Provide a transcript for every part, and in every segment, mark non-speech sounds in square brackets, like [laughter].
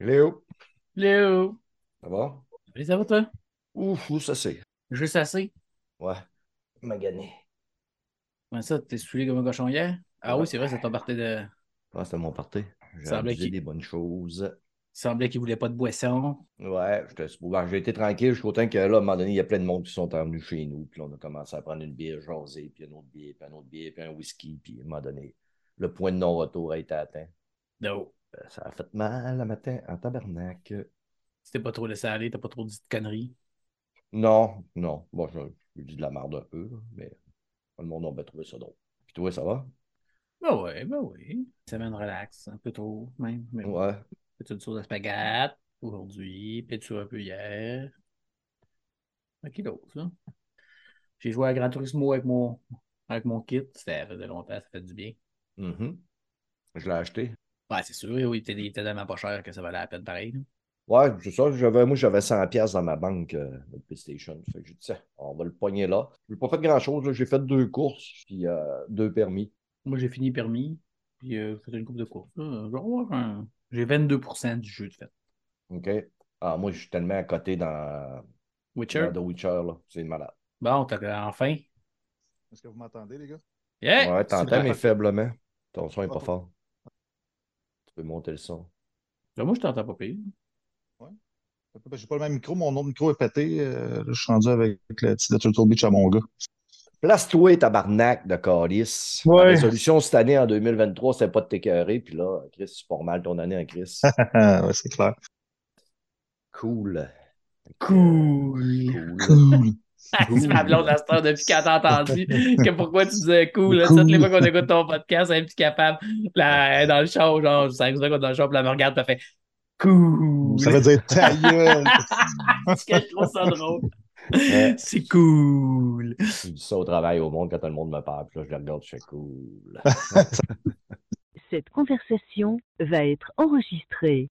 Léo, Léo! ça va? Ça va toi? Ouf, où ça c'est? Juste assez? Ouais. Magané. Comment ça, t'es saoulé comme un cochon hier? Ah Ouais. oui, c'est vrai, ça t'a parti de. Ah, c'était mon party. J'ai des bonnes choses. Il semblait qu'il voulait pas de boisson. Ouais, bon, j'ai été tranquille jusqu'au temps que là, à un moment donné, il y a plein de monde qui sont venus chez nous. Puis là, on a commencé à prendre une bière jasée, puis une autre bière, puis une autre bière, puis un whisky. Puis à un moment donné, le point de non-retour a été atteint. Non. Euh, Ça a fait mal le matin en tabernacle. Si t'es pas trop laissé aller, t'as pas trop dit de conneries. Non, non. Bon, je, je dis de la merde un peu, mais le monde a bien trouvé ça drôle. Puis toi, ça va? Ben ouais, ben oui. Semaine relax, un peu trop même. Mais. Ouais. Petite sauce à spaghetti aujourd'hui, peut-être un peu hier? Ok, d'autre, ça. J'ai joué à Gran Turismo avec mon, avec mon kit. Ça faisait longtemps, ça fait du bien. Mhm. Je l'ai acheté. Ouais, c'est sûr, oui, il était, tellement pas cher que ça valait la peine pareil. là. Ouais, c'est ça. J'avais, moi, j'avais 100$ piastres dans ma banque euh, de PlayStation. Fait que j'ai dit, tiens, on va le pogner là. J'ai pas fait grand-chose. J'ai fait deux courses, puis euh, deux permis. Moi, j'ai fini permis, puis euh, j'ai fait une coupe de course. là. Genre, un- J'ai 22% du jeu de fait. OK? Ah, moi, je suis tellement à côté dans, Witcher? dans The Witcher, là. C'est malade. Bon, t'as enfin. Est-ce que vous m'entendez, les gars? Yeah! Ouais, t'entends, mais faiblement. Ton son est pas fort. Tu peux monter le son. Là, Moi, je t'entends pas pire. J'ai pas le même micro, mon autre micro est pété. euh, je suis rendu avec le petit de Turtle Beach à mon gars. Place-toi, tabarnak de calice. Ouais. La résolution cette année, en 2023, c'était pas de t'écœurer. Puis là, Chris, c'est pas mal ton année en Chris. [laughs] ouais, c'est clair. Cool. Cool. Cool. Cool. C'est ma blonde la star depuis qu'elle t'a entendu. Que pourquoi tu disais cool? Là, toutes les fois qu'on écoute ton podcast, elle est plus capable. Là, elle est dans le show, genre, 5 secondes dans le show, puis elle me regarde, puis elle fait cool. Ça veut dire ta [laughs] gueule. Parce que je trouve ça drôle. Ouais. C'est cool. Je dis ça au travail, au monde, quand tout le monde me parle. Puis là, je les regarde, je fais cool. [laughs] Cette conversation va être enregistrée.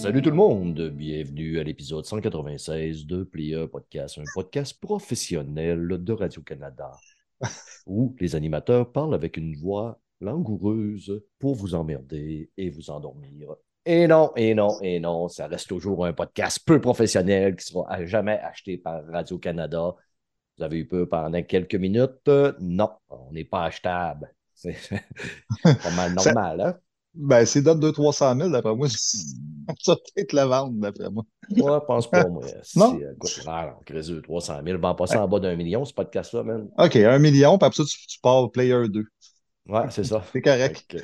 Salut tout le monde, bienvenue à l'épisode 196 de Player Podcast, un podcast professionnel de Radio-Canada [laughs] où les animateurs parlent avec une voix langoureuse pour vous emmerder et vous endormir. Et non, et non, et non, ça reste toujours un podcast peu professionnel qui sera à jamais acheté par Radio-Canada. Vous avez eu peur pendant quelques minutes? Non, on n'est pas achetable. C'est [laughs] pas mal Ça- normal, hein? Ben, s'il donne 200-300 000, d'après moi, [laughs] ça va peut-être le vendre, d'après moi. Ouais, je pense pas, moi. [laughs] Non? C'est, écoute, ah, on crée 200 300 000. Va en passer en bas d'un million, ce podcast-là, man. OK, un million, puis après ça, tu, tu pars Player 2. Ouais, c'est ça. C'est correct. Fait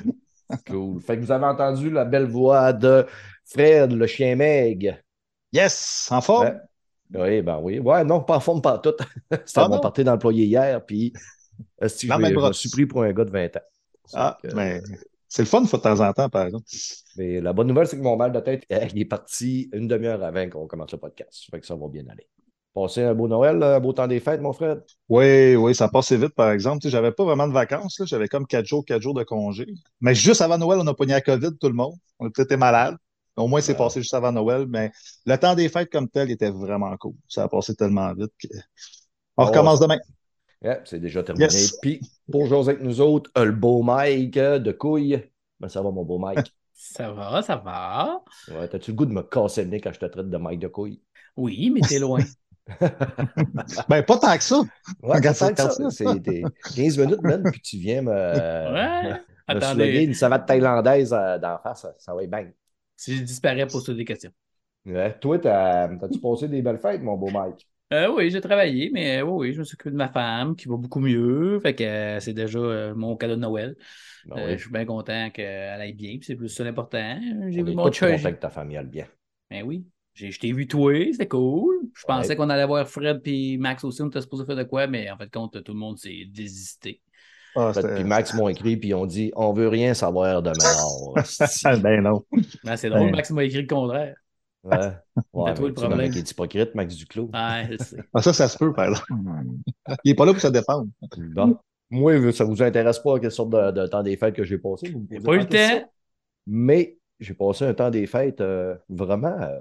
que, cool. Fait que vous avez entendu la belle voix de Fred, le chien Meg. Yes! En forme? Ouais. Oui, ben oui. Ouais, non, pas en forme, pas tout. [laughs] C'était Ah mon parti d'employé hier, puis La je, même me- suis pris pour un gars de 20 ans? Ah, c'est le fun, de temps en temps, par exemple. Mais la bonne nouvelle, c'est que mon mal de tête, [laughs] il est parti une demi-heure avant qu'on commence le podcast. Fait que ça va bien aller. Passez un beau Noël, un beau temps des fêtes, mon frère. Oui, oui, ça passait vite, par exemple. Tu sais, j'avais pas vraiment de vacances. J'avais comme quatre jours, quatre jours de congé. Mais juste avant Noël, on a pogné la COVID, tout le monde. On a peut-être été malade. Au moins, c'est Ouais. passé juste avant Noël, mais le temps des fêtes comme tel était vraiment cool. Ça a passé tellement vite que... On Oh, recommence demain. Ouais, c'est déjà terminé. Yes. Puis, pour jouer avec nous autres, euh, le beau Mike euh, de couille. Ben, ça va, mon beau Mike. [laughs] Ça va, ça va. Ouais, T'as-tu le goût de me casser le nez quand je te traite de Mike de couille? Oui, mais t'es loin. [laughs] [laughs] Ben, pas tant que ça. Ouais, Regarde ça, ça, ça, regarde ça. c'est t'es 15 minutes, man, puis tu viens me, Ouais. me Attendez. une savate thaïlandaise euh, d'en face, ça, ça va être bang. Si je disparais, pose-toi des questions. Ouais. Toi, t'as- t'as-tu passé des belles fêtes, mon beau Mike? Euh, oui, j'ai travaillé, mais euh, oui, oui, je me suis occupé de ma femme qui va beaucoup mieux. Fait que euh, c'est déjà euh, mon cadeau de Noël. Ben Euh, oui. je suis bien content qu'elle aille bien, puis c'est plus ça l'important. J'ai On vu est mon chum. contents que ta famille aille bien. Ben oui. J'ai, je t'ai vu toi, c'était cool. Je Ouais. pensais qu'on allait voir Fred puis Max aussi, on était supposé faire de quoi, mais en fait, compte, tout le monde s'est désisté. Ah, Fait, c'était- Puis Max m'ont écrit, puis ils ont dit On veut rien savoir de Ménard. [laughs] ben non. Ben, c'est drôle, Ouais. Max m'a écrit le contraire. Ouais. Ouais, toi le problème. mec est hypocrite, Max Duclos. Ouais, je sais. Ah, ça, ça se peut, par exemple. [laughs] Il n'est pas là pour se défendre. Bon. Moi, ça ne vous intéresse pas quelle sorte de, de temps des fêtes que j'ai passé. vous pas eu le temps. Mais j'ai passé un temps des fêtes euh, vraiment euh,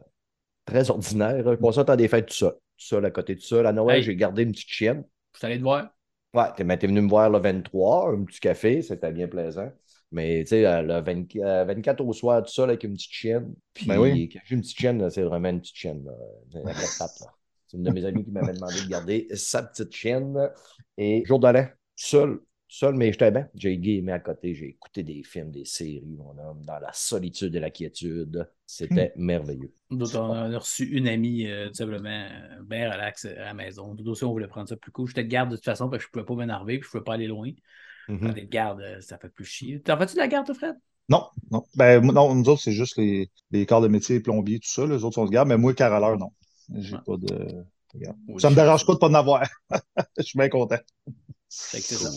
très ordinaire. J'ai passé un temps des fêtes tout seul. Tout seul à côté de ça. À Noël, Hey. j'ai gardé une petite chienne. Je suis allé te voir. Ouais, t'es t'es venu me voir le 23, un petit café, c'était bien plaisant. Mais tu sais, euh, le 20 euh, 24 au soir, tout seul avec une petite chienne. Puis Ben oui. quand j'ai une petite chienne, c'est vraiment une petite chienne. là, à quatre pattes, là. C'est une de mes amies qui m'avait demandé de garder sa petite chienne. Et jour de l'an, seul, seul, mais j'étais bien. J'ai gamé à côté, j'ai écouté des films, des séries, mon homme, dans la solitude et la quiétude. C'était merveilleux. D'autres, on a reçu une amie, euh, tout simplement, euh, bien relax euh, à la maison. D'autres aussi, on voulait prendre ça plus cool. J'étais de garde de toute façon, parce que je pouvais pas m'énerver, puis je pouvais pas aller loin. De garde, euh, ça fait plus chier. T'en fais-tu de la garde, toi, Fred? Non, non. Ben, non, nous autres, c'est juste les, les corps de métier, plombiers, tout ça. Les autres, on se garde. Mais moi, caroleur, non. J'ai Ouais. pas de. Oui, Ça me dérange pas de pas en avoir. [laughs] Je suis bien content. Fait que c'est ça.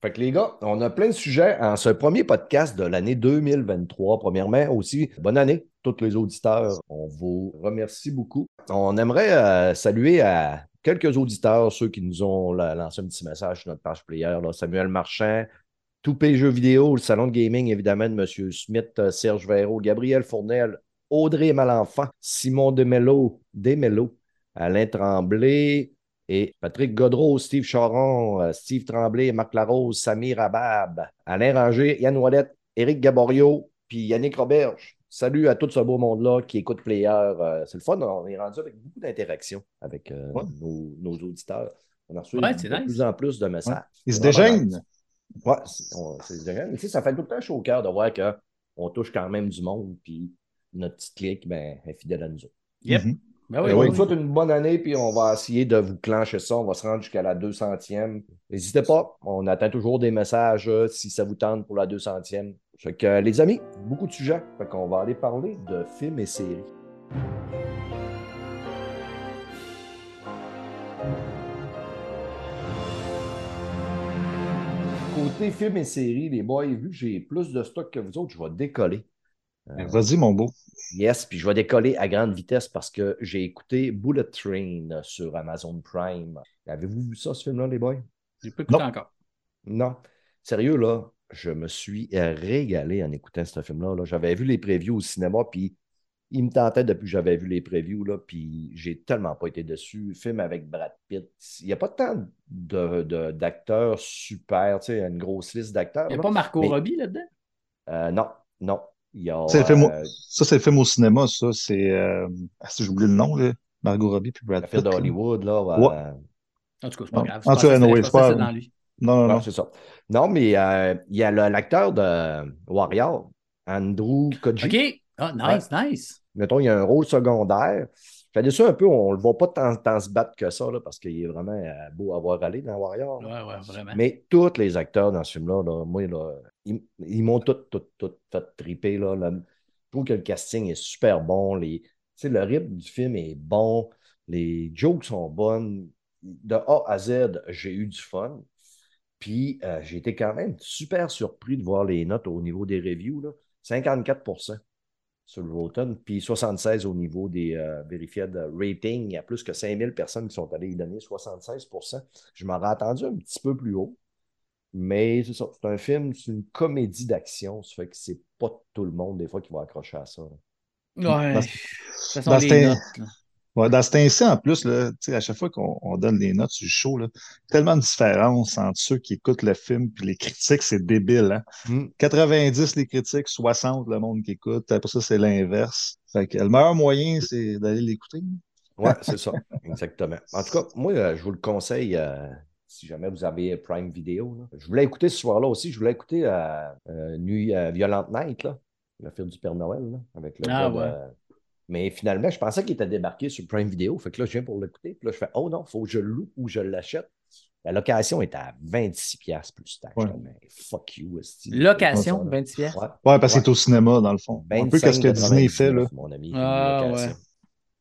Fait que les gars, on a plein de sujets en ce premier podcast de l'année 2023. Premièrement, aussi, bonne année, tous les auditeurs. On vous remercie beaucoup. On aimerait euh, saluer à quelques auditeurs, ceux qui nous ont la- lancé un petit message sur notre page player. Samuel Marchand, Toupé Jeux vidéo, le salon de gaming, évidemment, de M. Smith, euh, Serge Véraud, Gabriel Fournel, Audrey Malenfant, Simon Demello, Demello, Alain Tremblay, et Patrick Godreau, Steve Charon, euh, Steve Tremblay, Marc Larose, Samir Abab, Alain Ranger, Yann Ouellette, Éric Gaborio, puis Yannick Roberge. Salut à tout ce beau monde-là qui écoute Player. Euh, c'est le fun, on est rendu avec beaucoup d'interactions avec euh, Ouais. nos, nos auditeurs. On a reçu Ouais, de nice. plus en plus de messages. Ils se déjà- mais tu sais, ça fait tout le temps chaud au cœur de voir qu'on touche quand même du monde, puis notre petite clique ben, est fidèle à nous autres. Yep. Mhm. Ben oui, on oui, vous oui. souhaite une bonne année, puis on va essayer de vous clencher ça. On va se rendre jusqu'à la 200e. N'hésitez pas, on attend toujours des messages euh, si ça vous tente pour la 200e. Fait que, euh, les amis, beaucoup de sujets. Fait qu'on va aller parler de films et séries. Côté films et séries, les boys, vu que j'ai plus de stock que vous autres, je vais décoller. Euh, Ben, Vas-y, mon beau. Yes, puis je vais décoller à grande vitesse parce que j'ai écouté Bullet Train sur Amazon Prime. Avez-vous vu ça, ce film-là, les boys? J'ai pas écouté Non. encore. Non. Sérieux, là, je me suis régalé en écoutant ce film-là. là. J'avais vu les previews au cinéma, puis il me tentait depuis que j'avais vu les previews, là, puis j'ai tellement pas été dessus. Film avec Brad Pitt. Il n'y a pas tant de- de- d'acteurs super, tu sais, une grosse liste d'acteurs. Il n'y a là. pas Marco Mais- Robbie là-dedans? Euh, non, non. Il y a, C'est le film au- euh, Ça, c'est le film au cinéma, ça. C'est. Euh... Ah, si j'oublie le nom, là. Margot Robbie puis Brad Pitt. d'Hollywood, là. Ouais. euh, En tout cas, c'est pas grave. En tout cas, c'est pas- dans lui. Non, non, non. c'est ça. Non, mais euh, il y a le- l'acteur de Warrior, Andrew Koji. OK. Ah, nice, nice. Mettons, il y a un rôle secondaire. J'étais déçu un peu, on ne le voit pas tant, tant se battre que ça, là, parce qu'il est vraiment euh, beau à voir aller dans Warrior. Ouais, ouais, vraiment. Mais tous les acteurs dans ce film-là, là, moi, là, ils, ils m'ont tous tout, tout fait triper. Là, là. Je trouve que le casting est super bon. Les, tu sais, le rythme du film est bon. Les jokes sont bonnes. De A à Z, j'ai eu du fun. Puis, euh, j'ai été quand même super surpris de voir les notes au niveau des reviews. Là. 54% sur le Rotten, puis 76% au niveau des euh, vérifiés de rating. Il y a plus que 5000 personnes qui sont allées y donner 76% Je m'aurais attendu un petit peu plus haut. Mais c'est ça, c'est un film, c'est une comédie d'action. Ça fait que c'est pas tout le monde, des fois, qui va accrocher à ça. là. Ouais. Dans- De toute façon, dans les notes. là. Ouais, dans cet instant, en plus, là, tu sais, à chaque fois qu'on on donne les notes du show, là, tellement de différence entre ceux qui écoutent le film et les critiques, c'est débile. Hein? Mm. 90 les critiques, 60 le monde qui écoute. Après ça, c'est l'inverse. Fait que le meilleur moyen, c'est d'aller l'écouter. Ouais, c'est ça, exactement. En tout cas, moi, euh, je vous le conseille euh, si jamais vous avez Prime Video. là. Je voulais écouter ce soir-là aussi, je voulais écouter euh, euh, Nuit euh, Violente Night, là, le film du Père Noël, là, avec le Ah, de- ouais. Mais finalement, je pensais qu'il était débarqué sur Prime Video. Fait que là, je viens pour l'écouter. Puis là, je fais Oh non, il faut que je le loue ou je l'achète. La location est à 26$ plus taxe. Ouais. Je dis, Mais fuck you. Location, Ouais, 26 piastres? Ouais. Ouais, parce que Ouais. c'est au cinéma, dans le fond. Un peu qu'est-ce que Disney fait, là. 25,99, Mon ami, Ah, ouais.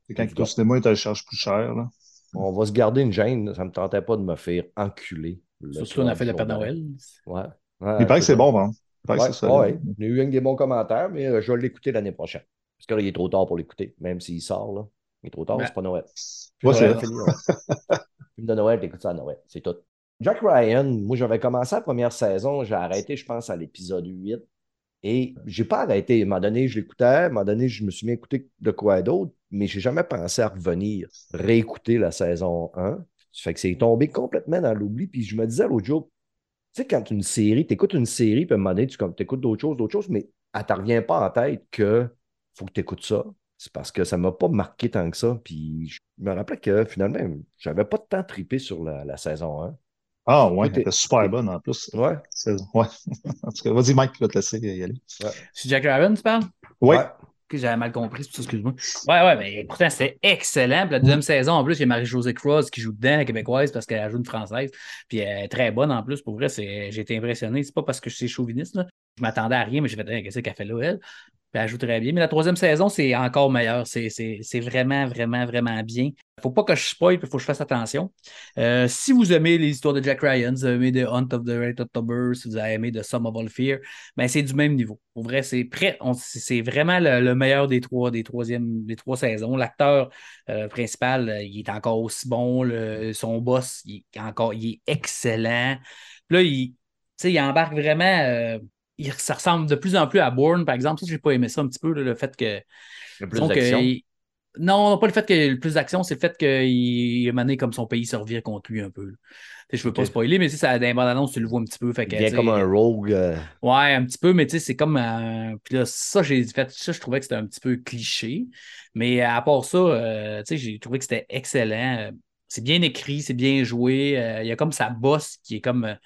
C'est quand il est au cinéma, il te le charge plus cher, là. On va se garder une gêne. Ça ne me tentait pas de me faire enculer. le Surtout qu'on a fait le Père Noël. Ouais. Ouais, Il paraît que c'est bon, hein. Il paraît Ouais, que c'est ça. ouais. Il y a eu un des bons commentaires, mais euh, je vais l'écouter l'année prochaine. Il est trop tard pour l'écouter, même s'il sort, là. Il est trop tard, Ben, c'est pas Noël. Ouais, c'est fini, là. [laughs] Film de Noël, t'écoutes ça à Noël, c'est tout. Jack Ryan, moi, j'avais commencé la première saison, j'ai arrêté, je pense, à l'épisode 8. Et j'ai pas arrêté. À un moment donné, je l'écoutais, à un moment donné, je me suis mis à écouter de quoi d'autre, mais j'ai jamais pensé à revenir réécouter la saison 1. Ça fait que c'est tombé complètement dans l'oubli. Puis je me disais l'autre jour, tu sais, quand une série, tu écoutes une série, puis à un moment donné, tu écoutes d'autres choses, d'autres choses, mais elle ne te revient pas en tête que faut que tu écoutes ça. C'est parce que ça ne m'a pas marqué tant que ça. Puis je me rappelais que finalement, j'avais pas de temps trippé sur la, la saison 1. Ah, ouais, Toi, t'es- elle était super bonne en plus. Ouais. C'est- Ouais. [laughs] en tout cas, vas-y, Mike, je vais te laisser y aller. C'est Jack Ryan, tu parles? Oui. Ouais. que j'avais mal compris, c'est excuse-moi. Ouais, ouais, mais pourtant, c'était excellent. Puis la deuxième saison, en plus, il y a Marie-Josée Cross qui joue dedans, la québécoise, parce qu'elle joue une française. Puis elle est très bonne en plus. Pour vrai, c'est- j'ai été impressionné. C'est pas parce que je suis chauviniste, là. Je m'attendais à rien, mais j'ai fait, Hey, qu'est-ce qu'elle fait là, elle? Puis bien. Mais la troisième saison, c'est encore meilleur. C'est c'est- c'est vraiment, vraiment, vraiment bien. Faut pas que je spoil, il faut que je fasse attention. Euh, si vous aimez les histoires de Jack Ryan, si vous avez aimé The Hunt of the Red October, si vous avez aimé The Sum of All Fear, ben c'est du même niveau. Pour vrai, c'est prêt. C'est vraiment le, le meilleur des trois, des des trois saisons. L'acteur euh, principal, euh, il est encore aussi bon. Le- son boss, il est encore, il est excellent. Puis là, il, il embarque vraiment. Il, ça ressemble de plus en plus à Bourne, par exemple. Ça, j'ai pas aimé ça un petit peu, là, le fait que. A plus que d'action. Non, pas le fait qu'il y ait le plus d'action, c'est le fait qu'il a mené comme son pays se revire contre lui un peu. Je veux pas spoiler, mais ça, dans les bandes annonces, tu le vois un petit peu. Fait Il que, comme un rogue. euh, Ouais, un petit peu, mais tu sais, c'est comme. euh, Puis là, ça, j'ai fait. Ça, je trouvais que c'était un petit peu cliché. Mais à part ça, euh, tu sais, j'ai trouvé que c'était excellent. Euh, C'est bien écrit, c'est bien joué. Il y a comme sa bosse qui est comme.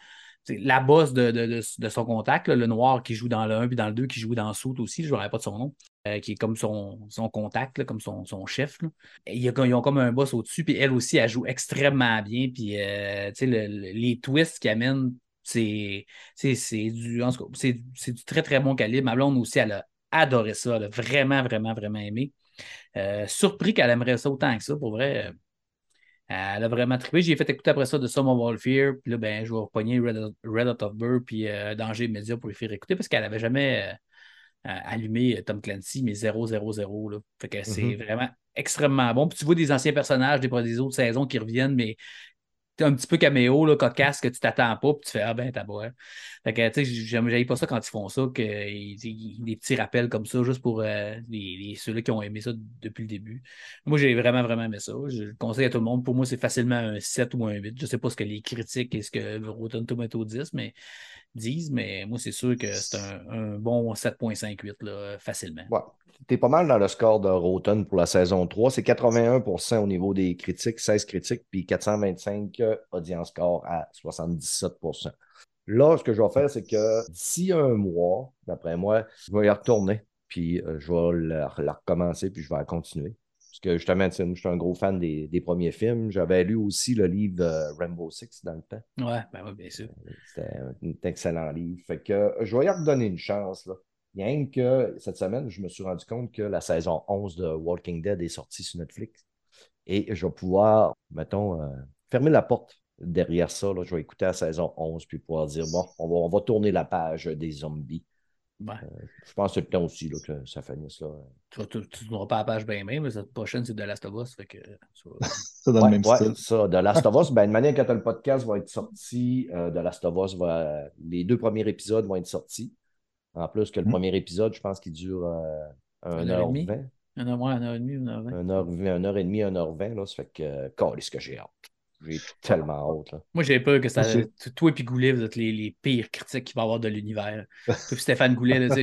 La bosse de, de, de, son contact, le noir qui joue dans le 1 puis dans le 2 qui joue dans Soute aussi, je ne pas de son nom, euh, qui est comme son, son contact, comme son, son chef. ils ont comme un boss au-dessus, puis elle aussi, elle joue extrêmement bien. Puis, euh, les twists qu'elle amène, c'est du, c'est du très, très bon calibre. Ma blonde aussi, elle a adoré ça. Elle a vraiment, vraiment, vraiment aimé. Euh, surpris qu'elle aimerait ça autant que ça, pour vrai. Elle a vraiment trippé. J'ai fait écouter après ça de Sum of All Fear. Puis là, ben, je vais repogner Red, Red Hot of Burr puis euh, Danger Média pour lui faire écouter parce qu'elle n'avait jamais euh, allumé euh, Tom Clancy, mais 0, 0, 0. Là. Fait que c'est Mhm. vraiment extrêmement bon. Puis tu vois des anciens personnages des, des autres saisons qui reviennent, mais un petit peu caméo, là, cocasse, que tu t'attends pas, puis tu fais Ah ben, t'as boire. Fait que, tu sais, j'aime pas ça quand ils font ça, que, des petits rappels comme ça, juste pour euh, les, ceux-là qui ont aimé ça depuis le début. Moi, j'ai vraiment, vraiment aimé ça. Je le conseille à tout le monde. Pour moi, c'est facilement un 7 ou un 8. Je sais pas ce que les critiques et ce que Rotten Tomato disent, mais, disent, mais moi, c'est sûr que c'est un, un bon 7.58, là, facilement. T'es pas mal dans le score de Rotten pour la saison 3. C'est 81% au niveau des critiques, 16 critiques, puis 425 euh, audience score à 77% Là, ce que je vais faire, c'est que d'ici un mois, d'après moi, je vais y retourner, puis euh, je vais la, la recommencer, puis je vais la continuer. Parce que justement, tu je suis un gros fan des, des premiers films. J'avais lu aussi le livre de Rainbow Six dans le temps. Ouais, ben oui, bien sûr. C'était un, un excellent livre. Fait que euh, je vais y redonner une chance. Là. Rien que cette semaine, je me suis rendu compte que la saison 11 de Walking Dead est sortie sur Netflix. Et je vais pouvoir, mettons, euh, fermer la porte derrière ça. là. Je vais écouter la saison 11 puis pouvoir dire, bon, on va, on va tourner la page des zombies. Ouais. Je pense que c'est le temps aussi là, que ça finisse. Là. Tu ne n'auras pas la page bien même, mais cette prochaine, c'est de Last of Us. Fait que, ça [laughs] dans Ouais, le même ouais, style. ça, de Last of [laughs] Us, ben, de manière quand le podcast va être sorti, euh, de Last of Us, va, les deux premiers épisodes vont être sortis. En plus que le Mm. premier épisode, je pense qu'il dure euh, Une heure et demie? 1h20. un heure, ouais, un heure et demie, une heure vingt. 1h20, 1h30, 1h20. Là, ça fait que, euh, ce que j'ai hâte. J'ai tellement hâte. Là. Moi, j'ai peur que ça. Toi et Goulet, vous êtes les, les pires critiques qu'il va y avoir de l'univers. [laughs] Toi Stéphane Goulet, là,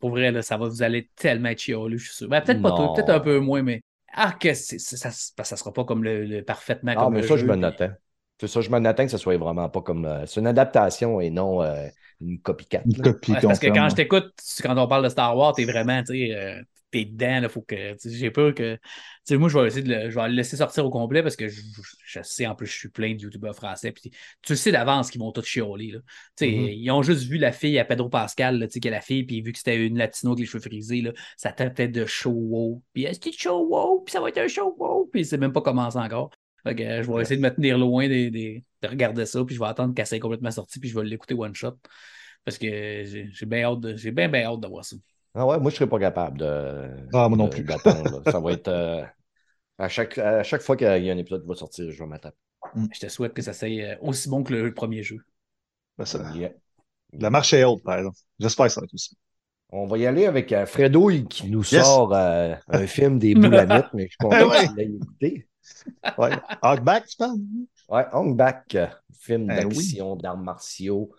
pour vrai, là, ça va vous aller tellement être chialeux, je suis sûr. Ben, peut-être pas toi, peut-être un peu moins, mais. Ah, que ça, ça, ça sera pas comme le, le- parfaitement Ah, comme mais le ça, jeu, je me puis- notais. C'est ça, je me notais que ce soit vraiment pas comme. euh, c'est une adaptation et non euh, une copycat. Une copie Ouais, parce que quand je t'écoute, quand on parle de Star Wars, t'es vraiment, tu sais, euh, t'es dedans, là, faut que, j'ai peur que, tu sais, moi, je vais essayer de le, je vais le laisser sortir au complet parce que je, je sais, en plus, je suis plein de youtubeurs français, puis tu le sais d'avance qu'ils vont tous chialer, là. Tu sais, Mhm. ils ont juste vu la fille à Pedro Pascal, là, tu sais, qui est la fille, puis vu que c'était une latino avec les cheveux frisés, là, ça traitait de show wow, puis est-ce que show wow, puis ça va être un show wow, puis c'est même pas commencé encore. Fait que, euh, je vais essayer de me tenir loin des, des- de regarder ça, puis je vais attendre qu'elle soit complètement sortie, puis je vais l'écouter one shot. Parce que j'ai bien hâte de, j'ai bien, bien hâte de voir ça. Ah ouais, moi, je serais pas capable de. Ah, moi non de- plus. Ça [laughs] va être. euh, à, chaque, à chaque fois qu'il y a un épisode qui va sortir, je vais m'attendre. Je te souhaite que ça soit euh, aussi bon que le premier jeu. Ben, ça- Yeah. La marche est haute, par exemple. J'espère que ça va être aussi. On va y aller avec Fredo il- qui nous Yes. sort euh, un film des boulamites, mais je suis content [laughs] qu'il l'ait écouté. Ouais. Hawkback, tu parles? Ouais, Hong Back, euh, film Ben d'action, d'arts martiaux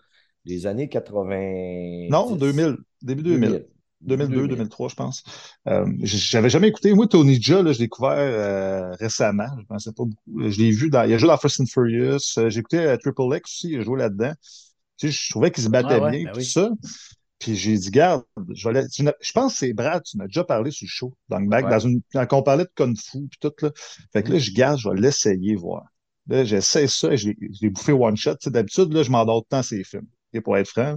des années 80. Non, 2000. Début 2000. 2002, 2003, je pense. Euh, J'avais jamais écouté. Moi, Tony Jaa, je l'ai découvert euh, récemment. Je ne pensais pas beaucoup. Je l'ai vu dans. Il a joué dans Fast and Furious. Euh, J'ai écouté euh, Triple X aussi. Il a joué là-dedans. Tu sais, je trouvais qu'il se battait Ah ouais, bien, ben tout oui. ça. Puis j'ai dit, garde, je, vais je pense que c'est Brad, tu m'as déjà parlé sur le show, Back, Ouais. dans une, quand on parlait de Kung Fu, puis tout, là. Fait que là, je garde, je vais l'essayer, voir. Là, j'essaie ça et je l'ai je l'ai bouffé one shot. Tu sais, D'habitude, là, je m'endors le temps ces films, ok, pour être franc.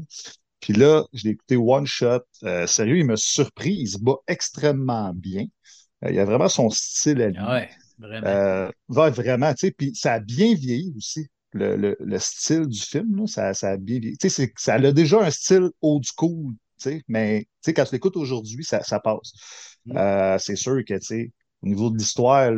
Puis là, je l'ai écouté one shot. Euh, sérieux, il m'a surpris. Il se bat extrêmement bien. Euh, il a vraiment son style à lui. Ah ouais, vraiment. Euh, va vraiment, tu sais, puis ça a bien vieilli aussi. Le, le, le style du film, là, ça, ça a bien vieilli. Tu sais, c'est- ça a déjà un style old school, tu sais, mais tu sais, quand tu l'écoutes aujourd'hui, ça, ça passe. Mm. Euh, c'est sûr que, tu sais, au niveau de l'histoire,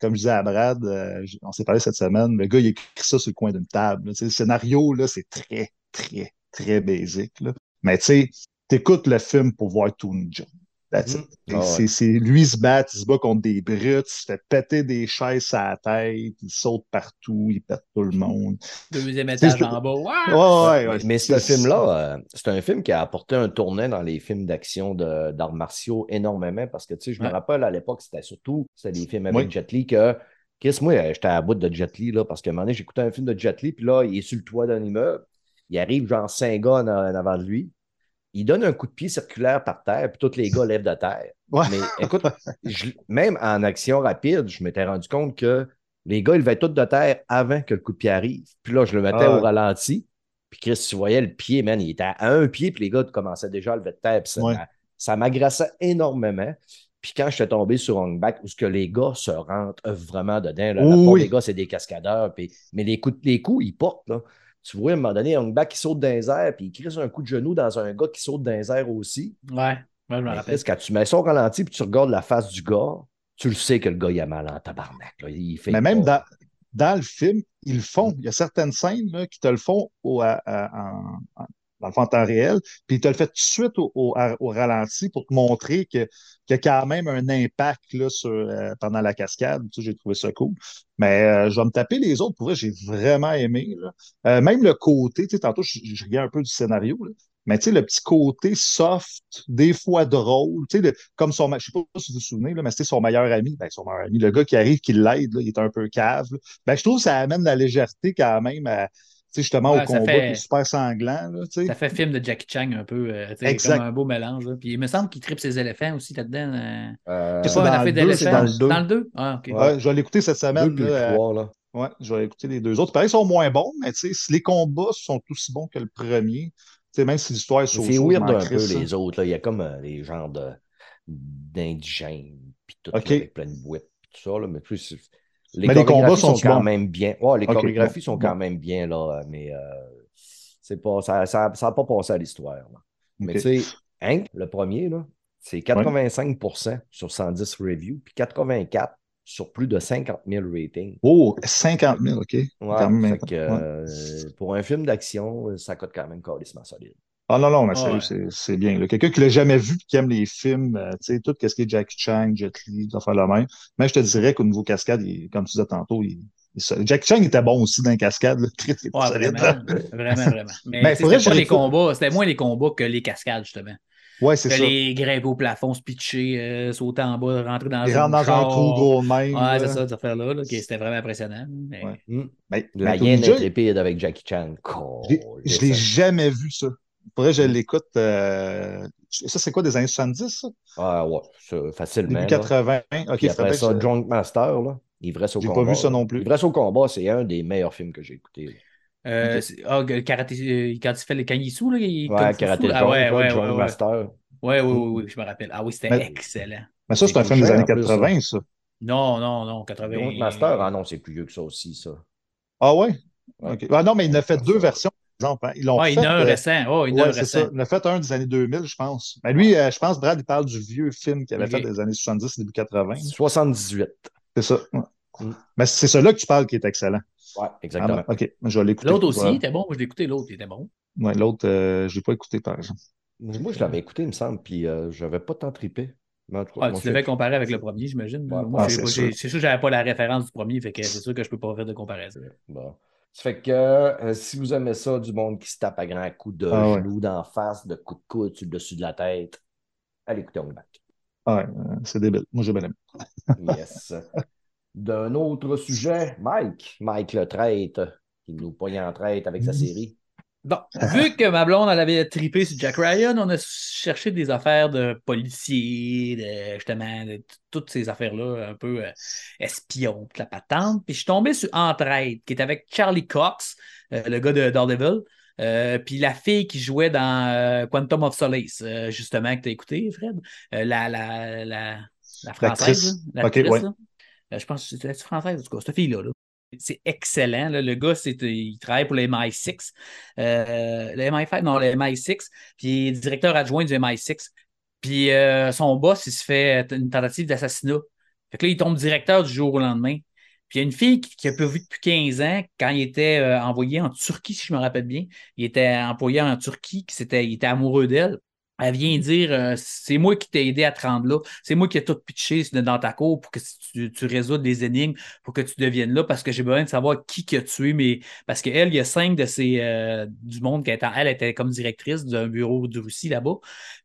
comme je disais à Brad, euh, on s'est parlé cette semaine, le gars, il écrit ça sur le coin d'une table. là. Tu sais, le scénario, là, c'est très, très, très basique, là. Mais tu sais, t'écoutes le film pour voir Tony Jaa. Mm. Ah ouais. c'est, lui il se bat, il se bat contre des brutes, il se fait péter des chaises à la tête, il saute partout, il pète tout le monde. Deuxième étage en bas. Ouah! Ouais, ouais, ouais. Mais, ce film-là, euh, c'est un film qui a apporté un tournant dans les films d'action d'arts martiaux énormément parce que, tu sais, je me rappelle à l'époque, c'était surtout c'était des films avec Oui. Jet Li que, Chris, moi, euh, j'étais à bout de Jet Li, là, parce qu'à un moment donné, j'écoutais un film de Jet Li, puis là, il est sur le toit d'un immeuble, il arrive genre cinq gars en, en avant de lui, il donne un coup de pied circulaire par terre, puis tous les gars lèvent de terre. [laughs] Ouais. Mais écoute, je- même en action rapide, je m'étais rendu compte que les gars, ils levaient tous de terre avant que le coup de pied arrive. Puis là, je le mettais Ah. au ralenti. Puis Chris, tu voyais le pied, man, il était à un pied, puis les gars commençaient déjà à lever de terre. Puis ça, Ouais. m'a- ça m'agressait énormément. Puis quand j'étais tombé sur Hongback, où ce que les gars se rentrent vraiment dedans, là, Oui, des gars, c'est des cascadeurs. Puis, mais les coups, les coups, ils portent. Là. Tu vois, à un moment donné, Hongback, qui saute dans les airs, puis il crisse un coup de genou dans un gars qui saute dans les airs aussi. Ouais, ouais, je me rappelle. Quand tu mets ça au ralenti, puis tu regardes la face du gars, tu le sais que le gars, il a mal en tabarnak. là. Il fait Mais même dans, dans le film, ils le font. Il y a certaines scènes là, qui te le font au, à- à- en, en- dans le fond, en temps réel, puis ils te le fait tout de suite au, au- à- au ralenti pour te montrer que- qu'il y a quand même un impact là, sur, euh, pendant la cascade. Tu sais, j'ai trouvé ça cool. Mais euh, je vais me taper les autres. Pour vrai, j'ai vraiment aimé. là. Euh, même le côté, tu sais, tantôt, je, riais un peu du scénario, là. Mais tu sais, le petit côté soft, des fois drôle, tu sais, comme son, je sais pas si vous vous souvenez, là, mais c'était son meilleur ami, ben, son meilleur ami, le gars qui arrive, qui l'aide, il est un peu cave, là. Ben, je trouve que ça amène la légèreté quand même à, justement, Ouais, au combat fait- qui est super sanglant, là. Ça fait film de Jackie Chan un peu, euh, Exact. comme un beau mélange. là. Puis il me semble qu'il tripe ses éléphants aussi là-dedans. euh. Euh, C'est dans un affaire le deux, c'est d'éléphants. dans le deux. Dans le 2? Ah. Ouais, je vais l'écouter cette deux semaine, puis là, le euh, là. ouais, je vais écouter les deux autres. Pareil, ils sont moins bons, mais tu sais, si les combats sont aussi bons que le premier, tu sais, même si l'histoire est so C'est weird un peu, les autres. Là. Il y a comme euh, des genres de, d'indigènes, puis tout, avec plein de bouettes, tout ça. Là, mais plus, c'est- les Mais les combats sont, quand bons? même bien. Ouais, les chorégraphies bon, sont bon. quand même bien, là, mais euh, c'est pas, ça n'a ça, pas passé à l'histoire. Mais tu sais, Hank, le premier, là, c'est 85% sur 110 reviews, puis 84 sur plus de 50 000 ratings. Oh, 50 000, OK. Ouais, fait que, ouais. euh, pour un film d'action, ça coûte quand même carrément solide. Ah non, non, mais sérieux, ouais. c'est bien. Quelqu'un qui l'a jamais vu, qui aime les films, euh, tu sais, tout ce qui est Jackie Chan, Jet Li, fait le même. Mais je te dirais qu'au niveau cascade, il- comme tu disais tantôt, il, il est. Jackie Chan était bon aussi dans les cascades. Là. [laughs] Très, très Ouais, solide, vraiment, vraiment, vraiment. [laughs] Mais, Mais faudrait c'était les combats, c'était moins les combats que les cascades, justement. Ouais, c'est Que ça. les grimper au plafond, se pitcher, euh, sauter en bas, rentrer dans Il un rentre dans un trou gros même. Ouais, c'est ça, cette affaire-là. là, qui- C'était vraiment impressionnant. Mais... Ouais. Hmm. Mais, La Tony hyène intrépide avec Jackie Chan. Je l'ai- je l'ai jamais vu, ça. Que je l'écoute. euh, Ça, c'est quoi, des années 70, ça? Ah ouais, ça, facilement. Début là. 80. OK, Puis après ça, Drunk Master, là. Ivresse au J'ai pas combat. vu ça non plus. Ivresse au combat, c'est un des meilleurs films que j'ai écouté. Euh, Ok. c'est- ah, le karaté, euh, quand il fait le Kanyisou, là, il Ouais, Karaté Fou, Ah ouais, ouais, Drunk ouais, ouais. Master. Ouais, oui, oui, oui, je me rappelle. Ah oui, c'était Mais- excellent. Mais ça, c'est un film des années en plus, 80, ça. Non, non, non, 80. Drunk Master, ah non, c'est plus vieux que ça aussi, ça. Ah ouais? Ah non, mais il en a fait deux versions. Exemple. hein. Ils l'ont Ouais, il fait. y en a un euh, récent. Oh, il ouais, récent. Il en a fait un des années 2000, je pense. Mais lui, euh, je pense, Brad, il parle du vieux film qu'il avait fait des années 70, début 80. 78. C'est ça. ouais. Mm. Mais c'est celui-là que tu parles qui est excellent. Ouais, Ah, exactement. ben, OK, je vais l'écouter. L'autre aussi Ouais. était bon. Moi, je l'ai écouté, l'autre, il était bon. Ouais, l'autre, euh, je ne l'ai pas écouté, par exemple. Moi, je l'avais écouté, il me semble, puis euh, je n'avais pas tant trippé. Ouais, moi, tu je- devais comparer avec le premier, j'imagine. Ouais. Moi, Ah, j'ai c'est sûr. que j'avais pas la référence du premier, fait que c'est sûr que je peux pas faire de comparaison. Bon. Ça fait que euh, si vous aimez ça, du monde qui se tape à grands coups de Ah ouais. genoux d'en face, de coups de coude sur le dessus de la tête, allez écouter On Back. Ah ouais, euh, c'est débile. Moi, j'ai bien aimé. [laughs] Yes. D'un autre sujet, Mike, Mike le traître, qui nous pogne en traître avec sa série. Bon, vu [laughs] que ma blonde, elle avait trippé sur Jack Ryan, on a cherché des affaires de policiers, de, justement, de toutes ces affaires-là, un peu euh, espions, la patente. Puis je suis tombé sur Entraide, qui est avec Charlie Cox, euh, le gars de Daredevil, euh, puis la fille qui jouait dans euh, Quantum of Solace, justement, que tu as écouté, Fred? La, la, la, la française, L'actrice. là, Ok, l'actrice, ouais. je pense que c'est française, en tout cas, cette fille-là. là. C'est excellent. Le gars, c'est, il travaille pour le MI6. Euh, le MI5, non, le MI6. Puis il est directeur adjoint du MI6. Puis euh, son boss, il se fait une tentative d'assassinat. Fait que là, il tombe directeur du jour au lendemain. Puis il y a une fille qui, a pas vu depuis 15 ans, quand il était euh, envoyé en Turquie, si je me rappelle bien. Il était employé en Turquie, qui s'était, il était amoureux d'elle. Elle vient dire euh, c'est moi qui t'ai aidé à te rendre là, c'est moi qui ai tout pitché dans ta cour pour que tu, tu résoudes les énigmes, pour que tu deviennes là, parce que j'ai besoin de savoir qui qui a tué, mais parce qu'elle, il y a cinq de ces euh, du monde qui était, elle était comme directrice d'un bureau de Russie là-bas,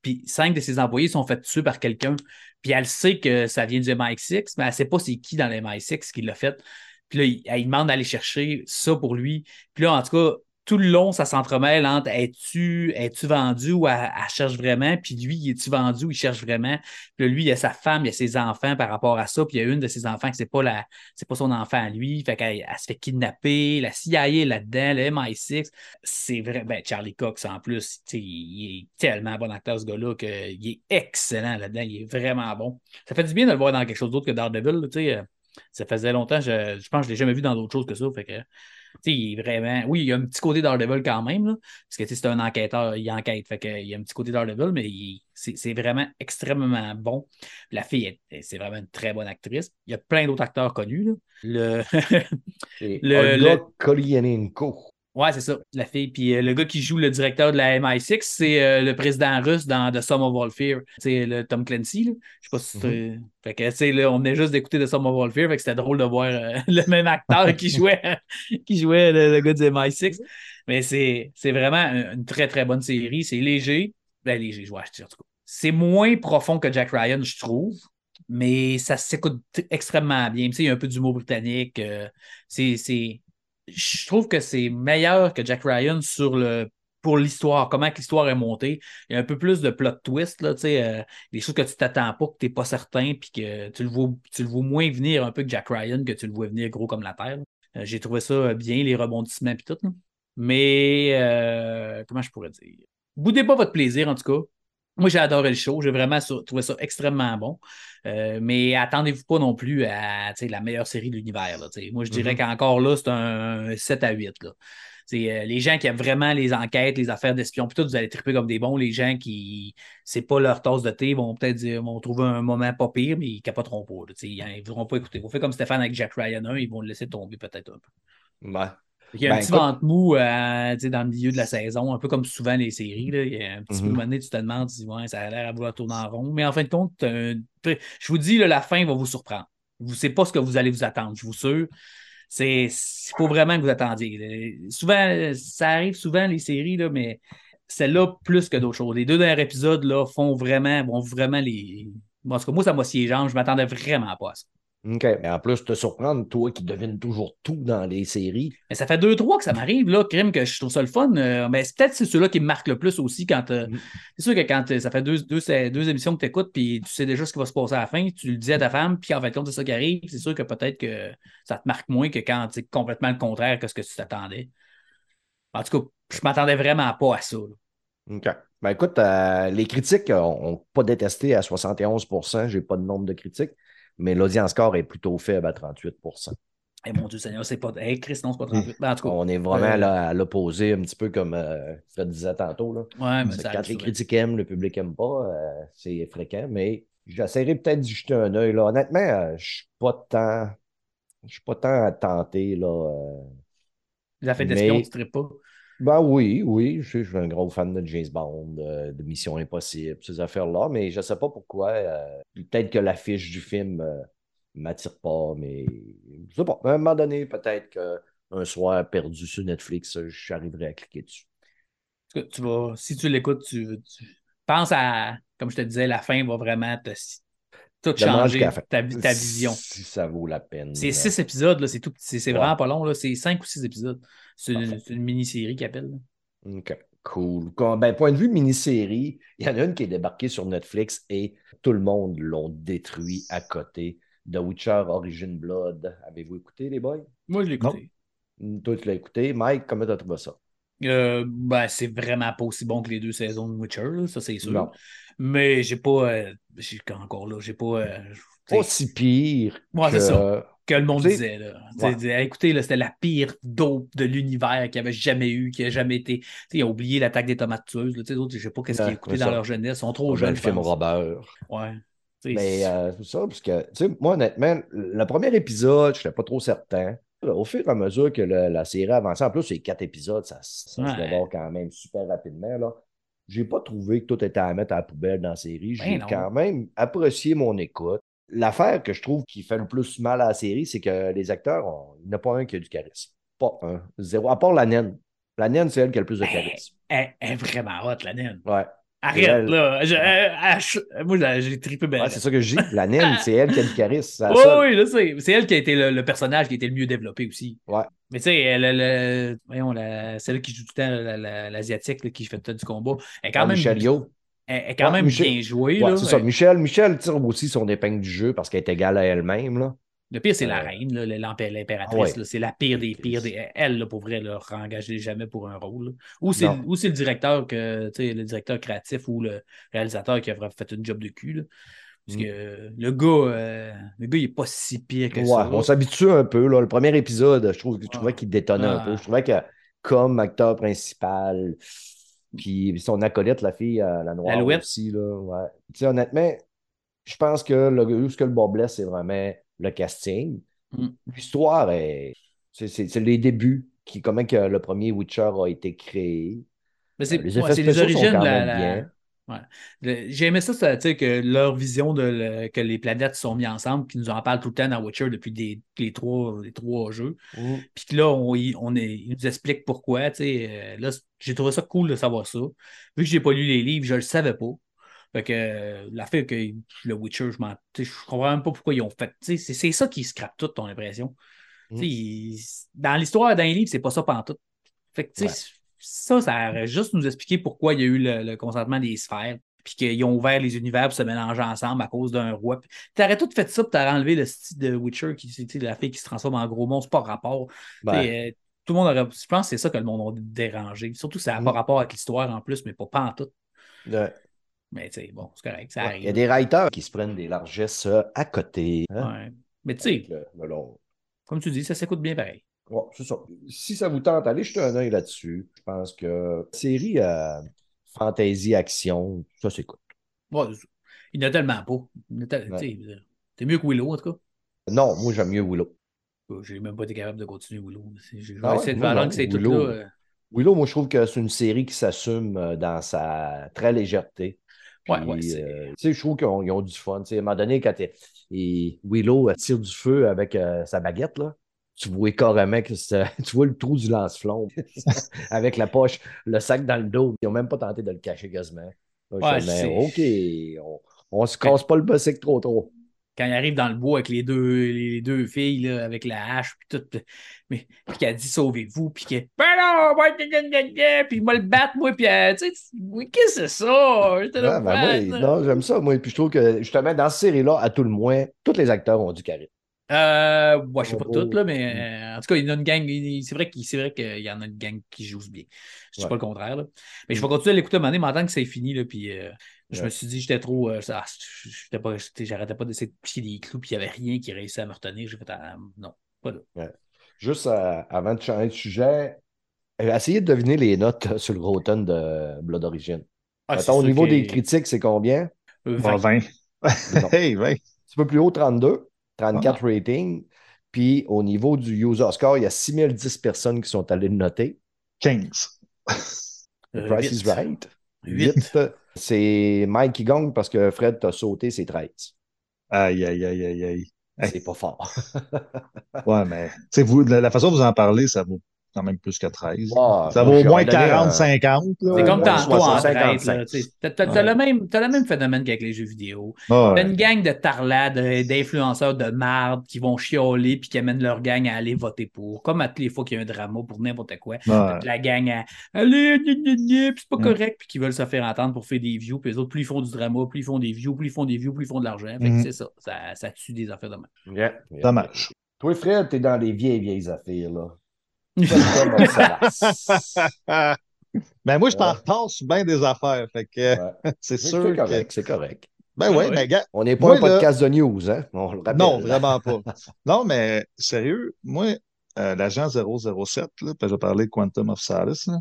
puis cinq de ses employés sont fait tuer par quelqu'un, puis elle sait que ça vient du MI6, mais elle sait pas c'est qui dans le MI6 qui l'a fait. Puis là, il, elle demande d'aller chercher ça pour lui. Puis là, en tout cas, tout le long, ça s'entremêle entre es-tu es vendu ou elle, cherche vraiment, puis lui, es-tu vendu ou il cherche vraiment? Puis lui, il a sa femme, il a ses enfants par rapport à ça, puis il y a une de ses enfants que c'est pas la c'est pas son enfant à lui, fait qu'elle elle se fait kidnapper, la CIA est là-dedans, le MI6, c'est vrai, ben Charlie Cox en plus, il, est tellement bon acteur ce gars-là qu'il est excellent là-dedans, il est vraiment bon. Ça fait du bien de le voir dans quelque chose d'autre que Daredevil, tu sais. Ça faisait longtemps, je, je pense que je l'ai jamais vu dans d'autres choses que ça, il est vraiment. Oui, il y a un petit côté Daredevil quand même, là, parce que c'est un enquêteur, il enquête. Fait il y a un petit côté Daredevil, mais c'est vraiment extrêmement bon. La fille, c'est vraiment une très bonne actrice. Il y a plein d'autres acteurs connus. Là. Le. [laughs] le, Olga le... Kolianenko. Ouais, c'est ça, la fille. Puis euh, le gars qui joue le directeur de la MI6, c'est euh, le président russe dans The Sum of All Fear. C'est le Tom Clancy. Là. Je sais pas si mm -hmm. Fait que, tu sais, là, on venait juste d'écouter The Sum of All Fear. Fait que c'était drôle de voir euh, [laughs] le même acteur qui jouait, [laughs] qui jouait le, le, gars du MI6. Mais c'est vraiment une très, très bonne série. C'est léger. Ben, léger, je vois, en tout cas. C'est moins profond que Jack Ryan, je trouve. Mais ça s'écoute extrêmement bien. Tu sais, il y a un peu d'humour britannique. euh, c'est je trouve que c'est meilleur que Jack Ryan sur le pour l'histoire, comment l'histoire est montée. Il y a un peu plus de plot twist, là, euh, des choses que tu t'attends pas, que tu n'es pas certain, puis que tu le, vois, tu le moins venir un peu que Jack Ryan, que tu le vois venir gros comme la Terre. Euh, J'ai trouvé ça bien, les rebondissements et tout. Mais euh, comment je pourrais dire? Boudez pas votre plaisir, en tout cas. Moi, j'ai adoré le show. J'ai vraiment trouvé ça extrêmement bon. Euh, mais attendez-vous pas non plus à la meilleure série de l'univers. Moi, je dirais mm -hmm. qu'encore là, c'est un 7 à 8. Là. Euh, les gens qui aiment vraiment les enquêtes, les affaires d'espions, puis tout, vous allez triper comme des bons. Les gens qui, c'est pas leur tasse de thé, vont peut-être dire, vont trouver un moment pas pire, mais ils capoteront pas. Là, ils ne voudront pas écouter. Vous faites comme Stéphane avec Jack Ryan 1, ils vont le laisser tomber peut-être un peu. Ouais. Il y a ben, un petit ventre mou euh, dans le milieu de la saison, un peu comme souvent les séries. Là. Il y a un petit mm -hmm. peu donné, tu te demandes si ouais, ça a l'air à vouloir tourner en rond. Mais en fin de compte, un... je vous dis, là, la fin va vous surprendre. Vous ne savez pas ce que vous allez vous attendre, je vous assure. Il faut vraiment que vous attendiez. Souvent, ça arrive souvent, les séries, là, mais celle-là, plus que d'autres choses. Les deux derniers épisodes là, font vraiment, vont vraiment les. En tout cas, moi, ça m'a scié jambes. Je ne m'attendais vraiment pas à ça. OK. Mais en plus, te surprendre, toi qui devines toujours tout dans les séries. Mais ça fait deux, trois que ça m'arrive, là, crime, que je trouve ça le fun. Euh, mais peut-être c'est ceux-là qui me marquent le plus aussi quand. Euh, mm. C'est sûr que quand euh, ça fait deux, deux, deux émissions que tu écoutes, puis tu sais déjà ce qui va se passer à la fin, tu le dis à ta femme, puis en fait, compte, c'est ça qui arrive, c'est sûr que peut-être que ça te marque moins que quand c'est complètement le contraire que ce que tu t'attendais. En tout cas, je m'attendais vraiment pas à ça. Là. OK. Ben écoute, euh, les critiques n'ont pas détesté à 71% j'ai pas de nombre de critiques mais l'audience score est plutôt faible à 38% Eh mon Dieu Seigneur, c'est pas. Hey, Chris, non, c'est pas 38. Ben, en tout cas, On est vraiment Euh, là, à l'opposé, un petit peu comme euh, Fred disait tantôt. Là. ouais, mais ça quand les critiques aiment, le public n'aime pas, euh, c'est fréquent, mais j'essaierai peut-être d'y jeter un œil. Là. Honnêtement, euh, je suis pas tant. Je suis pas tant tenté. Là, euh. Les affaires d'espion, Mais- tu ne pas. Ben oui, oui, je, suis- je suis un gros fan de James Bond, euh, de Mission Impossible, ces affaires-là, mais je sais pas pourquoi. euh, peut-être que l'affiche du film euh, m'attire pas, mais je sais pas. À un moment donné, peut-être qu'un soir perdu sur Netflix, j'arriverai à cliquer dessus. Tu vas, si tu l'écoutes, tu, tu penses à, comme je te disais, la fin va vraiment te, tout changer, ta, ta vision. Si ça vaut la peine. C'est six épisodes, c'est tout, c'est Ouais. vraiment pas long, c'est cinq ou six épisodes. C'est une, mini-série qu'ils appellent. là. OK, cool. Comme- Ben, point de vue mini-série, il y en a une qui est débarquée sur Netflix et tout le monde l'ont détruit à côté. The Witcher Origin Blood. Avez-vous écouté, les boys? Moi, je l'ai écouté. Mm, Toi, tu l'as écouté. Mike, comment t'as trouvé ça? Euh, ben, c'est vraiment pas aussi bon que les deux saisons de Witcher, là, ça c'est sûr. Non. Mais j'ai pas. euh, j'ai encore là, j'ai pas. euh, Pas t'sais, si pire Ouais, que... c'est ça. Que le monde disait. Là. T'sais, ouais. disait, écoutez, là, c'était la pire dope de l'univers qu'il n'y avait jamais eu, qui a jamais été. T'sais, ils ont oublié l'attaque des tomates tueuses. Là. Autres, je sais pas qu'est-ce qu'ils Ouais, c'est dans leur jeunesse. Ils sont trop Dans jeunes. le film. Robert. Ouais. T'sais, Mais c'est- euh, c'est ça, parce que, tu sais, moi, honnêtement, le premier épisode, je n'étais pas trop certain. Au fur et à mesure que le- la série avançait, en plus, c'est quatre épisodes, ça, ça Ouais. se dévore quand même super rapidement. Là. J'ai pas trouvé que tout était à mettre à la poubelle dans la série. J'ai Ben non. quand même apprécié mon écoute. L'affaire que je trouve qui fait le plus mal à la série, c'est que les acteurs, on- il n'y en a pas un qui a du charisme. Pas un. Zéro. À part la naine. La naine, c'est elle qui a le plus de Ben, charisme. elle, elle est vraiment hot, la naine. Ouais. Arrête, elle. là. Je- elle- elle- moi, là, j'ai trippé bien. Ouais, c'est ça que je dis. La naine, [laughs] c'est elle qui a du charisme. Oui, oui, je sais. C'est elle qui a été le, le personnage qui a été le mieux développé aussi. Ouais. Mais tu sais, elle, elle- elle- voyons, celle qui joue tout le temps, la- la- l'Asiatique, qui fait tout du combat, elle est quand même, Michel Yeoh. Est quand Ouais, même Michel- bien jouée. Ouais, c'est ça. Michel, Michel tire aussi son épingle du jeu parce qu'elle est égale à elle-même. Le pire, c'est la Euh, reine, l'impératrice. ah ouais. là. C'est la pire des pires. Des... Elle, là, pour vrai, engagez jamais pour un rôle. là. Ou c'est le directeur que, le directeur créatif ou le réalisateur qui a fait une job de cul. là. Parce Mm. que le gars, euh, le gars, il est pas si pire que Ouais, ça. on s'habitue un peu. Là. Le premier épisode, je, trouve, je trouvais qu'il détonnait un peu. Je trouvais que comme acteur principal, puis son acolyte, la fille, euh, la noire aussi. Là, ouais. Honnêtement, je pense que le, ce que le bas blesse, c'est vraiment le casting. Mm. L'histoire est. C'est les débuts, qui, comment que le premier Witcher a été créé. Mais c'est Euh, les ouais, origines de la. Ouais. J'ai aimé ça, sais, que leur vision de le- que les planètes sont mises ensemble, qui nous en parlent tout le temps dans Witcher depuis des- les, trois, les trois jeux. Mm. Puis que là, on, on est, ils nous expliquent pourquoi. tu sais, euh, là, j'ai trouvé ça cool de savoir ça. Vu que j'ai pas lu les livres, je le savais pas. Fait que euh, la fait que le Witcher, je m'en. Je comprends même pas pourquoi ils ont fait. tu sais, C'est c'est ça qui scrape tout, ton impression. Mm. Sais, ils- Dans l'histoire d'un livre, c'est pas ça pantoute. Fait que, tu sais, Ouais. Ça, ça aurait juste nous expliquer pourquoi il y a eu le, le consentement des sphères, puis qu'ils ont ouvert les univers pour se mélanger ensemble à cause d'un roi. Puis T'aurais tout fait ça, puis t'aurais enlevé le style de Witcher, qui, tu sais, la fille qui se transforme en gros monstre, pas rapport. Tu Ben, euh, tout le monde aurait. Je pense que c'est ça que le monde a dérangé. Surtout que ça n'a pas Mm. rapport avec l'histoire en plus, mais pas pantoute. ouais. Mais tu sais, bon, c'est correct, ça Ouais, arrive. Il y a des writers qui se prennent des largesses euh, à côté. hein, Ouais. Mais tu sais, comme tu dis, ça s'écoute bien pareil. Ouais, c'est ça. Si ça vous tente, allez jeter un œil là-dessus. Je pense que série euh, fantasy action, ça s'écoute. Ouais, il n'y en a tellement pas. Ouais. T'es mieux que Willow, en tout cas. Non, moi j'aime mieux Willow. J'ai même pas été capable de continuer Willow. C'est- Je vais Ah essayer de faire langue, c'est tout Willow. là. euh, Willow, moi je trouve que c'est une série qui s'assume euh, dans sa très légèreté. Puis, Ouais, euh, je trouve qu'ils ont, du fun. Tu sais, à un moment donné, quand et Willow tire du feu avec euh, sa baguette, là, tu vois carrément que c'est- [laughs] tu vois le trou du lance-flamme [laughs] avec la poche, le sac dans le dos. Ils n'ont même pas tenté de le cacher quasiment. Ouais, mais OK, on, se casse pas le bossic trop trop. Quand il arrive dans le bois avec les deux, les deux filles, là, avec la hache, puis tout, mais, puis qu'elle dit sauvez-vous, puis qu'elle. Ben non, gna, puis m'a le battre, moi, puis elle, tu sais, qu'est-ce que c'est ça? Ah, ben, moi, non, j'aime ça, moi. Puis je trouve que justement, dans cette série-là, à tout le moins, tous les acteurs ont du charisme. Euh, ouais, je sais pas Oh, toutes, là, mais euh, en tout cas, il y en a une gang. C'est vrai qu'il c'est vrai qu'il y en a une gang qui joue bien. Je dis Ouais. pas le contraire, là. Mais je vais Mm. continuer à l'écouter à un moment donné, mais en tant que c'est fini, là, puis euh, je Ouais. me suis dit, j'étais trop. euh, ah, j'étais pas- j'étais- J'arrêtais pas d'essayer de piquer des clous, puis il y avait rien qui réussissait à me retenir. J'ai fait, ah, non, Pas là. Juste euh, avant de changer de sujet, euh, essayez de deviner les notes sur le Rotten de Blood Origin. Ah, Mettons, c'est au niveau que- des critiques, c'est combien? Euh, Ah, 20. 20. Non. [laughs] hey, 20. Un petit peu plus haut, 32, 34 Ah. rating. Puis au niveau du user score, il y a 6010 personnes qui sont allées le noter. 15. The Euh, Price is right. Huit. 8. C'est Mike qui gagne parce que Fred t'a sauté ses 13. Aïe, aïe, aïe, aïe, aïe. C'est pas fort. [laughs] Ouais, mais vous, la, la façon dont vous en parlez, ça vaut quand même plus que 13. Ah, ça vaut au moins vais donner 40, un- 50. là. C'est comme tantôt en 60, traite, 55. là, tu sais. T'as le même, t'as le même phénomène qu'avec les jeux vidéo. Ouais. T'as une gang de tarlades, euh, d'influenceurs de marde qui vont chialer puis qui amènent leur gang à aller voter pour. Comme à toutes les fois qu'il y a un drama pour n'importe quoi. Ouais. La gang à puis c'est pas Mm. correct, puis qui veulent se faire entendre pour faire des views. Puis les autres, plus ils font du drama, plus ils font des views, plus ils font des views, plus ils font de l'argent. Fait que Mhm. c'est ça, ça. Ça tue des affaires de même. Yeah, yeah. Dommage. Toi, Fred, t'es dans les vieilles, vieilles affaires, là. Quantum of Solace. Ben moi, je t'en Ouais. repasse bien des affaires. Fait que Ouais. [laughs] c'est C'est sûr que. correct, c'est correct. Ben ouais, ouais. mais gars. On n'est pas Moi, un là- podcast de news, hein? On le rappelle. Non, vraiment pas. Non, mais sérieux, moi, euh, l'agent 007, là, puis je parlais de Quantum of Solace, là,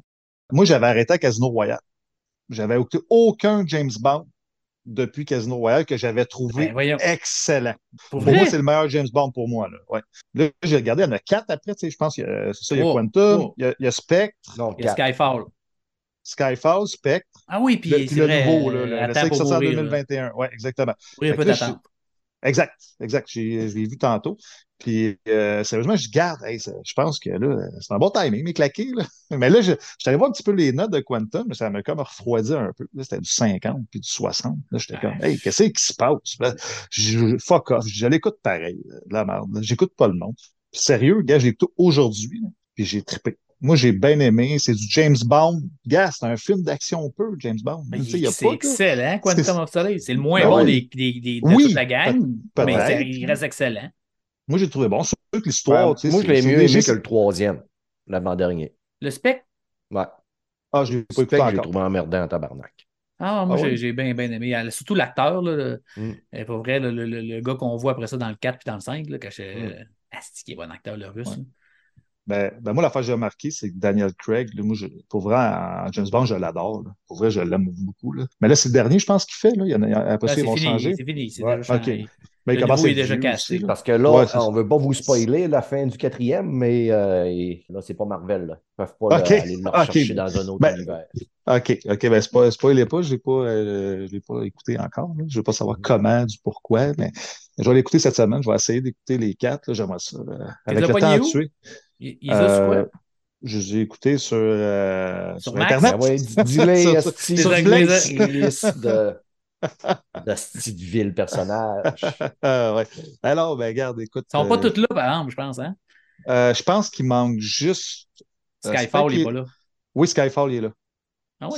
moi, j'avais arrêté à Casino Royale. J'avais aucun James Bond depuis Casino Royale que j'avais trouvé Ben, excellent. Pour moi, c'est le meilleur James Bond pour moi. Là, ouais. là j'ai regardé, il y en a quatre après, tu sais, je pense qu'il y a, c'est ça, il y a Oh, Quantum, oh. il y a, il y a Spectre, Non, Il y a. Skyfall. Skyfall, Spectre, Ah oui, puis le, le vrai, nouveau, là, euh, le, le temps cycle pour sorti en mourir, là. 2021. Oui, exactement. Oui, peu d'attente. Exact, exact. J'ai- Je l'ai vu tantôt. Puis, euh, sérieusement, je garde. hey, je pense que là, c'est un bon timing, mais claqué. Là. [laughs] Mais là, je, je suis allé voir un petit peu les notes de Quantum, mais ça m'a comme refroidi un peu. Là, c'était du 50 puis du 60. Là, j'étais comme, hey, qu'est-ce qui se passe? Là, je, fuck off. Je l'écoute pareil, de la merde. J'écoute pas le nom. Puis, sérieux, gars, j'ai tout aujourd'hui, là, puis j'ai trippé. Moi, j'ai bien aimé. C'est du James Bond. Gars, c'est un film d'action peu, James Bond. Mais il y a C'est pas, excellent, Quantum C'est- of Solace. C'est le moins Ben bon des, des, des- de Oui, toute la gang, peut- mais il reste excellent. Moi, j'ai trouvé bon. Surtout que l'histoire, Ouais, moi, je l'ai mieux aimé que le troisième, l'avant-dernier. Le spec, Ouais. Ah, je l'ai pas écouté que j'ai encore. trouvé emmerdant en tabarnak. ah, moi, Ah j'ai oui? bien, bien aimé. Euh, Surtout l'acteur, là, Mm. euh, pour vrai, le, le- le- le gars qu'on voit après ça dans le 4 puis dans le 5, là, quand je. Mm. Asti, qui est bon acteur, le russe. Ouais. Ben, ben moi, la fois que j'ai remarqué, c'est que Daniel Craig, là, moi, je- pour vrai, en James Bond, je l'adore. Pour vrai, je l'aime beaucoup. Là. Mais là, c'est le dernier, je pense, qu'il fait. Là. Il y en a, après Ah, ça, ils c'est vont fini, changer. c'est fini. C'est Ouais, déjà ok. changé. Mais Le il commence nouveau à est déjà cassé. Parce que là, Ouais, on veut pas vous spoiler la fin du quatrième, mais euh, et- là, c'est pas Marvel. Là. Ils peuvent pas là, aller le dans un autre Ben, univers. OK, OK, ben, spoil- spoilez pas, je l'ai pas, euh, l'ai pas écouté encore. Là. Je veux pas savoir comment, du pourquoi, mais je vais l'écouter cette semaine. Je vais essayer d'écouter les quatre. J'aimerais ça. là. Avec le temps à tuer. Il, il sur Euh, quoi? je les ai écoutés sur, euh, Sur sur? Internet. Ah ouais, dis-les, [laughs] Sur- sur Flex. liste de, [laughs] de petite ville personnage. [laughs] Ah, ouais. Alors, ben, regarde, écoute. Ils sont pas euh, tous là, par exemple, je pense. Hein? euh, je pense qu'il manque juste. euh, Skyfall, il Spec, est pas là. Oui, Skyfall, il est là. Ah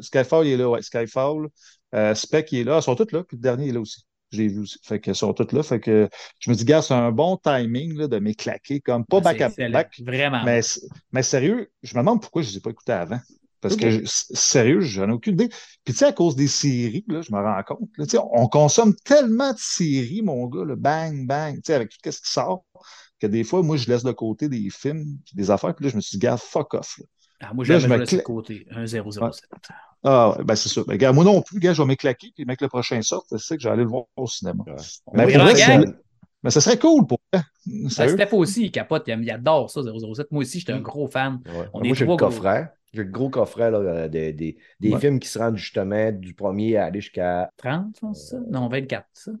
Skyfall, il est là, ouais. Skyfall. Euh, Spec, il est là. Ils sont tous là. Puis le dernier, il est là aussi. Je l'ai vu aussi. Fait qu'ils sont tous là. Fait que je me dis, gars, c'est un bon timing là, de m'éclaquer, comme pas back à back. Vraiment. Mais, mais sérieux, je me demande pourquoi je ne les ai pas écoutés avant. Parce que, sérieux, j'en ai aucune idée. Puis, tu sais, à cause des séries, là, je me rends compte. là, tu sais, on consomme tellement de séries, mon gars, le bang, bang, tu sais, avec tout ce qui sort, que des fois, moi, je laisse de côté des films, des affaires, puis là, je me suis dit, gars, fuck off. là. Ah, moi, là, je me laisse de côté. Un 007. Ah, ouais, ben, c'est ça. Ben, gars, moi non plus, gars, je vais m'éclaquer, puis mec, le prochain sort, c'est ça que j'allais le voir au cinéma. Ouais. On Mais vrai, ça serait cool pour. Ben? Steph aussi, il capote, il, il adore ça, 007. Moi aussi, j'étais un gros fan. Ouais. On Moi, est j'ai le gros. J'ai le gros coffret là, euh, des, des, des Ouais. films qui se rendent justement du premier à aller jusqu'à. 30, je pense, ça? Non, 24, ça.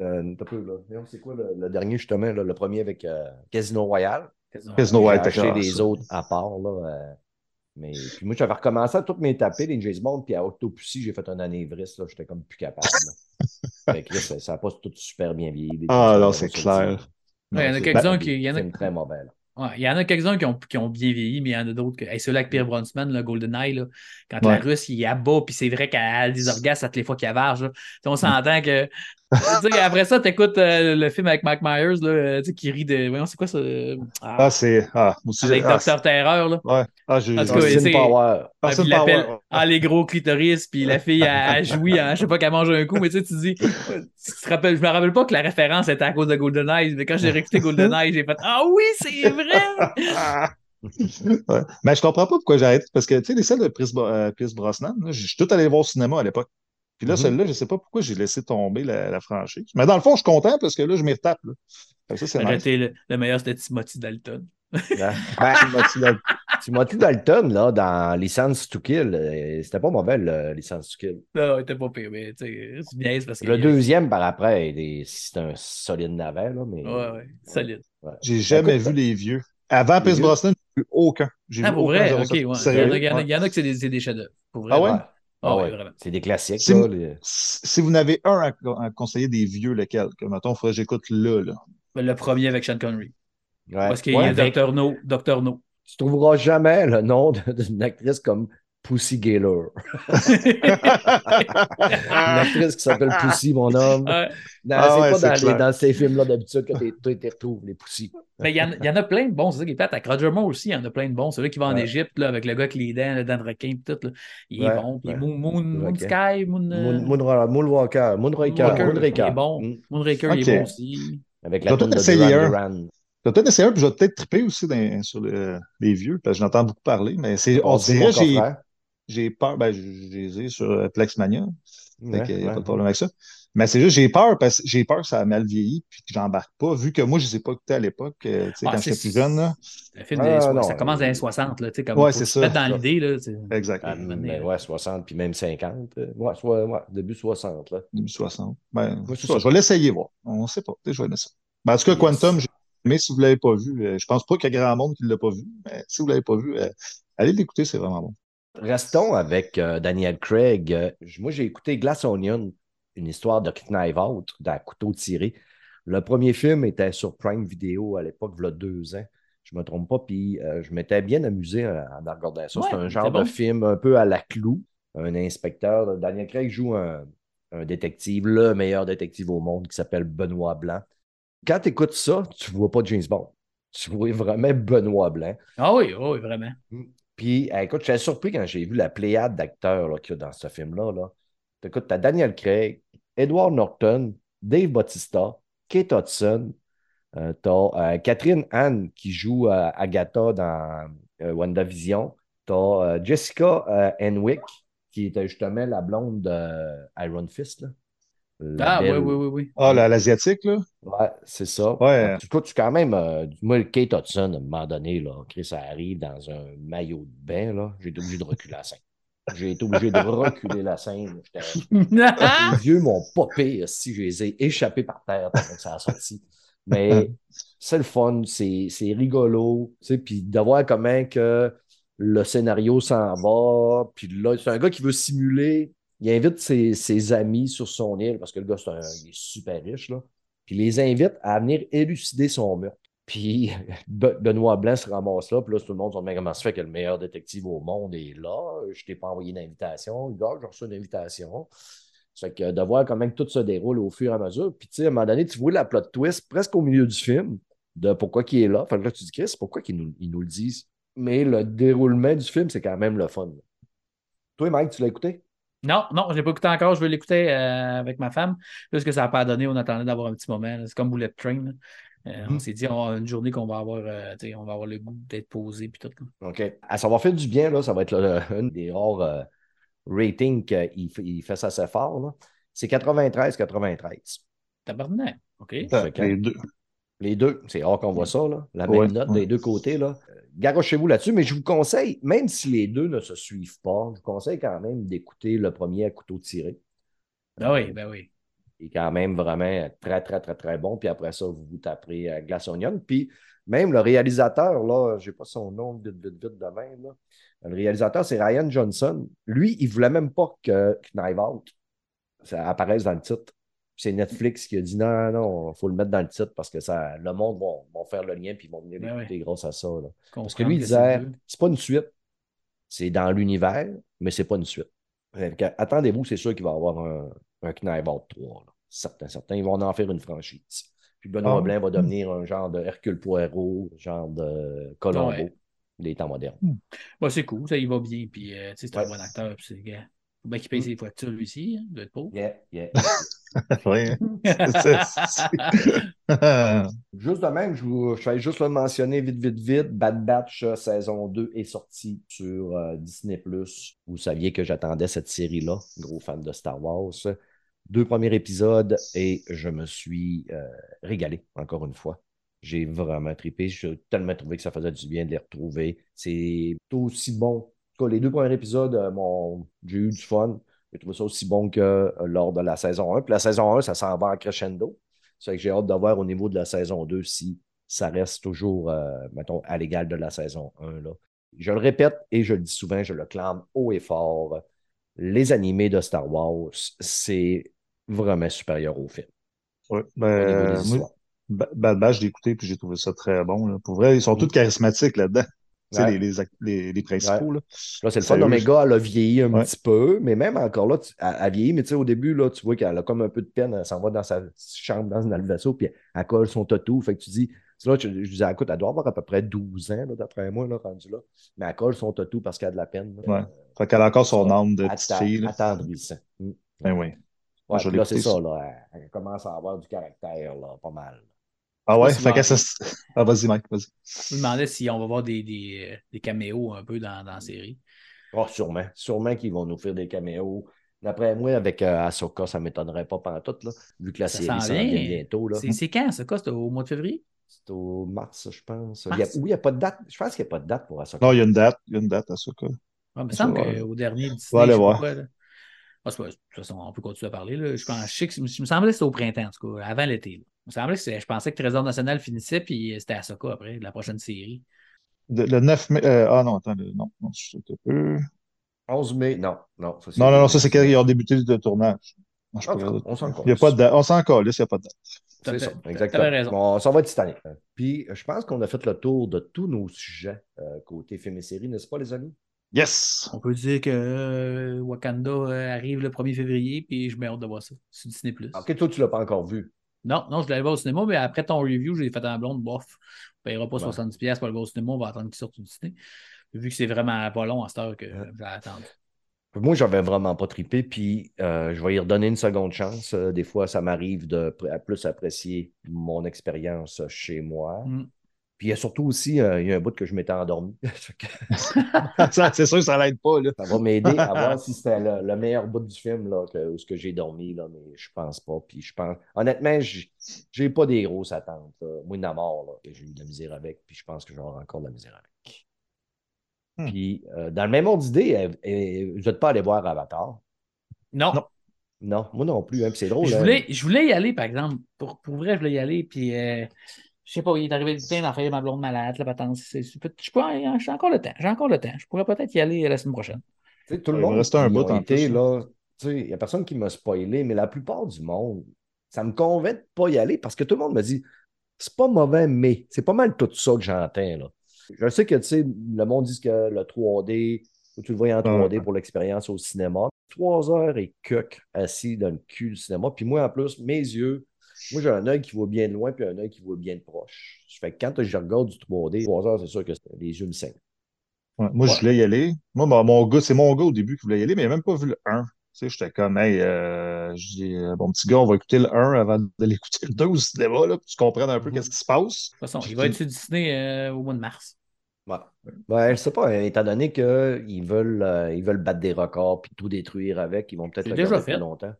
Euh, t'as peu, là. C'est quoi le, le dernier justement, là, le premier avec euh, Casino Royale? Casino J'ai Royale, acheté des ça. autres à part. Là, euh, mais puis moi, j'avais recommencé à toutes mes taper, les James Bond, puis à Octopussy, j'ai fait un anévrisme. là, J'étais comme plus capable. là. [laughs] fait que là, ça n'a pas tout super bien vieilli. Ah, non, c'est clair. Ouais, il y en a c'est- quelques-uns qui. Il y en a, film très mauvais. là. Ouais, il y en a quelques-uns qui ont, qui ont bien vieilli, mais il y en a d'autres que. Hey, celui-là avec Pierre Bronsman, le GoldenEye, là, quand Ouais. la Russe, il abat, puis c'est vrai qu'elle a des orgasmes à toutes les fois qu'il avarge. On s'entend que après ça, t'écoutes euh, le film avec Mike Myers là, euh, tu sais, qui rit de. Voyons, c'est quoi ça? Ah, Ah, c'est. Ah, aussi. avec ah, Docteur Terreur, là. Ouais. Ah, j'ai. En tout cas, Austin c'est- Power. Ah, Ah, il l'appelle ouais. Ah, les gros clitoris, puis la fille a, a joui, hein, je sais pas qu'elle mange un coup, mais tu sais, tu dis, tu te rappelles, je me rappelle pas que la référence était à cause de GoldenEye, mais quand j'ai réécouté GoldenEye, j'ai fait Ah oui, c'est vrai! Ah! Ouais. Mais je comprends pas pourquoi j'ai arrêté. Parce que, tu sais, les salles de Pierce, euh, Pierce Brosnan, je suis tout allé voir au cinéma à l'époque. Puis là, Mhm. celle-là, je sais pas pourquoi j'ai laissé tomber la, la franchise. Mais dans le fond, je suis content parce que là, je m'y retape. Là. Ça, nice. été le, le meilleur, c'était Timothy Dalton. [laughs] [laughs] Ben, Timothy Dalton, là, dans Licence to Kill, euh, c'était pas mauvais, le Licence to Kill. Non, il était pas pire, mais tu sais, c'est bien, c'est parce que. Le deuxième, par après, c'est un solide navet, là, mais... Ouais, ouais, solide. Ouais. J'ai jamais vu les vieux. Avant Pierce? Brosnan, j'ai vu aucun. J'ai Ah, vu pour aucun vrai, ok, ouais. Il y, en a, il y en que c'est des, c'est des chefs-d'œuvre. Pour vrai. Ah ouais? Ouais. Ah ouais, ouais. vraiment. C'est des classiques, Si- là. les- Si vous n'avez un à, à conseiller des vieux, lequel? Que, mettons, il faudrait que j'écoute là, là. Le premier avec Sean Connery. Ouais. Parce qu'il y a avec- Dr. No. Dr. No. Tu trouveras jamais le nom d'une actrice comme Pussy Gaylor. [laughs] Une actrice qui s'appelle Pussy, mon homme. Ouais. Non, Ah c'est ouais, pas c'est dans, les- dans ces films-là d'habitude que tu retrouves, les Pussy. Mais il y, en, il y en a plein de bons, c'est ça qui est plate. Avec Roger Moore aussi, il y en a plein de bons. Celui qui va en Ouais. Égypte là, avec le gars avec les dents, le dent de requin et tout. Là. Il est Ouais, bon. Puis ouais. Moon, Moon, Moon. Sky, Moon, euh, Moon, Moonra- Moonwalker, Moonraker, Moonraker, il est bon. Mm. Moonraker, il Ok. est bon aussi. Avec Je la tune de Duran. Je vais peut-être essayer un, puis je vais peut-être triper aussi dans- sur le- les vieux, parce que j'entends beaucoup parler. Mais c'est, on Passer dirait, mon j'ai. J'ai peur. Ben, je je les ai sur euh, Plexmania. Ouais, Fait qu'il n'y a ouais. pas de problème avec ça. Mais c'est juste, j'ai peur parce que j'ai peur que ça a mal vieilli puis que j'embarque pas, vu que moi, je ne les ai pas écoutés à l'époque, euh, tu sais, Ah, quand c'est- j'étais plus jeune. Là. Film Ah, des so- non, ça commence dans les 60, là, tu sais, comme Ouais, c'est ça. mettre dans l'idée, là. tu sais. Exact. Ah, ben ouais, 60, puis même 50. euh, Ouais, soit, ouais, début 60. Là. 2060. Ben, Ouais, c'est ça, ça. je vais l'essayer, voir. On ne sait pas. Je vais aimer ça. Ben, en tout cas, Yes. Quantum, j'ai aimé si vous ne l'avez pas vu. Euh, je pense pas qu'il y a grand monde qui ne l'a pas vu, mais si vous ne l'avez pas vu, euh, allez l'écouter, c'est vraiment bon. Restons avec euh, Daniel Craig. Euh, moi, j'ai écouté Glass Onion, une histoire de Knife Out, d'un couteau tiré. Le premier film était sur Prime Video à l'époque, il y a deux ans. Je ne me trompe pas. Puis euh, je m'étais bien amusé en, regardant ça. Ouais, c'est un genre bon. de film un peu à la clou. Un inspecteur. Daniel Craig joue un, un détective, le meilleur détective au monde, qui s'appelle Benoît Blanc. Quand tu écoutes ça, tu ne vois pas James Bond. Tu vois vraiment Benoît Blanc. Ah oui, oh oui, vraiment. Puis, euh, écoute, j'étais surpris quand j'ai vu la pléiade d'acteurs qu'il y a dans ce film-là. Là. Écoute, t'as Daniel Craig, Edward Norton, Dave Bautista, Kate Hudson, euh, t'as euh, Catherine Anne qui joue euh, Agatha dans WandaVision, t'as euh, Jessica Henwick qui était justement la blonde de Iron Fist. Là. La Ah oui, belle- oui, oui, oui. Ah, la- l'Asiatique, là? Ouais, c'est ça. Ouais. Tu quand même. euh, moi, Kate Hudson, à un moment donné, là, Chris, ça arrive dans un maillot de bain, là. J'ai été obligé de reculer la scène. J'ai été obligé de reculer la scène. J'étais- Les yeux m'ont popé si je les ai échappés par terre pendant que ça a sorti. Mais c'est le fun, c'est c'est rigolo. tu sais, Puis de voir comment que le scénario s'en va. Puis là, c'est un gars qui veut simuler. Il invite ses, amis sur son île parce que le gars, c'est un, il est super riche. Là. Puis il les invite à venir élucider son meurtre. Puis [laughs] Be- Benoît Blanc se ramasse là. Puis là, tout le monde se demande comment ça fait que le meilleur détective au monde est là. Je t'ai pas envoyé d'invitation. Gars, j'ai reçu une invitation. C'est que de voir comment tout se déroule au fur et à mesure. Puis, tu sais, à un moment donné, tu vois la plot twist presque au milieu du film de pourquoi il est là. Fait que là, tu te dis, Chris, pourquoi nous, ils nous le disent? Mais le déroulement du film, c'est quand même le fun. Toi, Mike, tu l'as écouté? Non, non, je l'ai pas écouté encore. Je vais l'écouter euh, avec ma femme. Parce que ça n'a pas donné, on attendait d'avoir un petit moment. C'est comme Bullet Train. Euh, On Mhm. s'est dit, on a une journée qu'on va avoir, euh, on va avoir le goût d'être posé puis tout. OK. À savoir faire du bien, là, ça va être un des rares euh, ratings qu'il fait ça assez fort. C'est 93-93. Tabarnak. OK. Ah, que- les deux. Les deux, c'est rare qu'on voit ça, là. la Ouais, même note ouais. des deux côtés. Là. Garochez-vous là-dessus, mais je vous conseille, même si les deux ne se suivent pas, je vous conseille quand même d'écouter le premier à couteau tiré. Ben oui, ben oui. Il est quand même vraiment très, très, très, très bon. Puis après ça, vous vous taperez à Glass Onion. Puis même le réalisateur, là, je n'ai pas son nom vite, vite, vite de même. là. Le réalisateur, c'est Ryan Johnson. Lui, il ne voulait même pas que Knife Out ça apparaisse dans le titre. C'est Netflix qui a dit non, non, il faut le mettre dans le titre parce que ça, le monde va, faire le lien puis ils vont venir Ben l'écouter grâce à ça. là. Parce que lui, il disait, c'est pas une suite. C'est dans l'univers, mais c'est pas une suite. Attendez-vous, c'est sûr qu'il va y avoir un, un Knife Out 3. là. Certains, certains. Ils vont en faire une franchise. Puis Benoît. Roblin va devenir un genre de Hercule Poirot, genre de Colombo Ouais. des temps modernes. Bah, c'est cool, ça y va bien. Puis, euh, c'est un Ouais. bon acteur. Puis, c'est, gars, faut bien qu'il paye ses factures, lui aussi. Hein, il doit être pauvre. Yeah, yeah. [laughs] [laughs] Ouais. [laughs] C'est- Juste de même, je, vous, je vais juste le mentionner vite, vite, vite. Bad Batch euh, saison 2 est sortie sur euh, Disney. Vous saviez que j'attendais cette série-là, gros fan de Star Wars. Deux premiers épisodes et je me suis euh, régalé, encore une fois. J'ai vraiment trippé. J'ai tellement trouvé que ça faisait du bien de les retrouver. C'est aussi bon. En tout cas, les deux premiers épisodes, euh, j'ai eu du fun. J'ai trouvé ça aussi bon que euh, lors de la saison 1. Puis la saison 1, ça s'en va en crescendo. C'est que j'ai hâte de voir au niveau de la saison 2 si ça reste toujours, euh, mettons, à l'égal de la saison 1. Là. Je le répète et je le dis souvent, je le clame haut et fort. Les animés de Star Wars, c'est vraiment supérieur au film. Niveau ben, Bad Batch, j'ai écouté puis j'ai trouvé ça très bon. là. Pour vrai, ils sont tous charismatiques là-dedans. Ouais. les, les, act- les, les principaux. Là. Là, c'est le fun. Omega, elle a vieilli un Ouais. petit peu, mais même encore là, tu- elle, elle vieillit, mais tu sais, au début, là, tu vois qu'elle a comme un peu de peine. Elle s'en va dans sa chambre, dans, le vaisseau, puis elle colle son tatou. Fait que tu dis, là, je, je disais, écoute, elle doit avoir à peu près 12 ans, d'après moi, là, rendu là. Mais elle colle son tatou parce qu'elle a de la peine. là. Fait qu'elle a encore son âme de petite fille. Attendrissant. Mm. Ben oui. Je là, c'est ça, ça. là. Elle, elle commence à avoir du caractère, là, pas mal. Ah ouais? Je Fait que ça. Ah, vas-y, Mike, vas-y. Je me demandais si on va voir des, des, euh, des caméos un peu dans, dans la série. Oh, sûrement. Sûrement qu'ils vont nous faire des caméos. D'après moi, avec euh, Ahsoka, ça ne m'étonnerait pas pantoute, là, vu que la Ça série s'en s'en vient. bientôt. Là. C'est, c'est quand, ça? C'était au mois de février? C'est au mars, je pense. Mars. Il y a, oui, il n'y a pas de date? Je pense qu'il n'y a pas de date pour Ahsoka. Non, il y a une date. Il y a une date. Quoi. Ah, il me semble qu'au dernier Disney, On va aller je voir. quoi. Ah, c'est pas- de toute façon, on peut continuer à parler. Là. Je, pense, je sais que, il me semblait que c'était au printemps, en tout cas, avant l'été. Me semblait que je pensais que Trésor National finissait, puis c'était Ahsoka après, la prochaine série. Le, le 9 mai. euh, ah non, attends. le- non, non, c'est un peu. 11 mai, non. Non, ça, Non, non, non, ça, c'est quand ils ont débuté le tournage. Non, je peux on s'en Il y a pas de date. On s'en calisse, il n'y a pas de date. C'est ça, exactement. raison. Bon, ça va être Titanic. hein. Puis, je pense qu'on a fait le tour de tous nos sujets euh, côté film et série, n'est-ce pas, les amis? Yes! On peut dire que euh, Wakanda arrive le 1er février, puis je mets hâte de voir ça sur Disney+. Ok, toi, tu ne l'as pas encore vu. Non, non, je l'allais voir au cinéma, mais après ton review, j'ai fait un blonde, bof. On ne payera pas Ouais. 70$ pour le voir au cinéma, on va attendre qu'il sorte au Disney. Vu que c'est vraiment pas long à cette heure que Ouais. j'ai attendu. Moi, j'avais vraiment pas trippé, puis euh, je vais y redonner une seconde chance. Euh, des fois, ça m'arrive de plus apprécier mon expérience chez moi. Mm. Puis il y a surtout aussi, euh, il y a un bout que je m'étais endormi. [laughs] [laughs] C'est sûr, ça l'aide pas, là. ça va m'aider à voir si [laughs] c'était le, le meilleur bout du film là, que, où ce que j'ai dormi, là, mais je pense pas. Puis je pense, honnêtement, j'ai pas des grosses attentes. là. Moi, de la mort, là, que j'ai eu de la misère avec, puis je pense que j'aurai encore de la misère avec. Hmm. Puis, euh, dans le même ordre d'idée, euh, euh, vous n'êtes pas allé voir Avatar? Non. Non. Non, moi non plus. hein, puis c'est drôle. Je hein. voulais, je voulais y aller, par exemple. Pour, pour vrai, je voulais y aller, puis euh, je sais pas, il est arrivé plein d'affaires, ma blonde malade, la patente. c'est- c'est- Je peux- j'ai encore le temps. J'ai encore le temps. Je pourrais peut-être y aller la semaine prochaine. Tu sais, tout le monde rester un bout en été, plus, là, tu sais, il n'y a personne qui m'a spoilé, mais la plupart du monde, ça me convainc de pas y aller parce que tout le monde me dit c'est pas mauvais, mais c'est pas mal tout ça que j'entends. là. Je sais que tu sais, le monde dit que le 3D, faut que tu le voyais en 3D pour l'expérience au cinéma. Trois heures et cuc assis dans le cul du cinéma. Puis moi, en plus, mes yeux, moi j'ai un œil qui voit bien de loin puis un œil qui voit bien de proche. Fait que quand je regarde du 3D, trois heures, c'est sûr que les yeux me saignent. Ouais, moi, Ouais. je voulais y aller. Moi, mon, mon gars, c'est mon gars au début qui voulait y aller, mais il n'a même pas vu le 1. Tu sais, j'étais comme, hey, euh, je dis, euh, mon petit gars, on va écouter le 1 avant d'aller [laughs] écouter le 2 au cinéma, là, pour que tu comprennes un peu Mhm. qu'est-ce qui se passe. De toute façon, il va être sur Disney euh, au mois de mars. Ouais. Ouais, je sais pas, hein, étant donné qu'ils veulent, euh, ils veulent battre des records puis tout détruire avec, ils vont peut-être le déjà fait. longtemps.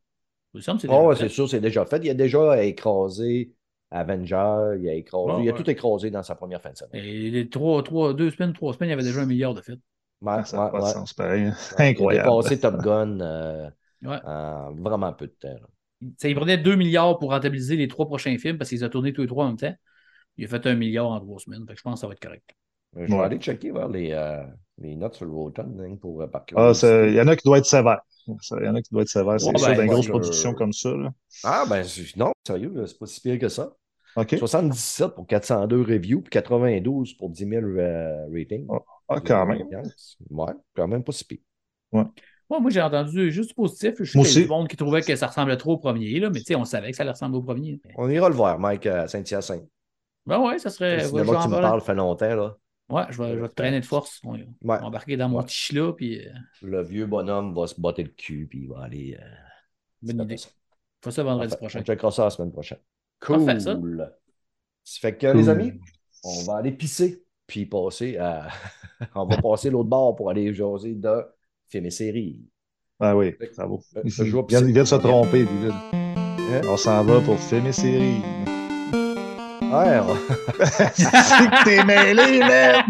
Il semble c'est Oh, fait. c'est sûr, c'est déjà fait. Il a déjà écrasé Avenger, il a écrasé, il a ouais. tout écrasé dans sa première fin de semaine. Et les trois, trois, deux semaines, trois semaines, il y avait déjà un milliard de fêtes. Ouais, Ça n'a ouais, pas de ouais. sens, pareil. Ouais, [laughs] Il a Incroyable. dépassé Top Gun euh, Ouais. en vraiment peu de temps. sais, il prenait 2 milliards pour rentabiliser les trois prochains films parce qu'ils ont tourné tous les trois en même temps. Il a fait un milliard en trois semaines. Fait que je pense que ça va être correct. Je vais Ouais. aller checker vers les, euh, les notes sur le Rotten hein, pour euh, par Ah, il y en a qui doivent être sévères. Il y en a qui doivent être sévères, c'est Ouais, sûr, ben, dans une moi, grosse je- production comme ça. Là. Ah, ben c'est- non, sérieux, c'est pas si pire que ça. OK. 77 pour 402 reviews, puis 92 pour 10 000 euh, ratings. Ah, quand même. Ouais, quand même pas si pire. Ouais, moi, j'ai entendu juste positif. Je aussi. du monde qui trouvait que ça ressemblait trop au premier, là, mais tu sais, on savait que ça allait ressembler au premier. On ira le voir, Mike, à Saint-Hyacinthe. Ben ouais, ça serait. Le ouais, cinéma vais que tu me parles fait longtemps, là. Ouais, je vais, je vais te traîner de force. On, va embarquer dans mon Ouais. petit chila, puis euh, Le vieux bonhomme va se botter le cul, puis il va aller. euh, bonne idée. faire ça. Fais ça vendredi Parfait. prochain. On checkera ça la semaine prochaine. Parfait, Cool. ça. Ça fait que, les amis, on va aller pisser, puis passer à. [laughs] on va [laughs] passer l'autre bord pour aller jaser de films et séries. Ah oui, ça va. Euh, Il je vient, vois il vient de se tromper. Hein? On s'en va pour films et séries. Ouais, on- C'est [laughs] que t'es mêlé, man!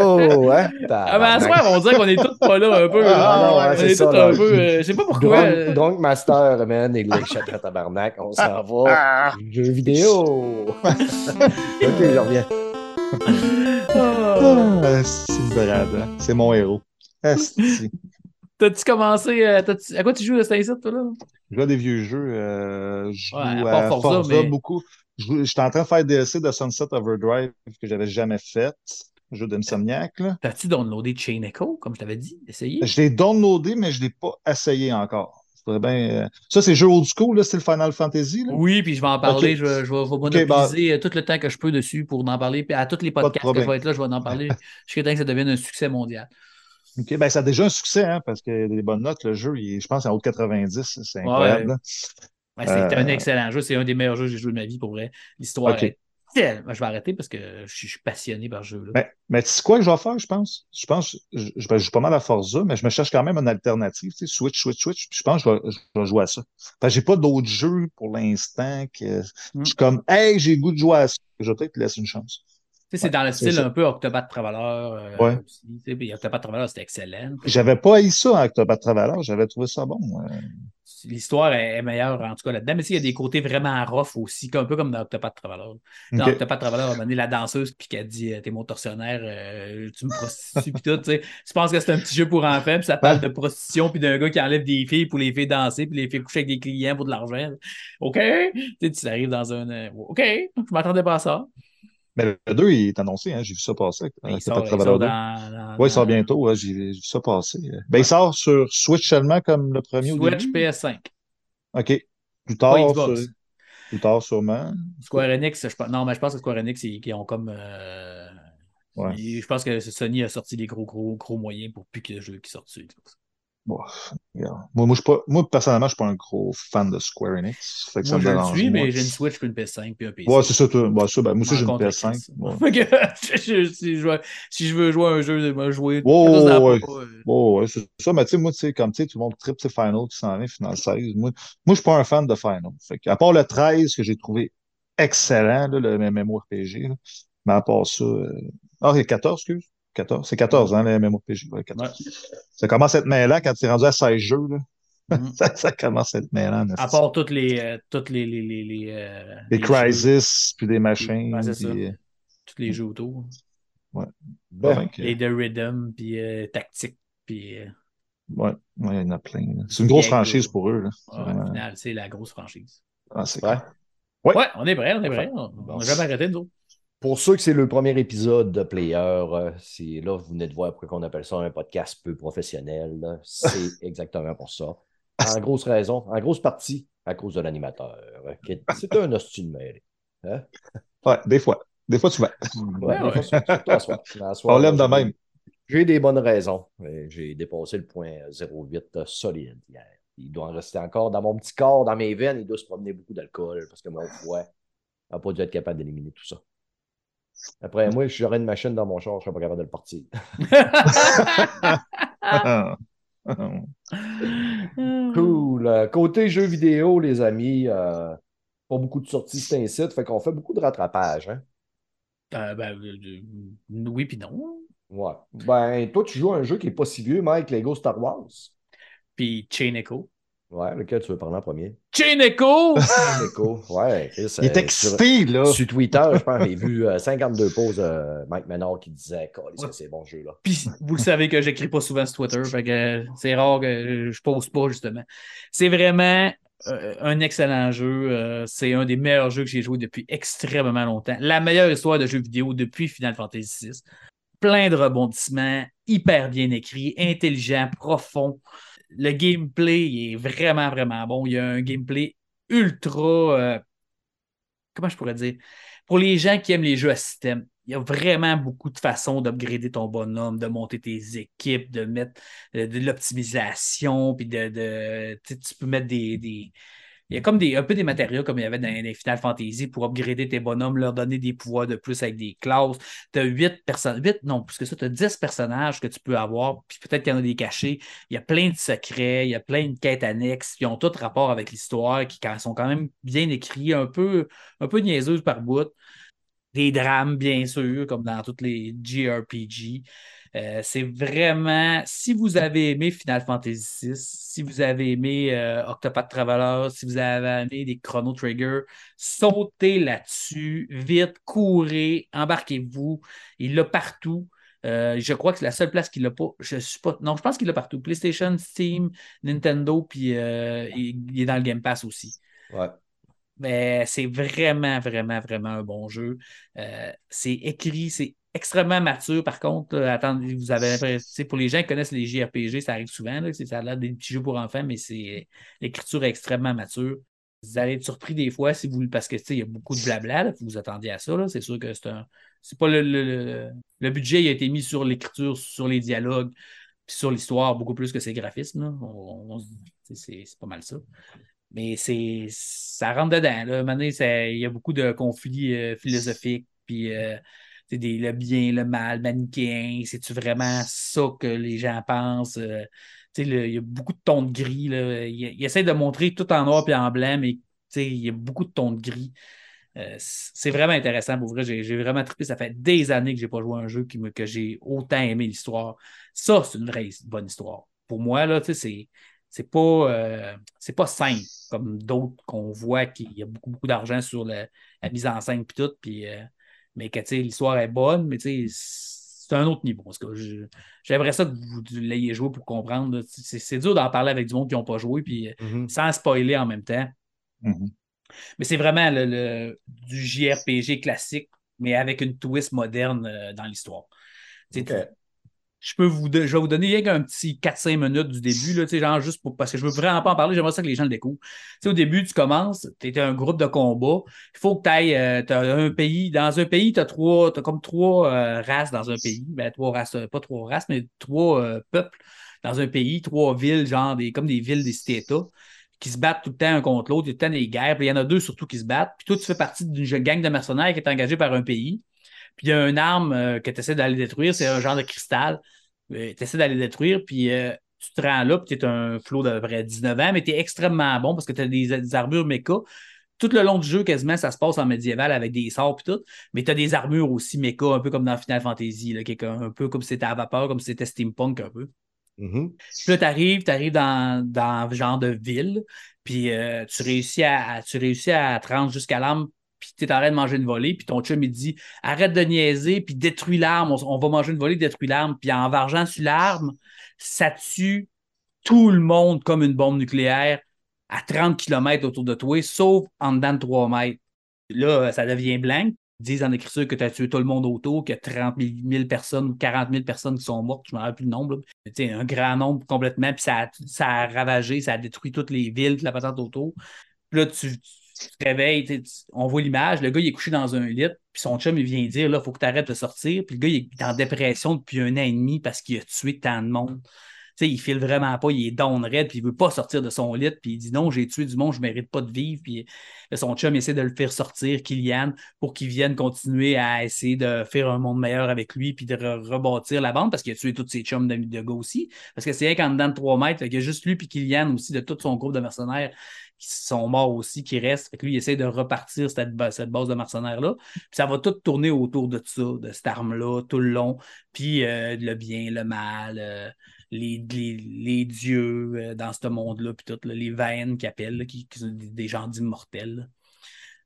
Oh, hein? Ah, ben, à soir, on dirait qu'on est tous pas là un peu. Ah, non, ouais, on c'est est ça, tous là. un peu. euh, je sais pas pourquoi. Drunk, Drunk Master, man, et les chats à tabarnak, on s'en va. Ah! Jeux vidéo. [laughs] ok, je reviens. ah. Ah, c'est brave, hein? C'est mon héros. Asti. T'as-tu commencé. euh, À quoi tu joues de incite, toi, là? Je joue à des vieux jeux. euh, je joue Ouais, à à part Forza, Forza, mais- beaucoup. Je J'étais en train de faire DLC de Sunset Overdrive que j'avais jamais fait. Jeu d'Insomniac. là. T'as-tu downloadé Chain Echo, comme je t'avais dit? Essayé? Je l'ai downloadé, mais je ne l'ai pas essayé encore. Bien, euh, Ça, c'est jeu old school, là, c'est le Final Fantasy. Là? Oui, puis je vais en parler. Je vais, je vais, Ok, monopoliser tout le temps que je peux dessus pour en parler. Puis à tous les podcasts que je vais être là, je vais en parler [laughs] jusqu'à temps que ça devienne un succès mondial. OK, ben, ça a déjà un succès, hein, parce a des bonnes notes. Le jeu, il je pense, en haut de 90. C'est incroyable. Ouais. là. Ouais, c'est Euh, un excellent jeu. C'est un des meilleurs jeux que j'ai joué de ma vie pour vrai. L'histoire est tellement. Je vais arrêter parce que je suis, passionné par ce jeu-là. Mais, mais tu sais quoi que je vais faire, je pense? Je pense, je, je, ben, je joue pas mal à Forza, mais je me cherche quand même une alternative, tu sais, Switch, Switch, Switch, puis je pense que je vais, je vais jouer à ça. Que j'ai pas d'autres jeux pour l'instant que Mm. je suis comme, hey, j'ai le goût de jouer à ça. Je vais peut-être te laisser une chance. C'est dans le style un peu Octopath Traveler. euh, Ouais. aussi, Octopath Traveler, c'était excellent. J'avais pas haï ça avec Octopath Traveler, j'avais trouvé ça bon. L'histoire est meilleure, en tout cas, là-dedans. Mais il y a des côtés vraiment rough aussi, un peu comme dans Octopath Traveler. Dans Ok. Octopath Traveler, un moment donné, la danseuse, puis qu'elle dit euh, T'es mon tortionnaire, euh, tu me prostitues, puis tout. Tu penses que c'est un petit jeu pour enfants, puis ça parle de prostitution, puis d'un gars qui enlève des filles pour les faire danser, puis les fait coucher avec des clients pour de l'argent. OK? Tu sais, tu arrives dans un. OK, je m'attendais pas à ça. Mais le 2, il est annoncé, hein, j'ai vu ça passer. Il Octopath sort, il sort 2. dans, dans- Ouais, il sort bientôt, ouais, j'ai vu ça passer. Ben, il sort sur Switch seulement comme le premier Switch début? PS5. OK. Plus tard, sur- plus tard sûrement. Square Enix, je pense- non, mais je pense que Square Enix, ils, ils ont comme. euh, Ouais. ils- je pense que Sony a sorti des gros, gros, gros moyens pour plus que le jeu qui sorte Xbox. Bon, regarde. moi, moi, je pas, moi, personnellement, je suis pas un gros fan de Square Enix. Fait que ça Moi, me je le suis, mais j'ai une Switch, puis une PS5, puis un PC. Ouais, c'est ça, toi. Ouais, ça, ben, moi aussi, j'ai une m'en compte avec PS5. ça. Ouais. [laughs] Je- si, je veux, si je veux jouer à un jeu, je vais jouer. Ouais, ça, ouais, euh, Oh, ouais, c'est ça, mais tu sais, moi, tu sais, comme tu sais, tout le monde tripe, c'est Final qui s'en vient, Final 16. Moi, moi je suis pas un fan de Final. Fait que, à part le 13 que j'ai trouvé excellent, là, le MMORPG, là, mais à part ça. euh, Ah, il y a 14, excuse. 14. C'est 14, hein, le MMORPG. Ouais, 14. ouais. Ça commence à être mêlant quand tu es rendu à 16 jeux, là. Mhm. [laughs] ça, ça commence à être mêlant. À part toutes les. euh, toutes les. les, les, les, euh, les Crisis, puis des machines. Ouais, puis, euh, tous les jeux autour. Ben, que- Les The Rhythm, puis euh, Tactique, puis. euh, ouais, ouais, il y en a plein. C'est une grosse franchise pour eux. Là. C'est ouais, vraiment- Au final, c'est la grosse franchise. Ah, c'est Ouais. clair. Ouais. Ouais, on est prêts, on est prêts. On Bon. n'a jamais arrêté, nous autres. Pour ceux que c'est le premier épisode de Player, euh, c'est là, vous venez de voir pourquoi on appelle ça un podcast peu professionnel. C'est [laughs] exactement pour ça. En grosse raison, en grosse partie, à cause de l'animateur. euh, C'est un hostie de mêlée. Hein? Ouais, des fois. Des fois, tu vas. Ouais, ouais. des fois, soir. [laughs] On l'aime de j'ai- même. J'ai des bonnes raisons. J'ai dépassé le point 08 solide hier. Il doit en rester encore dans mon petit corps, dans mes veines. Il doit se promener beaucoup d'alcool parce que mon foie n'a pas dû être capable d'éliminer tout ça. Après, moi, si j'aurais une machine dans mon char, je ne serais pas capable de le partir. [laughs] [laughs] Cool. Euh, côté jeux vidéo, les amis, euh, pas beaucoup de sorties, c'est un site. Fait qu'on fait beaucoup de rattrapage. Hein? Euh, ben, euh, oui, puis non. Ouais. Ben, toi, tu joues à un jeu qui n'est pas si vieux, Mike, Lego Star Wars? Puis Chain Echo. Ouais, lequel tu veux parler en premier? Chain Echo! Lego. Ouais, Chris, Il est euh, excité, là. Sur, sur Twitter, je pense, j'ai vu euh, 52 pauses de Mike Menard qui disait que c'est bon ce jeu-là. Puis vous le savez que j'écris pas souvent sur Twitter, fait que euh, c'est rare que je pose pas, justement. C'est vraiment euh, un excellent jeu. euh, c'est un des meilleurs jeux que j'ai joué depuis extrêmement longtemps. La meilleure histoire de jeu vidéo depuis Final Fantasy VI. Plein de rebondissements, hyper bien écrit, intelligent, profond. Le gameplay est vraiment, vraiment bon. Il y a un gameplay ultra. euh, comment je pourrais dire? Pour les gens qui aiment les jeux à système, il y a vraiment beaucoup de façons d'upgrader ton bonhomme, de monter tes équipes, de mettre de l'optimisation, puis de, de- tu peux mettre des, des- Il y a comme des, un peu des matériaux comme il y avait dans les Final Fantasy pour upgrader tes bonhommes, leur donner des pouvoirs de plus avec des classes. Tu as 8 personnes, 8, non, plus que ça, tu as 10 personnages que tu peux avoir, puis peut-être qu'il y en a des cachés. Il y a plein de secrets, il y a plein de quêtes annexes qui ont tout rapport avec l'histoire, qui sont quand même bien écrits, un peu, un peu niaiseuses par bout des drames, bien sûr, comme dans toutes les JRPG. Euh, c'est vraiment, si vous avez aimé Final Fantasy VI, si vous avez aimé euh, Octopath Traveler, si vous avez aimé des Chrono Trigger, sautez là-dessus, vite, courez, embarquez-vous. Il l'a partout. Euh, je crois que c'est la seule place qu'il l'a pas. Je suis pas. Non, je pense qu'il l'a partout. PlayStation, Steam, Nintendo, puis euh, il, il est dans le Game Pass aussi. Mais c'est vraiment, vraiment, vraiment un bon jeu. Euh, c'est écrit, c'est extrêmement mature. Par contre, attendez, vous avez pour les gens qui connaissent les JRPG, ça arrive souvent. Là, ça a l'air des petits jeux pour enfants, mais c'est l'écriture est extrêmement mature. Vous allez être surpris des fois si vous parce que il y a beaucoup de blabla, vous vous attendiez à ça. C'est sûr que c'est un. C'est pas le, le, le- budget il a été mis sur l'écriture, sur les dialogues, puis sur l'histoire, beaucoup plus que ses graphismes. c'est pas mal ça. Mais c'est ça rentre dedans. Là. Ça- il y a beaucoup de conflits euh, philosophiques, puis euh, des, le bien, le mal, manichéen. C'est-tu vraiment ça que les gens pensent? Euh, il y a beaucoup de tons de gris. Là. Il, essaie de montrer tout en noir et en blanc, mais il y a beaucoup de tons de gris. C'est vraiment intéressant pour vrai. J'ai j'ai vraiment trippé. Ça fait des années que je n'ai pas joué à un jeu qui me, que j'ai autant aimé l'histoire. Ça, c'est une vraie bonne histoire. Pour moi, là, c'est c'est pas, euh, c'est pas simple comme d'autres qu'on voit qu'il y a beaucoup, beaucoup d'argent sur la mise en scène puis tout, puis, euh, mais que l'histoire est bonne, mais c'est un autre niveau. Je- j'aimerais ça que vous l'ayez joué pour comprendre. C'est dur d'en parler avec du monde qui n'ont pas joué, puis euh, Mhm. sans spoiler en même temps. Mhm. Mais c'est vraiment le, le- du JRPG classique, mais avec une twist moderne dans l'histoire. Je peux vous, je vais vous donner rien qu'un petit 4-5 minutes du début, là, genre juste pour, parce que je veux vraiment pas en parler, j'aimerais ça que les gens le découvrent. Au début, tu commences, tu es un groupe de combat, il faut que tu ailles, un pays, dans un pays, tu as trois, t'as comme trois euh, races dans un pays, ben, trois races, euh, pas trois races, mais trois euh, peuples dans un pays, trois villes, genre des, comme des villes, des cités-États qui se battent tout le temps un contre l'autre, il tout le temps des guerres, puis il y en a deux surtout qui se battent. Puis toi, tu fais partie d'une gang de mercenaires qui est engagée par un pays. Puis il y a une arme euh, que tu essaies d'aller détruire, c'est un genre de cristal. tu essaies d'aller détruire, puis euh, tu te rends là, puis tu es un flot de vrai 19 ans, mais tu es extrêmement bon parce que tu as des, des armures méca. Tout le long du jeu, quasiment, ça se passe en médiéval avec des sorts et tout, mais tu as des armures aussi méca, un peu comme dans Final Fantasy, là, qui est un peu comme si c'était à vapeur, comme si c'était steampunk un peu. Mhm. Puis là, tu arrives, tu arrives dans, dans genre de ville, puis euh, tu, réussis à- tu réussis à te rendre jusqu'à l'arme, puis tu es en train de manger une volée, puis ton chum, il dit arrête de niaiser, puis détruis l'arme, on, va manger une volée, détruis l'arme, puis en vargeant sur l'arme, ça tue tout le monde comme une bombe nucléaire à 30 km autour de toi, sauf en dedans de 3 mètres. Là, ça devient blanc. Ils disent en écriture que tu as tué tout le monde autour, qu'il y a 30 000 personnes ou 40 000 personnes qui sont mortes, je ne me rappelle plus le nombre. sais, un grand nombre complètement, puis ça ça a ravagé, ça a détruit toutes les villes, toute la patente autour. Puis là, tu, tu te réveilles, on voit l'image, le gars, il est couché dans un lit, puis son chum, il vient dire, là, il faut que tu arrêtes de sortir. Puis le gars, il est en dépression depuis un an et demi parce qu'il a tué tant de monde. Sais, il file vraiment pas, il est down red, puis il veut pas sortir de son lit, puis il dit non, j'ai tué du monde, je mérite pas de vivre. Puis là, son chum essaie de le faire sortir, Kylian, pour qu'il vienne continuer à essayer de faire un monde meilleur avec lui, puis de re- rebâtir la bande, parce qu'il a tué tous ses chums de, de gars aussi. Parce que c'est rien qu'en dedans de 3 mètres, qu'il y a juste lui, puis Kylian aussi, de tout son groupe de mercenaires qui sont morts aussi, qui restent. Fait que lui, il essaie de repartir cette, cette base de mercenaires-là. Puis ça va tout tourner autour de ça, de cette arme-là, tout le long. Puis euh, le bien, le mal, euh, les, les, les dieux euh, dans ce monde-là, puis tout, là, les vaines qui appellent, là, qui, qui sont des, gens d'immortels.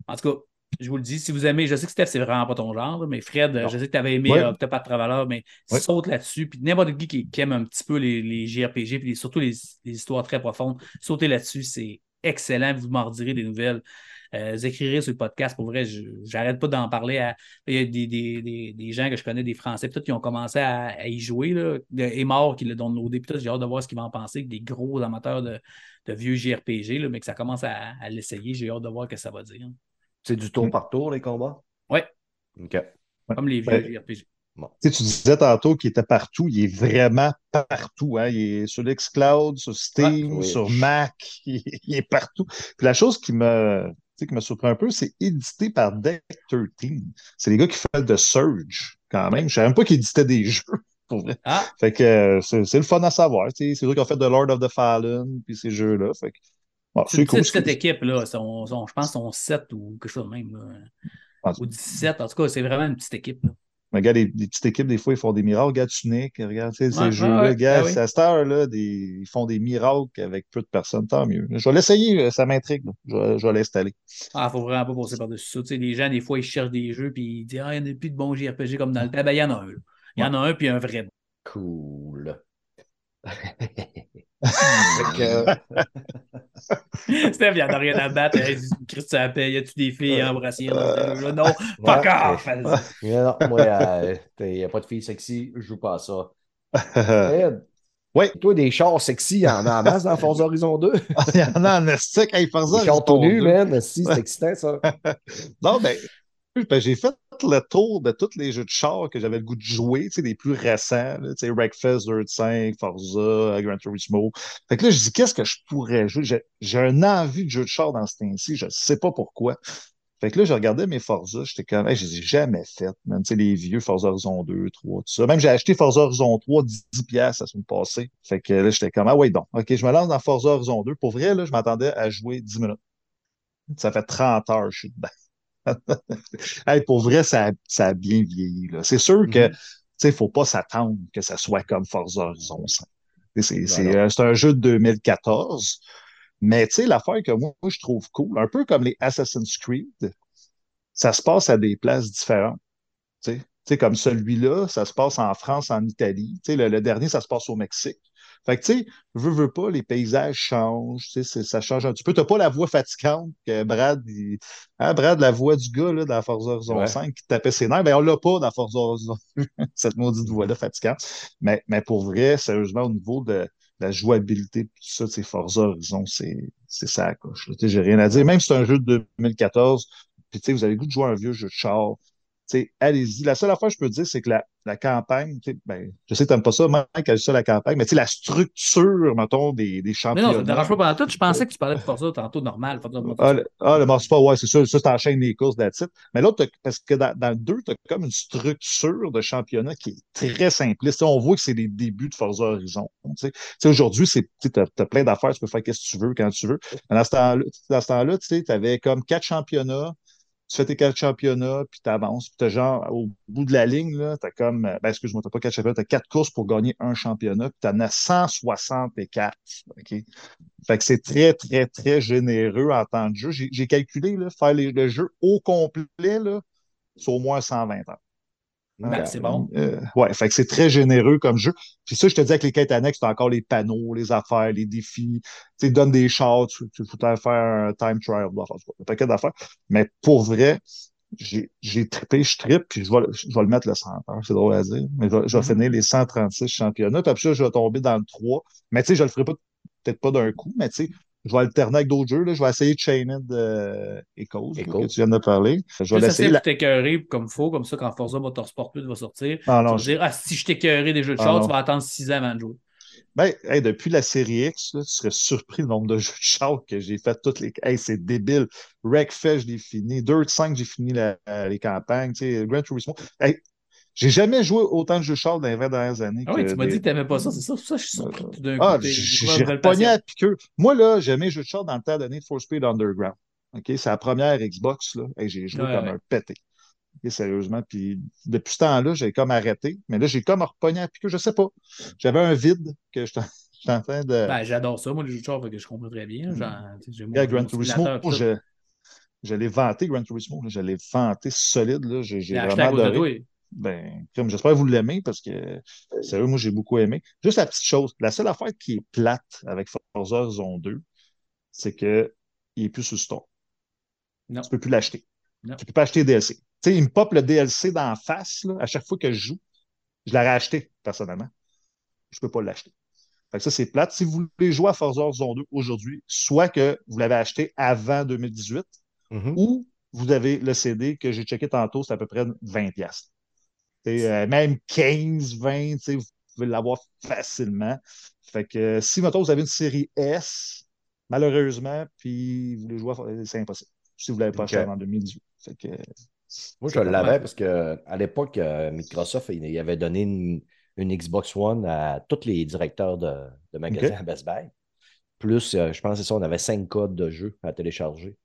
En tout cas, je vous le dis, si vous aimez, je sais que Steph, c'est vraiment pas ton genre, mais Fred, Non. je sais que tu avais aimé Ouais. euh, Octopath Traveler, mais Ouais. saute là-dessus. Puis n'importe qui qui, qui aime un petit peu les, les JRPG, puis surtout les, les histoires très profondes, sautez là-dessus, c'est excellent, vous m'en redirez des nouvelles. euh, écrirez sur le podcast. Pour vrai, je- j'arrête pas d'en parler. à- Il y a des, des, des, des gens que je connais, des Français, peut-être qui ont commencé à, à y jouer, là, et morts qui le donnent au début. J'ai hâte de voir ce qu'ils vont en penser, que des gros amateurs de, de vieux JRPG, là, mais que ça commence à, à l'essayer. J'ai hâte de voir ce que ça va dire. C'est du tour par tour, les combats? Ouais. OK. Comme les vieux Ouais. JRPG. Tu sais, tu disais tantôt qu'il était partout. Il est vraiment partout. Hein. Il est sur l'Xcloud, sur Steam, oui. sur Mac. [laughs] Il, il est partout. Puis la chose qui me, tu sais, qui me surprend un peu, c'est édité par Deck 13. C'est les gars qui font de Surge, quand même. Je savais même pas qu'ils éditaient des [laughs] jeux, pour vrai. Ah, Fait que euh, c'est le fun à savoir. tu sais. C'est eux qui ont fait The Lord of the Fallen, puis ces jeux-là. Fait que, bon, c'est cool. cette équipe-là. Je pense qu'ils sont 7 ou quelque chose de même. là. Ah, Ou 17. En tout cas, c'est vraiment une petite équipe. là. Mais regarde, les, les petites équipes, des fois, ils font des miracles. Regarde Tunic, regarde tu sais, ces Ouais, jeux-là. ouais. Regarde, Ben à cette heure-là, des- ils font des miracles avec peu de personnes. Tant mieux. Je vais l'essayer, euh, ça m'intrigue. Je vais, je vais l'installer. Ah, faut vraiment pas passer par-dessus ça. Tu sais, les gens, des fois, ils cherchent des jeux puis ils disent Ah, il n'y en a plus de bons JRPG comme dans le temps. Ben, il y en a un. Il y en a un puis un vrai. Cool. [laughs] Que, [laughs] Steph, il n'y en a rien à battre. Christ, ça paye. Y a-tu des filles à embrasser ce jeu-là? Non, non, moi, il n'y a pas de filles sexy, je joue pas à ça. [laughs] Fred, Oui. Toi, des chars sexy, il y en a en masse dans Forza Horizon 2. [laughs] Il y en a en estique. Hey, Forza Horizon tout nus, 2. man. Si, c'est excitant, ça. Non, ben, ben, j'ai fait le tour de tous les jeux de char que j'avais le goût de jouer, les plus récents, là, Wreckfest, Dirt 5, Forza, Gran Turismo. Fait que là, je dis, qu'est-ce que je pourrais jouer? J'ai, un envie de jeu de char dans ce temps-ci, je sais pas pourquoi. Fait que là, je regardais mes Forza, j'étais comme, hey, je les ai jamais faites, même, tu sais, les vieux Forza Horizon 2, 3, tout ça. Même j'ai acheté Forza Horizon 3, 10 piastres la semaine passée. Fait que là, j'étais comme, ah ouais, donc, ok, je me lance dans Forza Horizon 2. Pour vrai, là, je m'attendais à jouer 10 minutes. Ça fait 30 heures, je suis dedans. [laughs] Hey, pour vrai, ça, a- ça a bien vieilli. C'est sûr que, Mhm. tu sais, il faut pas s'attendre que ça soit comme Forza Horizon 5. C'est c'est- non. euh, c'est un jeu de 2014. Mais tu sais, l'affaire que moi, je trouve cool, un peu comme les Assassin's Creed, ça se passe à des places différentes. Tu sais, Tu sais, comme celui-là, ça se passe en France, en Italie. Tu sais, le, le dernier, ça se passe au Mexique. Fait que, tu sais, veux, veux pas, les paysages changent, tu sais, c'est- ça change un petit peu. T'as pas la voix fatigante que Brad, il- hein, Brad, la voix du gars, là, dans Forza Horizon Ouais. 5 qui tapait ses nerfs, ben, on l'a pas dans Forza Horizon, [laughs] cette maudite voix-là fatigante. Mais, mais pour vrai, sérieusement, au niveau de la jouabilité, tout ça, sais, Forza Horizon, c'est, c'est ça, à coche, là. Tu sais, j'ai rien à dire. Même si c'est un jeu de 2014, puis, tu sais, vous avez le goût de jouer à un vieux jeu de char, allez-y. La seule affaire que je peux te dire, c'est que la, la campagne, ben, je sais que t'aimes pas ça, Mike, a ça, la campagne, mais tu sais, la structure, mettons, des, des Mais championnats. non, ça ne dérange pas pendant tout. Je pensais que tu parlais de Forza tantôt normal. Forza Ah, le, ah, le ouais, c'est ça. Ça, t'enchaînes les courses d'attitude. Mais t'as- parce que dans, dans le 2, tu as comme une structure de championnat qui est très simpliste. On voit que c'est les débuts de Forza Horizon. Aujourd'hui, tu as, plein d'affaires, tu peux faire ce que tu veux quand tu veux. Mais dans ce temps-là, tu avais comme quatre championnats. Tu fais tes quatre championnats, puis tu avances. Puis tu genre, au bout de la ligne, tu as comme, ben, excuse-moi, tu pas quatre championnats, tu as quatre courses pour gagner un championnat, puis tu en as 164. OK? Fait que c'est très, très, très généreux en temps de jeu. J'ai calculé, faire les- le jeu au complet, c'est au moins 120 ans. Ben, c'est bon. Euh, ouais, fait que c'est très généreux comme jeu. Puis ça, je te dis avec les quêtes annexes, t'as encore les panneaux, les affaires, les défis. Tu sais, donne des chars, tu, tu faire un time trial, enfin, un paquet d'affaires. Mais pour vrai, j'ai j'ai trippé, je trippe, puis je vais, je vais le mettre le 100 heures, c'est drôle à dire. Mais je vais, je vais Mhm. finir les 136 championnats, puis après ça, je vais tomber dans le 3. Mais tu sais, je le ferai pas peut-être pas d'un coup, mais tu sais, je vais alterner avec d'autres jeux. Là. Je vais essayer Chained euh, Echoes, Echoes. que tu viens de parler. Je vais l'essayer. essayer de La... t'écœurer comme il faut, comme ça, quand Forza Motorsport 8 va sortir, Ah, tu non, vas je- dire Ah, si je t'écœurais des jeux de Ah, char, tu vas attendre 6 ans avant de jouer. Ben, hey, depuis la série X, là, tu serais surpris le nombre de [laughs] jeux de char que j'ai fait toutes les. Hey, c'est débile. Wreckfest, je l'ai fini. Dirt 5, j'ai fini la- les campagnes. Tu sais, Gran Turismo. Hey, j'ai jamais joué autant de jeux de char dans les 20 dernières années. Ah oui, tu m'as des- dit que tu n'aimais pas ça, c'est ça. Ça, je suis surpris tout d'un coup. Ah, j'ai repogné à piqueux. Moi, là, j'aimais les jeux de char dans le temps donné de For Speed Underground. OK? C'est la première Xbox, là. et j'ai joué Ouais, comme ouais. un pété. Sérieusement. Puis depuis ce temps-là, j'ai comme arrêté. Mais là, j'ai comme repogné à piqueux. Je sais pas. J'avais un vide que j'étais [laughs] j'étais en train de. Ben, j'adore ça, moi, les jeux de char, fait que je comprends très bien. Genre, tu sais, j'ai mon- Regarde, Gran mon Turismo, je, je l'ai vanté, Gran Turismo. Je l'ai vanté solide. Là. J'ai, vraiment adoré. Ben, comme j'espère que vous l'aimez parce que, sérieux, moi, j'ai beaucoup aimé. Juste la petite chose, la seule affaire qui est plate avec Forza Horizon 2, c'est que il est plus le store. Non. tu ne peux plus l'acheter. Non. Tu ne peux pas acheter le DLC. Tu sais, il me pop le DLC d'en face là, à chaque fois que je joue. Je l'aurais acheté, personnellement. Je ne peux pas l'acheter. Fait que ça, c'est plate. Si vous voulez jouer à Forza Horizon 2 aujourd'hui, soit que vous l'avez acheté avant 2018, Mhm. ou vous avez le CD que j'ai checké tantôt, c'est à peu près 20$. Euh, même 15, 20, tu sais, vous pouvez l'avoir facilement. Fait que euh, si, mettons, vous avez une série S, malheureusement, puis vous voulez jouer, à- c'est impossible. Si vous ne l'avez pas Ok. acheté avant 2018. Fait que, Moi, je l'avais parce qu'à l'époque, euh, Microsoft il, avait donné une, une Xbox One à tous les directeurs de, de magasins à Best Buy. Plus, je pense que c'est ça, on avait cinq codes de jeux à télécharger.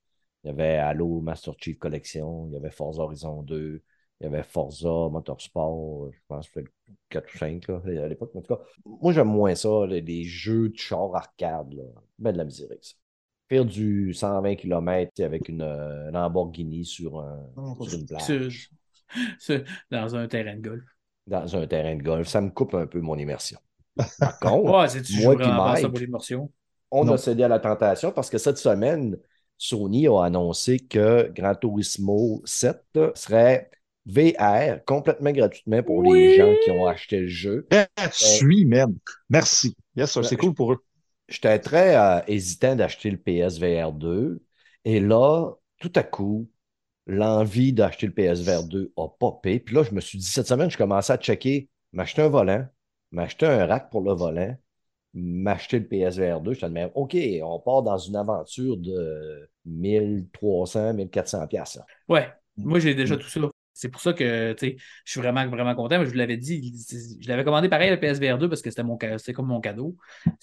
Il y avait Halo Master Chief Collection, il y avait Forza Horizon 2, il y avait Forza Motorsport, je pense que c'était 4 ou 5 là, à l'époque. En tout cas, moi, j'aime moins ça, les, les jeux de char arcade. Là. Ben de la misère avec ça. Faire du 120 km avec une euh, Lamborghini sur, un, sur une plage Sur- dans un terrain de golf. dans un terrain de golf, ça me coupe un peu mon immersion. Par contre, [laughs] Ouais, tu moi qui m'aide. pour l'immersion? on Non. a cédé à la tentation parce que cette semaine, Sony a annoncé que Gran Turismo 7 serait VR complètement gratuitement pour les gens qui ont acheté le jeu. gratuit, man. Merci. Yes, sir, c'est Ben, cool pour eux. J'étais très euh, hésitant d'acheter le PSVR 2 et là, tout à coup, l'envie d'acheter le PSVR 2 a popé. Puis là, je me suis dit, cette semaine, je commençais à checker, m'acheter un volant, m'acheter un rack pour le volant, m'acheter le PSVR 2. Je te demande, OK, on part dans une aventure de 1300, 1400 pièces. Ouais, moi j'ai déjà tout ça. C'est pour ça que je suis vraiment, vraiment content. Mais je vous l'avais dit, je l'avais commandé pareil le PSVR 2 parce que c'était mon c'était comme mon cadeau.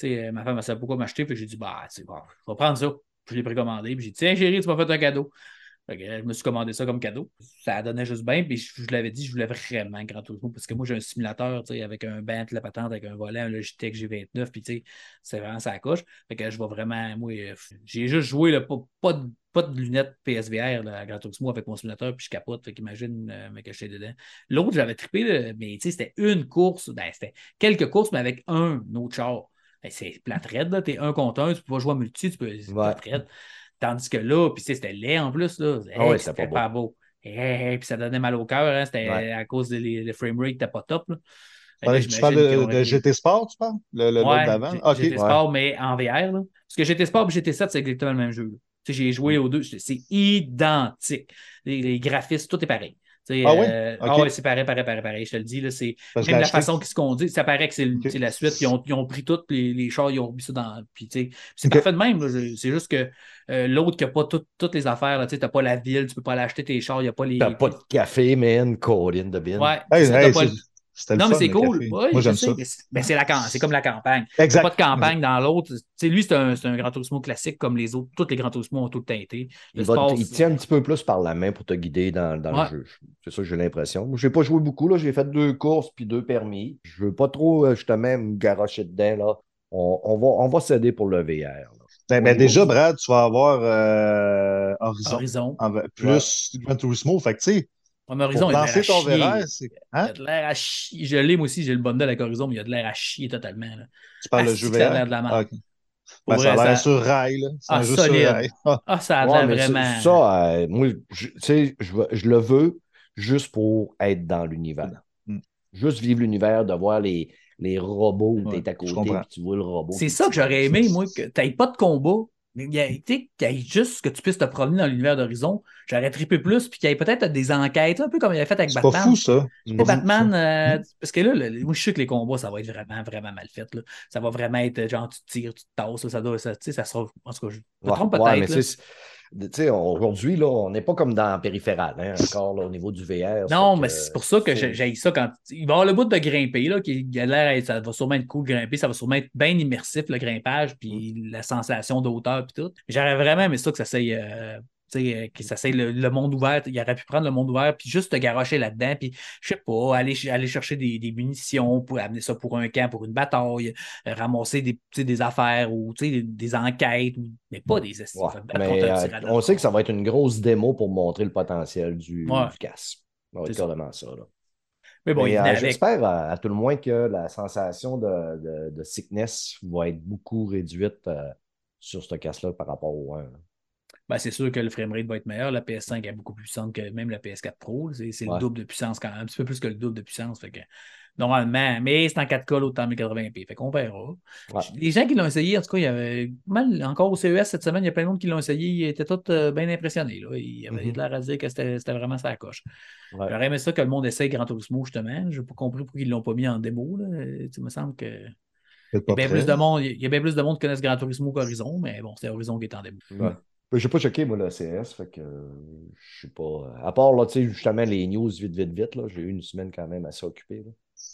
Euh, ma femme ne savait pas quoi m'acheter. Puis j'ai dit, bah, bon, je vais prendre ça. Je l'ai précommandé. Puis j'ai dit, tiens, chérie, tu m'as fait un cadeau. Euh, je me suis commandé ça comme cadeau. Ça donnait juste bien. Puis je, je l'avais dit, je voulais vraiment Grand Turismo parce que moi, j'ai un simulateur avec un banc, la patente, avec un volant, un Logitech G29. Puis c'est vraiment ça coche. Fait que je vais vraiment, moi, euh, j'ai juste joué, là, pas de, pas de lunettes PSVR là, à Gran Turismo avec mon simulateur, puis je capote. Fait qu'imagine euh, me cacher dedans. L'autre, j'avais trippé, là, mais tu sais, c'était une course, ben, c'était quelques courses, mais avec un autre char. Ben, c'est plate raide, là. T'es un contre un, tu peux pas jouer en multi, tu peux. Ouais. plate raide. Tandis que là, puis c'était laid en plus, là. Ah ouais, c'était pas pas beau. Hey, puis ça donnait mal au cœur, hein. C'était Ouais. à cause des le frame rate, t'es pas top, là. Tu parles de, de GT Sport, tu parles? Le, le Ouais, d'avant? GT Sport, mais en VR. Là. Parce que GT Sport et GT7, c'est exactement le même jeu. Tu J'ai joué Mm. aux deux, c'est identique. Les, les graphismes, tout est pareil. Tu sais, Ah oui? euh, ah ouais, c'est pareil, pareil, pareil, pareil. Je te le dis, là, c'est même la acheté. façon qu'ils se conduisent, ça paraît que c'est la suite. Ils ont, ils ont pris tous les, les chars, ils ont mis ça dans. Puis, tu sais, c'est parfait de même. C'est juste que euh, l'autre qui n'a pas tout- toutes les affaires, tu n'as pas la ville, tu peux pas aller acheter tes chars, il n'y a pas les. T'as pas de café, man, Colin de bin. Ouais, Hey, hey, non, mais c'est cool. Moi, j'aime ça. mais c'est- la comme la campagne. Il n'y a Exact. pas de campagne dans l'autre. Lui, c'est un, c'est un Grand Turismo classique comme les autres. Tous les Grands Turismo ont tout le. Le Il, va te- il tient un petit peu plus par la main pour te guider dans, dans Ouais. le jeu. C'est ça que j'ai l'impression. Je n'ai pas joué beaucoup. là. J'ai fait deux courses puis deux permis. Je veux pas trop euh, justement me garocher dedans. Là. On, on va, on va céder pour le VR. Ben, ben, déjà, Brad, tu vas avoir euh, Horizon. Horizon. En- plus Gran Turismo. Fait que, tu sais, Mais Horizon, a l'air lancer à ton. VR, c'est. Il Hein? a de l'air à chier. Je l'ai, moi aussi, j'ai le bundle avec Horizon, mais il a de l'air à chier totalement. là. Tu parles de jeu ça a l'air de la merde. Ah, ok. Pour Ben, ça a vrai, l'air ça- sur rail, là. Ah, un jeu solide. sur rail. [laughs] Ah. Ça a l'air vraiment. Ça, euh, moi, je, tu sais, je, je le veux juste pour être dans l'univers. Mm. Juste vivre l'univers, de voir les, les robots où Ouais, tu es à côté et tu vois le robot. C'est ça que j'aurais aimé, moi, que tu n'aies pas de combat, mais il y a- tu sais, qu'il y ait juste que tu puisses te promener dans l'univers d'Horizon. J'aurais trippé plus, puis qu'il y ait peut-être des enquêtes, un peu comme il avait fait avec C'est pas Batman. fou, ça. Sais, Batman, euh, Mm. parce que là, le- moi, je sais que les combats, ça va être vraiment, vraiment mal fait. Là. Ça va vraiment être euh, genre, tu tires, tu te tasses, ça doit, ça, tu sais, ça sera. En tout cas, je me Ouais, trompe ouais, peut-être. mais aujourd'hui, là, on n'est pas comme dans Périphéral, hein, [laughs] encore là, au niveau du VR. Non, mais c'est pour ça que j'ai ça quand. Il va y avoir le bout de grimper, là, qui a l'air, ça va sûrement être cool de grimper, ça va sûrement être bien immersif, le grimpage, puis Mm. la sensation d'auteur, puis tout. J'aurais vraiment aimé ça que ça s'aille. euh, sais, euh, ça s'aille le, le monde ouvert. Il aurait pu prendre le monde ouvert, puis juste te garocher là-dedans, puis je sais pas, aller, aller chercher des, des munitions pour amener ça pour un camp, pour une bataille, euh, ramasser des, des affaires ou des, des enquêtes, ou- mais pas des Ouais, mais euh, on sait que ça va être une grosse démo pour montrer le potentiel du, Ouais. du casque. Ça va C'est être ça. carrément ça. Là. Mais bon, euh. J'espère à, à tout le moins que la sensation de, de- de sickness va être beaucoup réduite euh, sur ce casque-là par rapport au 1. Ben, c'est sûr que le framerate va être meilleur. La PS5 est beaucoup plus puissante que même la PS4 Pro. C'est Ouais. le double de puissance quand même, un petit peu plus que le double de puissance. Fait que, normalement, mais c'est en 4K, l'autre en 1080p. Fait qu'on verra. Ouais. Les gens qui l'ont essayé, en tout cas, il y avait mal encore au CES cette semaine, il y a plein de monde qui l'ont essayé. Ils étaient tous euh, bien impressionnés. Là. Il y avait Mhm. de l'air à dire que c'était vraiment sa coche. Ouais. J'aurais aimé ça que le monde essaye Gran Turismo, justement. Je n'ai pas compris pourquoi ils ne l'ont pas mis en démo. Là. Tu me semble que. Il y, a bien plus de monde, il y a bien plus de monde qui connaissent Gran Turismo qu'Horizon, mais bon, c'est Horizon qui est en démo. Ouais. Ben, J'ai pas checké, moi, le CS, fait que euh, je suis pas. À part, là, tu sais, justement, les news vite, vite, vite, là, j'ai eu une semaine quand même assez occupée.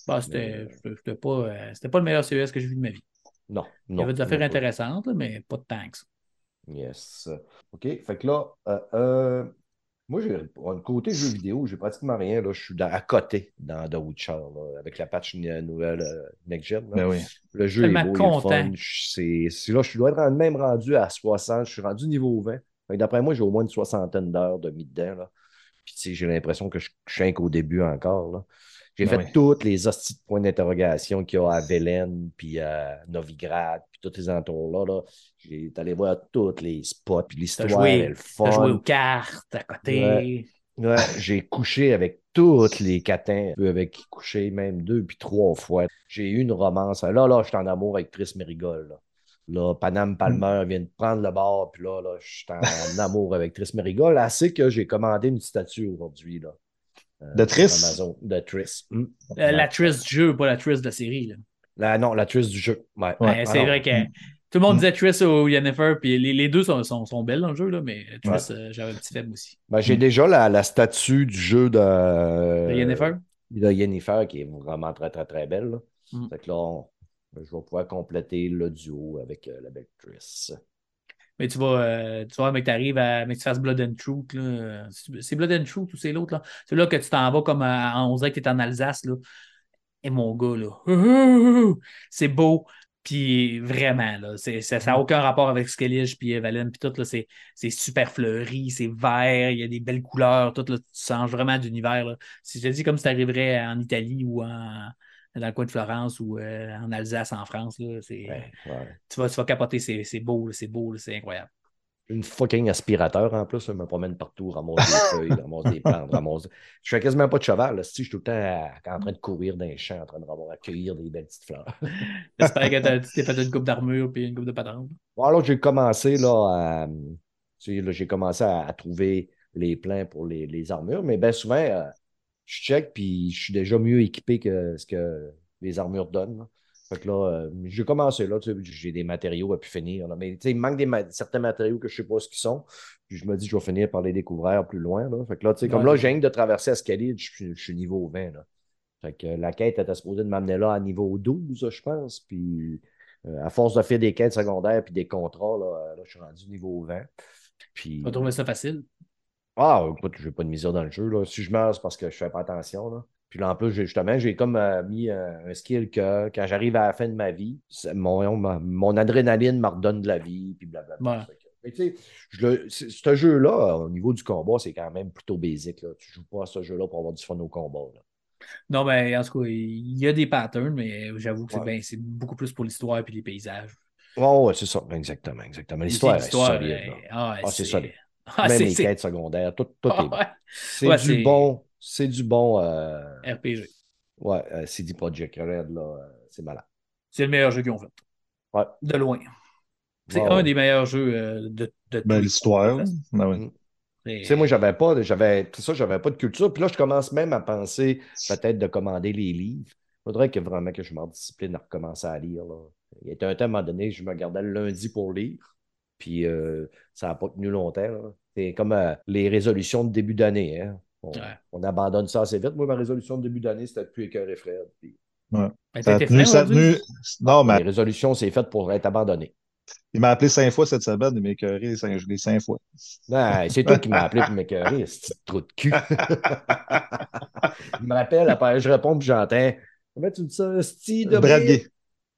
Bah, c'était Mais- c'était pas, euh, c'était pas le meilleur CES que j'ai vu de ma vie. Non, Il y avait des affaires intéressantes, là, mais pas de tanks. Yes. OK. Fait que là, euh, euh, moi, j'ai un côté jeu vidéo, j'ai pratiquement rien. Là. Je suis dans- à côté dans The Witcher, là, avec la patch nouvelle euh, Next Gen. là. Ben oui. Le jeu est beau, il est content. fun. Je- C'est, c'est là, je dois être même rendu à 60. Je suis rendu niveau 20. Fait que d'après moi, j'ai au moins une soixantaine d'heures de mis dedans. Là. Puis j'ai l'impression que je, je suis qu'au début encore. Là. J'ai Ben fait oui. toutes les hosties de points d'interrogation qu'il y a à Velen, puis à Novigrad, puis tous les entours-là. Là. J'ai allé voir tous les spots, puis l'histoire le t'as joué aux fun. cartes à côté. Ouais, j'ai couché avec toutes les catins, avec qui coucher, même deux puis trois fois. J'ai eu une romance. Là, là, je suis en amour avec Tris Mérigold. Là. Là, Panam Palmer vient de prendre le bord, puis là, là, je suis en amour avec Tris Mérigold. Assez que j'ai commandé une statue aujourd'hui. Là, De Triss? sur Amazon. De Tris. Hmm. Euh, la Triss du jeu, pas la Triss de la série. là. La- non, la Tris du jeu. Ouais. Ouais. Ouais, c'est Ah, vrai que tout le monde Mm. disait Triss ou Yennefer, puis les, les deux sont, sont, sont belles dans le jeu, là, mais Triss, euh, j'avais un petit faible aussi. Ben, j'ai Mm. déjà la, la statue du jeu de, De Yennefer? de Yennefer qui est vraiment très, très, très belle. là. Mm. Fait que là, on- je vais pouvoir compléter le duo avec euh, la belle Triss. Mais tu vas, euh, tu vois, mais que tu arrives à. Mais que tu fasses Blood and Truth, là. C'est Blood and Truth ou c'est l'autre, là? C'est là que tu t'en vas comme à- on dirait que tu es en Alsace, là. Et mon gars, là. C'est beau. Puis vraiment, là, c'est- ça n'a aucun rapport avec Skellige puis Evelyn, puis tout, là, c'est c'est super fleuri, c'est vert, il y a des belles couleurs, tout, là, tu changes vraiment d'univers, là. Si je te dis comme si tu arriverais en Italie ou en, dans le coin de Florence ou euh, en Alsace, en France, là, c'est, Ouais, ouais. tu, vas, tu vas capoter, c'est c'est beau, c'est beau, c'est incroyable. Une fucking aspirateur en plus, je me promène partout, ramasse des [laughs] feuilles, ramasse des plantes, ramasse. Je fais quasiment pas de cheval, là, si je suis tout le temps à- en train de courir dans les champs, en train de ramasser- accueillir des belles petites fleurs. [laughs] J'espère que tu t'es fait une coupe d'armure puis une coupe de patente. Bon, alors j'ai commencé là, à, j'ai commencé à, à trouver les plans pour les, les armures, mais bien souvent, euh, je check puis je suis déjà mieux équipé que ce que les armures donnent. là. Fait que là, euh, j'ai commencé là, j'ai des matériaux à pu finir. là. mais tu sais, il me manque des ma- certains matériaux que je ne sais pas ce qu'ils sont. Puis je me dis, je vais finir par les découvrir plus loin. Là. Fait que là, tu sais, comme Ouais, là, j'ai rien de traverser Escalade, je, suis- je suis niveau 20. Là. Fait que la quête était supposée de m'amener là à niveau 12, je pense. Puis euh, à force de faire des quêtes secondaires puis des contrats, là, là, je suis rendu niveau 20. Puis. Tu vas trouver ça facile? Ah, écoute, je n'ai pas de misère dans le jeu. Là. Si je meurs, c'est parce que je fais pas attention. Là. Puis là, en plus, justement, j'ai comme euh, mis euh, un skill que quand j'arrive à la fin de ma vie, mon, ma- mon adrénaline me redonne de la vie, puis blablabla. Ouais. Mais tu sais, ce jeu-là, au niveau du combat, c'est quand même plutôt basique. Là. Tu joues pas à ce jeu-là pour avoir du fun au combat. là. Non, mais en tout cas, il y a des patterns, mais j'avoue que c'est Ouais. ben, c'est beaucoup plus pour l'histoire et les paysages. Oh, ouais, c'est ça. Exactement, exactement. L'histoire est solide. euh, ah, Ah, c'est solide. Ah, Même c'est les quêtes secondaires, tout, tout ah, est bon. ouais, C'est Ouais, du bon. C'est du bon. euh, RPG. ouais, euh, CD Projekt Red, là, euh, c'est malade. C'est le meilleur jeu qu'ils ont fait. Ouais. De loin. C'est Ouais, un ouais. des meilleurs jeux euh, de, de Ben, l'histoire. Ben oui. C'est- Tu sais, moi, j'avais pas, j'avais, ça, j'avais pas de culture. Puis là, je commence même à penser peut-être de commander les livres. Il faudrait que vraiment que je m'en discipline à recommencer à lire. Là. Il y a un temps, à un moment donné, je me gardais le lundi pour lire. Puis euh, ça n'a pas tenu longtemps. là. C'est comme euh, les résolutions de début d'année. Hein. On, Ouais. on abandonne ça assez vite. Moi, ma résolution de début d'année, c'était de plus écœurer Fred. Puis, Ben, Ça t'as a été tenu, frais ça a aujourd'hui? tenu. Non, mais Les résolutions, c'est fait pour être abandonné. il m'a appelé cinq fois cette semaine, il m'a écœuré cinq, les cinq fois. Non, c'est toi qui m'as appelé pour m'écœurer, [laughs] ce petit trou de cul. [laughs] Il me rappelle, après, je réponds, puis j'entends. Comment tu dis ça? Sti de Brad? Gay.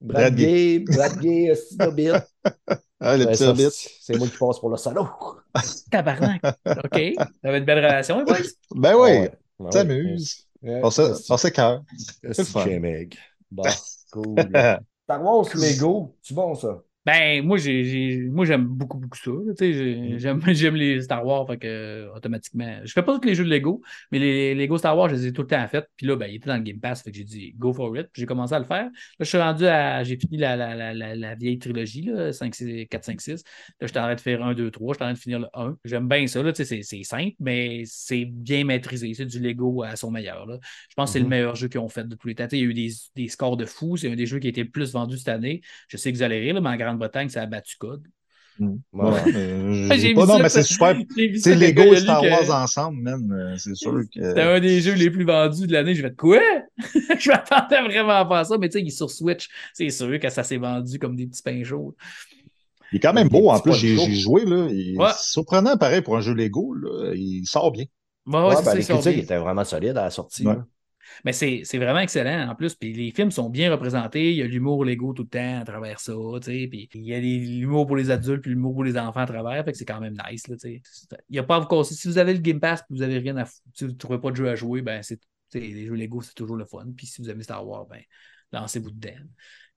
Brad Gay, Brad Gay, sti de bit. [laughs] Ah, le Ben, petit c'est c'est moi qui passe pour le salaud. [laughs] Tabarnak. OK. T'avais une belle relation, les boys? Ben Ah oui. Ah ouais. t'amuses. Ouais, On cœur. esti le fun. Bon, [laughs] cool. [laughs] Star Wars Lego, c'est bon ça. Ben, moi, j'ai, moi, j'aime beaucoup, beaucoup ça. j'ai- J'aime, [laughs] j'aime les Star Wars, fait que, automatiquement. Je fais pas tous les jeux de Lego, mais les Lego Star Wars, je les ai tout le temps fait. Puis là, ben, il était dans le Game Pass, fait que j'ai dit go for it. Puis j'ai commencé à le faire. Là, je suis rendu à. J'ai fini la, la, la, la, vieille trilogie, là, 5, 6, 4, 5, 6. Là, j'étais en train de faire 1, 2, 3. J'étais en train de finir le 1. J'aime bien ça, là, c'est, c'est simple, mais c'est bien maîtrisé. C'est du Lego à son meilleur. Là. Je pense que c'est le Mhm. meilleur jeu qu'ils ont fait de tous les temps. Il y a eu des, des scores de fous. C'est un des jeux qui a été le plus vendu cette année. Je sais que vous allez rire, là, mais en Grande-Bretagne, ça a battu code. Ouais. Ouais, euh, [laughs] J'ai pas, non, ça, mais c'est super. [laughs] Le Lego et Star que Wars ensemble, man, euh, c'est sûr C'était que. un des jeux les plus vendus de l'année. Je vais quoi? [laughs] je m'attendais vraiment à faire ça, mais tu sais, il est sur Switch. C'est sûr que ça s'est vendu comme des petits pains chauds. Il est quand même Des beau, en plus, j'ai joué, là. Il est Ouais. surprenant, pareil, pour un jeu Lego, là. Il sort bien. Bon, ouais, Ouais, c'est ben, ça, les critiques étaient vraiment solides à la sortie. Mais c'est c'est vraiment excellent en plus. Puis les films sont bien représentés. Il y a l'humour Lego tout le temps à travers ça. Puis il y a l'humour pour les adultes puis l'humour pour les enfants à travers. Fait que c'est quand même nice. Là, il y a pas à vous casser. Si vous avez le Game Pass et vous avez rien à fou- si vous ne trouvez pas de jeu à jouer, ben c'est les jeux Lego, c'est toujours le fun. Puis si vous aimez Star Wars, ben lancez-vous dedans.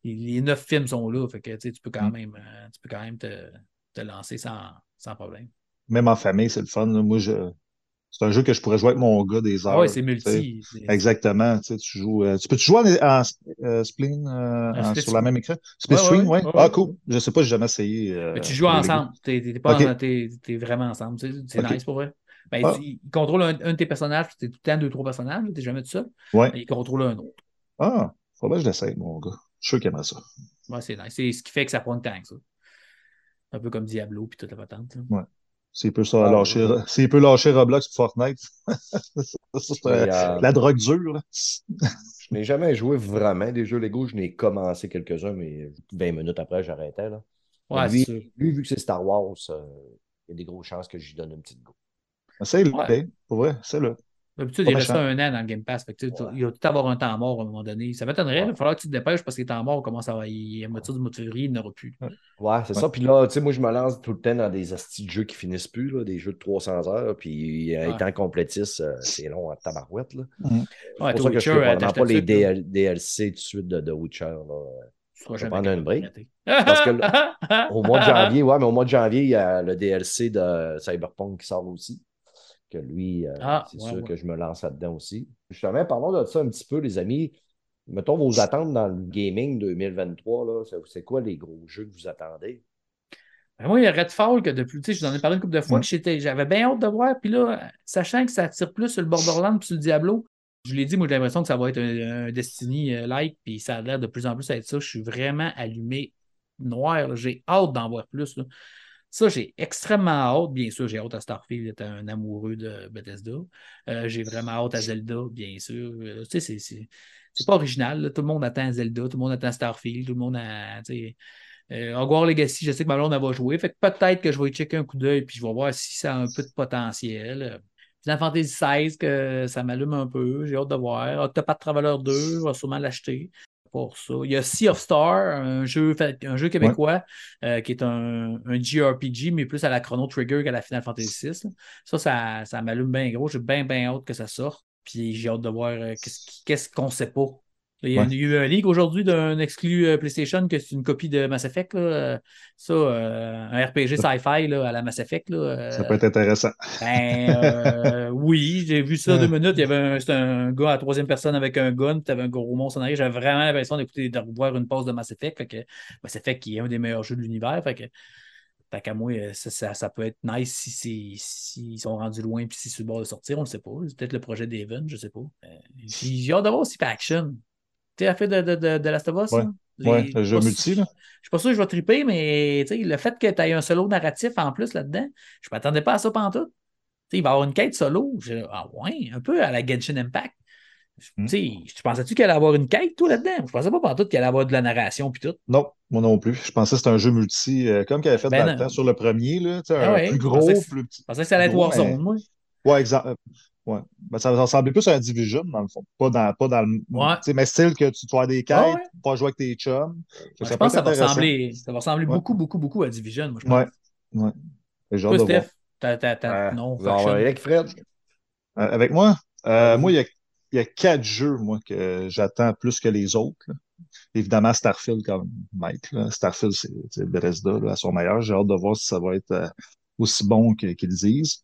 Les, les neuf films sont là. Fait que tu peux quand Mm. même, euh, tu peux quand même te, te lancer sans, sans problème. Même en famille, c'est le fun. là. Moi, je... c'est un jeu que je pourrais jouer avec mon gars des heures. Ah ouais, c'est tu sais. multi. c'est- Exactement. Tu, tu joues. euh, tu peux-tu jouer en, en, euh, spleen euh, en- split sur la même écran? Split Ouais, ouais, ouais, oui. ouais, Ah, ouais. cool. Je sais pas, j'ai jamais essayé. Mais tu joues ensemble. T'es t'es pas Ok. en- t'es- t'es vraiment ensemble. C'est c'est nice pour vrai. Ben, Ah. tu- il contrôle un, un de tes personnages, t'es tout le temps deux, trois personnages, t'es jamais tout seul. Ouais. Mais il contrôle un autre. Ah, faudrait que je l'essaye, mon gars. Je suis sûr qu'il aimerait ça. Ouais, c'est nice. C'est ce qui fait que ça prend le temps, ça. Un peu comme Diablo, puis toute la patente. là. S'il peut, ça, Ah, lâcher, ouais. s'il peut lâcher Roblox pour Fortnite, [laughs] ça, c'est euh, la drogue dure. Je n'ai jamais joué vraiment des jeux Lego. Je n'ai commencé quelques-uns, mais 20 minutes après, j'arrêtais. Là. Ouais, lui, c'est vu que c'est Star Wars, euh, il y a des grosses chances que j'y donne une petite go. Essaye-le, Ouais. pour vrai, c'est le. D'habitude, il reste un an dans le Game Pass. Fait que, Ouais. Il va tout avoir un temps mort à un moment donné. Ça m'étonnerait. Il va falloir que tu te dépêches parce que les temps morts commencent à avoir. À moitié du mois de février, il n'y en aura plus. Ouais, c'est Ouais. ça. Puis là, tu sais, moi, je me lance tout le temps dans des astis de jeux qui finissent plus, là, des jeux de 300 heures. Puis euh, étant complétiste, euh, c'est long à tabarouette. Là. Mhm. C'est Ouais, pour ça que je Witcher, fais euh, t'achètes pas les. DL- DLC tout de suite de, de Witcher. Là. Tu Je vais prendre un break. Parce que Au mois de janvier, [laughs] ouais, mais au mois de janvier, il y a le DLC de Cyberpunk qui sort aussi. Que lui, euh, Ah, c'est ouais, sûr ouais. que je me lance là-dedans aussi. Justement, parlons de ça un petit peu, les amis. Mettons vos attentes dans le gaming 2023. Là. C'est- quoi les gros jeux que vous attendez? Ben moi, il y a Redfall que depuis, tu sais, je vous en ai parlé une couple de fois, Ouais. que j'avais bien hâte de voir. Puis là, sachant que ça tire plus sur le Borderlands puis sur le Diablo, je vous l'ai dit, moi, j'ai l'impression que ça va être un, un Destiny-like, puis ça a l'air de plus en plus être ça. Je suis vraiment allumé noir. J'ai hâte d'en voir plus. là. Ça, j'ai extrêmement hâte. Bien sûr, j'ai hâte à Starfield, j'étais un amoureux de Bethesda. Euh, j'ai vraiment hâte à Zelda, bien sûr. Euh, tu sais, c'est- pas original. Tout le monde attend Zelda, tout le monde attend Starfield, tout le monde a. euh, Hogwarts Legacy, je sais que ma blonde va jouer. Fait que peut-être que je vais y checker un coup d'œil puis je vais voir si ça a un peu de potentiel. Euh, Final Fantasy XVI, que ça m'allume un peu. J'ai hâte de voir. Octopath Traveler 2, je vais sûrement l'acheter. Pour ça. Il y a Sea of Star, un jeu, fait- un jeu québécois euh, qui est un, un JRPG, mais plus à la Chrono Trigger qu'à la Final Fantasy VI. Ça, ça, ça m'allume bien gros. J'ai bien, bien hâte que ça sorte. Puis j'ai hâte de voir euh, qu'est-ce qu'on sait pas. Il y a, Ouais. eu un leak aujourd'hui d'un exclu euh, PlayStation que c'est une copie de Mass Effect. là. Ça, euh, un RPG sci-fi là, à la Mass Effect. Là, euh, Ça peut être intéressant. ben, euh, oui, j'ai vu ça deux minutes. Il y avait un, c'était un gars à troisième personne avec un gun, puis tu avais un gros monstre en arrière. J'avais vraiment l'impression d'écouter, de revoir une pause de Mass Effect. Fait que Mass Effect qui est un des meilleurs jeux de l'univers. Fait que, fait qu'à moi, ça, ça- ça peut être nice si s'ils sont rendus loin puis si c'est sur le bord de sortir, on ne sait pas. C'est peut-être le projet d'Evan, je ne sais pas. J'ai hâte d'avoir aussi Faction. Tu la fait de, de, de, de Last of Us? Ouais. Ouais, le jeu multi, là. je suis pas sûr que je vais triper, mais le fait que tu aies un solo narratif en plus là-dedans, je ne m'attendais pas à ça pantoute. Tu sais, il va y avoir une quête solo. Je- ah ouais, un peu à la Genshin Impact. Hmm. Tu sais, tu pensais-tu qu'elle allait avoir une quête, tout là-dedans? Je pensais pas pantoute qu'elle allait avoir de la narration puis tout. Non, moi non plus. Je pensais que c'était un jeu multi, euh, comme qu'il avait fait Ben dans le temps sur le premier, là, Ah un ouais, plus gros, plus petit. Je pensais que ça allait être Warzone, moi. Ouais, exact. euh, Ouais. Ben, ça ressemblait plus à un Division, dans le fond. Pas dans, pas dans le. Ouais. mais style que tu dois des quêtes, Ah ouais. pas jouer avec tes chums. Je pense que ça va ressembler, ça va ressembler Ouais. beaucoup, beaucoup, beaucoup à Division, moi, je pense. Ouais. Ouais. Hâte Toi, de voir. Steph, t'as, t'as, t'as- Euh, non, avec Fred? Euh, avec moi, euh, moi, il y a, il y a quatre jeux, moi, que j'attends plus que les autres. là. évidemment, Starfield, comme Mike. Là. Starfield, c'est c'est Bethesda là, à son meilleur. J'ai hâte de voir si ça va être euh, aussi bon que- qu'ils disent.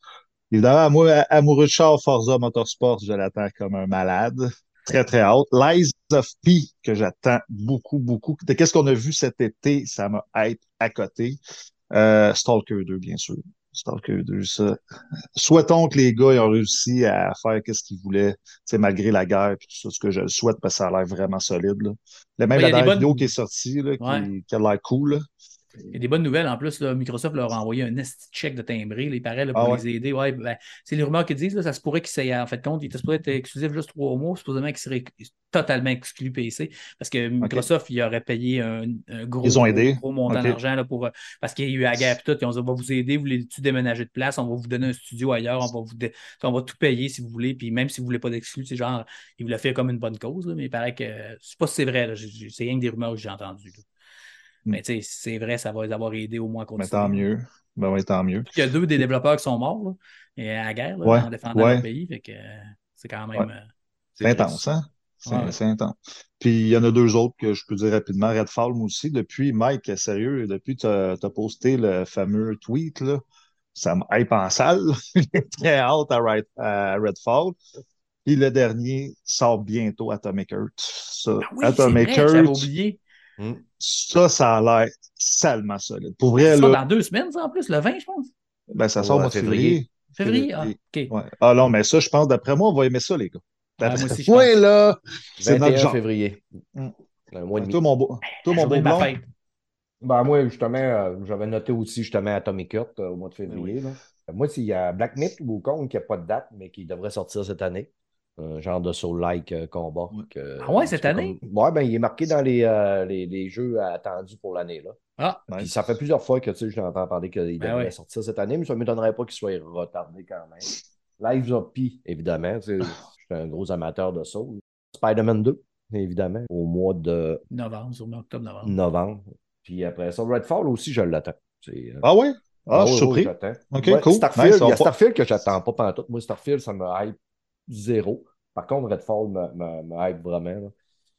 Évidemment, moi, amoureux de char, Forza Motorsport, je l'attends comme un malade. Très, très hâte. Lies of P, que j'attends beaucoup, beaucoup. De Qu'est-ce qu'on a vu cet été, ça m'a hype à côté. Euh, Stalker 2, bien sûr. Stalker 2, ça. Souhaitons que les gars ils ont réussi à faire ce qu'ils voulaient, tu sais, malgré la guerre et tout ça, ce que je le souhaite parce que ça a l'air vraiment solide. Là. Même Ouais, la dernière bonnes- vidéo qui est sortie, là, qui a l'air cool. là. Il y a des bonnes nouvelles. En plus, là, Microsoft leur a envoyé un de chèque de timbré. il paraît là, Ah pour ouais? les aider. Ouais, ben, c'est les rumeurs qui disent. Là, ça se pourrait qu'il s'est en fait compte. Il était supposé être exclusif juste trois mois. Supposément qu'il serait totalement exclu PC. Parce que Microsoft, il aurait payé un, un gros, Ils ont aidé? gros, montant d'argent là, pour. euh, Parce qu'il y a eu la guerre et tout. Ils ont dit on va vous aider, vous voulez-tu déménager de place, on va vous donner un studio ailleurs, on va vous on va tout payer si vous voulez. Puis même si vous ne voulez pas d'exclus, c'est genre, il vous l'a fait comme une bonne cause. mais il paraît que. Je sais pas si c'est vrai. C'est rien que des rumeurs que j'ai entendues. Hmm. Mais tu sais, si c'est vrai, ça va les avoir aidés au moins à Mais continuer. tant mieux. Ben oui, tant mieux. Il y a deux des développeurs qui sont morts là, et à la guerre là, Ouais, en défendant ouais. leur pays. Fait que euh, c'est quand même. Ouais. euh, C'est intense, hein? C'est intense. Puis il y en a deux autres que je peux dire rapidement. Redfall, moi aussi. Depuis, Mike, sérieux, depuis que tu as, posté le fameux tweet, là, ça me hype en salle. [laughs] J'ai très hâte à, Red- à Redfall. Puis le dernier sort bientôt, Atomic Earth. Ça, Ah oui, Atomic vrai, j'avais Earth, oublié. Hmm. Ça, ça a l'air salement solide. Pour vrai, Ça sort là, dans deux semaines, ça, en plus, le 20, je pense. ben, ça sort au Ouais, mois de février. février. Ah, OK. Ouais. Ah non, mais ça, je pense, d'après moi, on va aimer ça, les gars. Ah, D'après moi, là, c'est 21 notre genre. février. Un mois et demi. Toi, mon beau, toi, mon beau blond, fête. Ben, moi, justement, euh, j'avais noté aussi justement Atomic Heart euh, au mois de février. là. Euh, Moi, s'il y a Black Myth ou Kong qui n'a pas de date, mais qui devrait sortir cette année. Un genre de soul-like euh, combat. Que- Ah ouais, cette année? comme- Ouais, ben, il est marqué dans les, euh, les, les jeux attendus pour l'année. là. Ah. Puis ça fait plusieurs fois que tu sais, je l'entends parler qu'il Ben devrait ouais. sortir cette année, mais ça ne m'étonnerait pas qu'il soit retardé quand même. Lives of Pi, évidemment. tu sais, Je suis un gros amateur de ça. Spider-Man 2, évidemment, au mois de novembre, sûrement octobre-novembre. novembre. Puis après ça, Redfall aussi, je l'attends. Euh, Ah ouais? Ah, je suis oui, surpris. OK, Ouais, cool. Starfield, Nice, il y a Starfield que j'attends pas pendant tout. Moi, Starfield, ça me hype zéro. Par contre, Redfall me, me, me hype vraiment. là.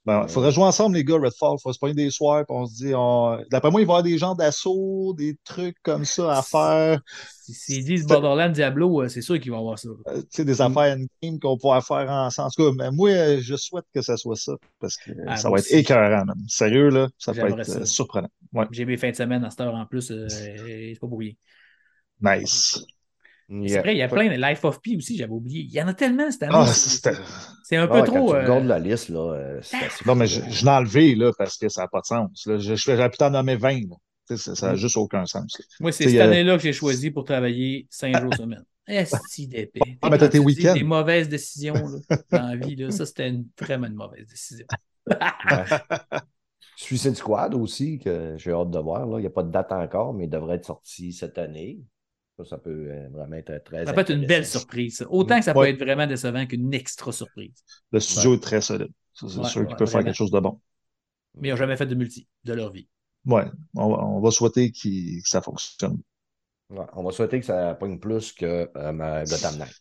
Ben, faudrait jouer ensemble, les gars, Redfall. Faut se poigner des soirs, on se dit, on- d'après moi, il va y avoir des gens d'assaut, des trucs comme ça à faire. Si s'ils disent Borderlands Diablo, euh, c'est sûr qu'ils vont avoir ça. Euh, tu sais, des affaires endgame qu'on va pouvoir faire ensemble. En tout cas, ben, moi, euh, je souhaite que ça soit ça, parce que euh, Ah, ça va être écœurant, man. Sérieux, là, ça J'aimerais être euh, ça. surprenant. Ouais, J'ai mes fins de semaine à cette heure en plus. euh, c'est pas pour rien. nice. C'est vrai, il y a plein de Life of Pi aussi, j'avais oublié. Il y en a tellement cette année. Ah, c'est- un peu Ah, trop. Quand tu euh, la liste, là, euh, c'est assez Non, mais je, je l'ai enlevé, là, parce que ça n'a pas de sens. Là. Je, je j'aurais pu t'en nommer 20, là. Tu sais, Ça n'a Mm. juste aucun sens. là. Moi, c'est cette euh, année-là que j'ai choisi pour travailler 5 jours semaine. Esti d'épée. Ah, mais t'as tes week-ends. Des mauvaises décisions là, dans la vie. Là. Ça, c'était une, vraiment une mauvaise décision. [laughs] Suicide Squad aussi, que j'ai hâte de voir. là. Il n'y a pas de date encore, mais il devrait être sorti cette année. Ça, ça peut euh, vraiment être très Ça peut être une belle surprise. Autant que ça peut être vraiment décevant qu'une extra surprise. Le studio est très solide. C'est Ouais, sûr qu'il ouais, peut faire quelque chose de bon. Mais ils n'ont jamais fait de multi de leur vie. Ouais, on va, on va souhaiter qu'il- que ça fonctionne. Ouais, on va souhaiter que ça pogne plus que euh, ma- Gotham Knight.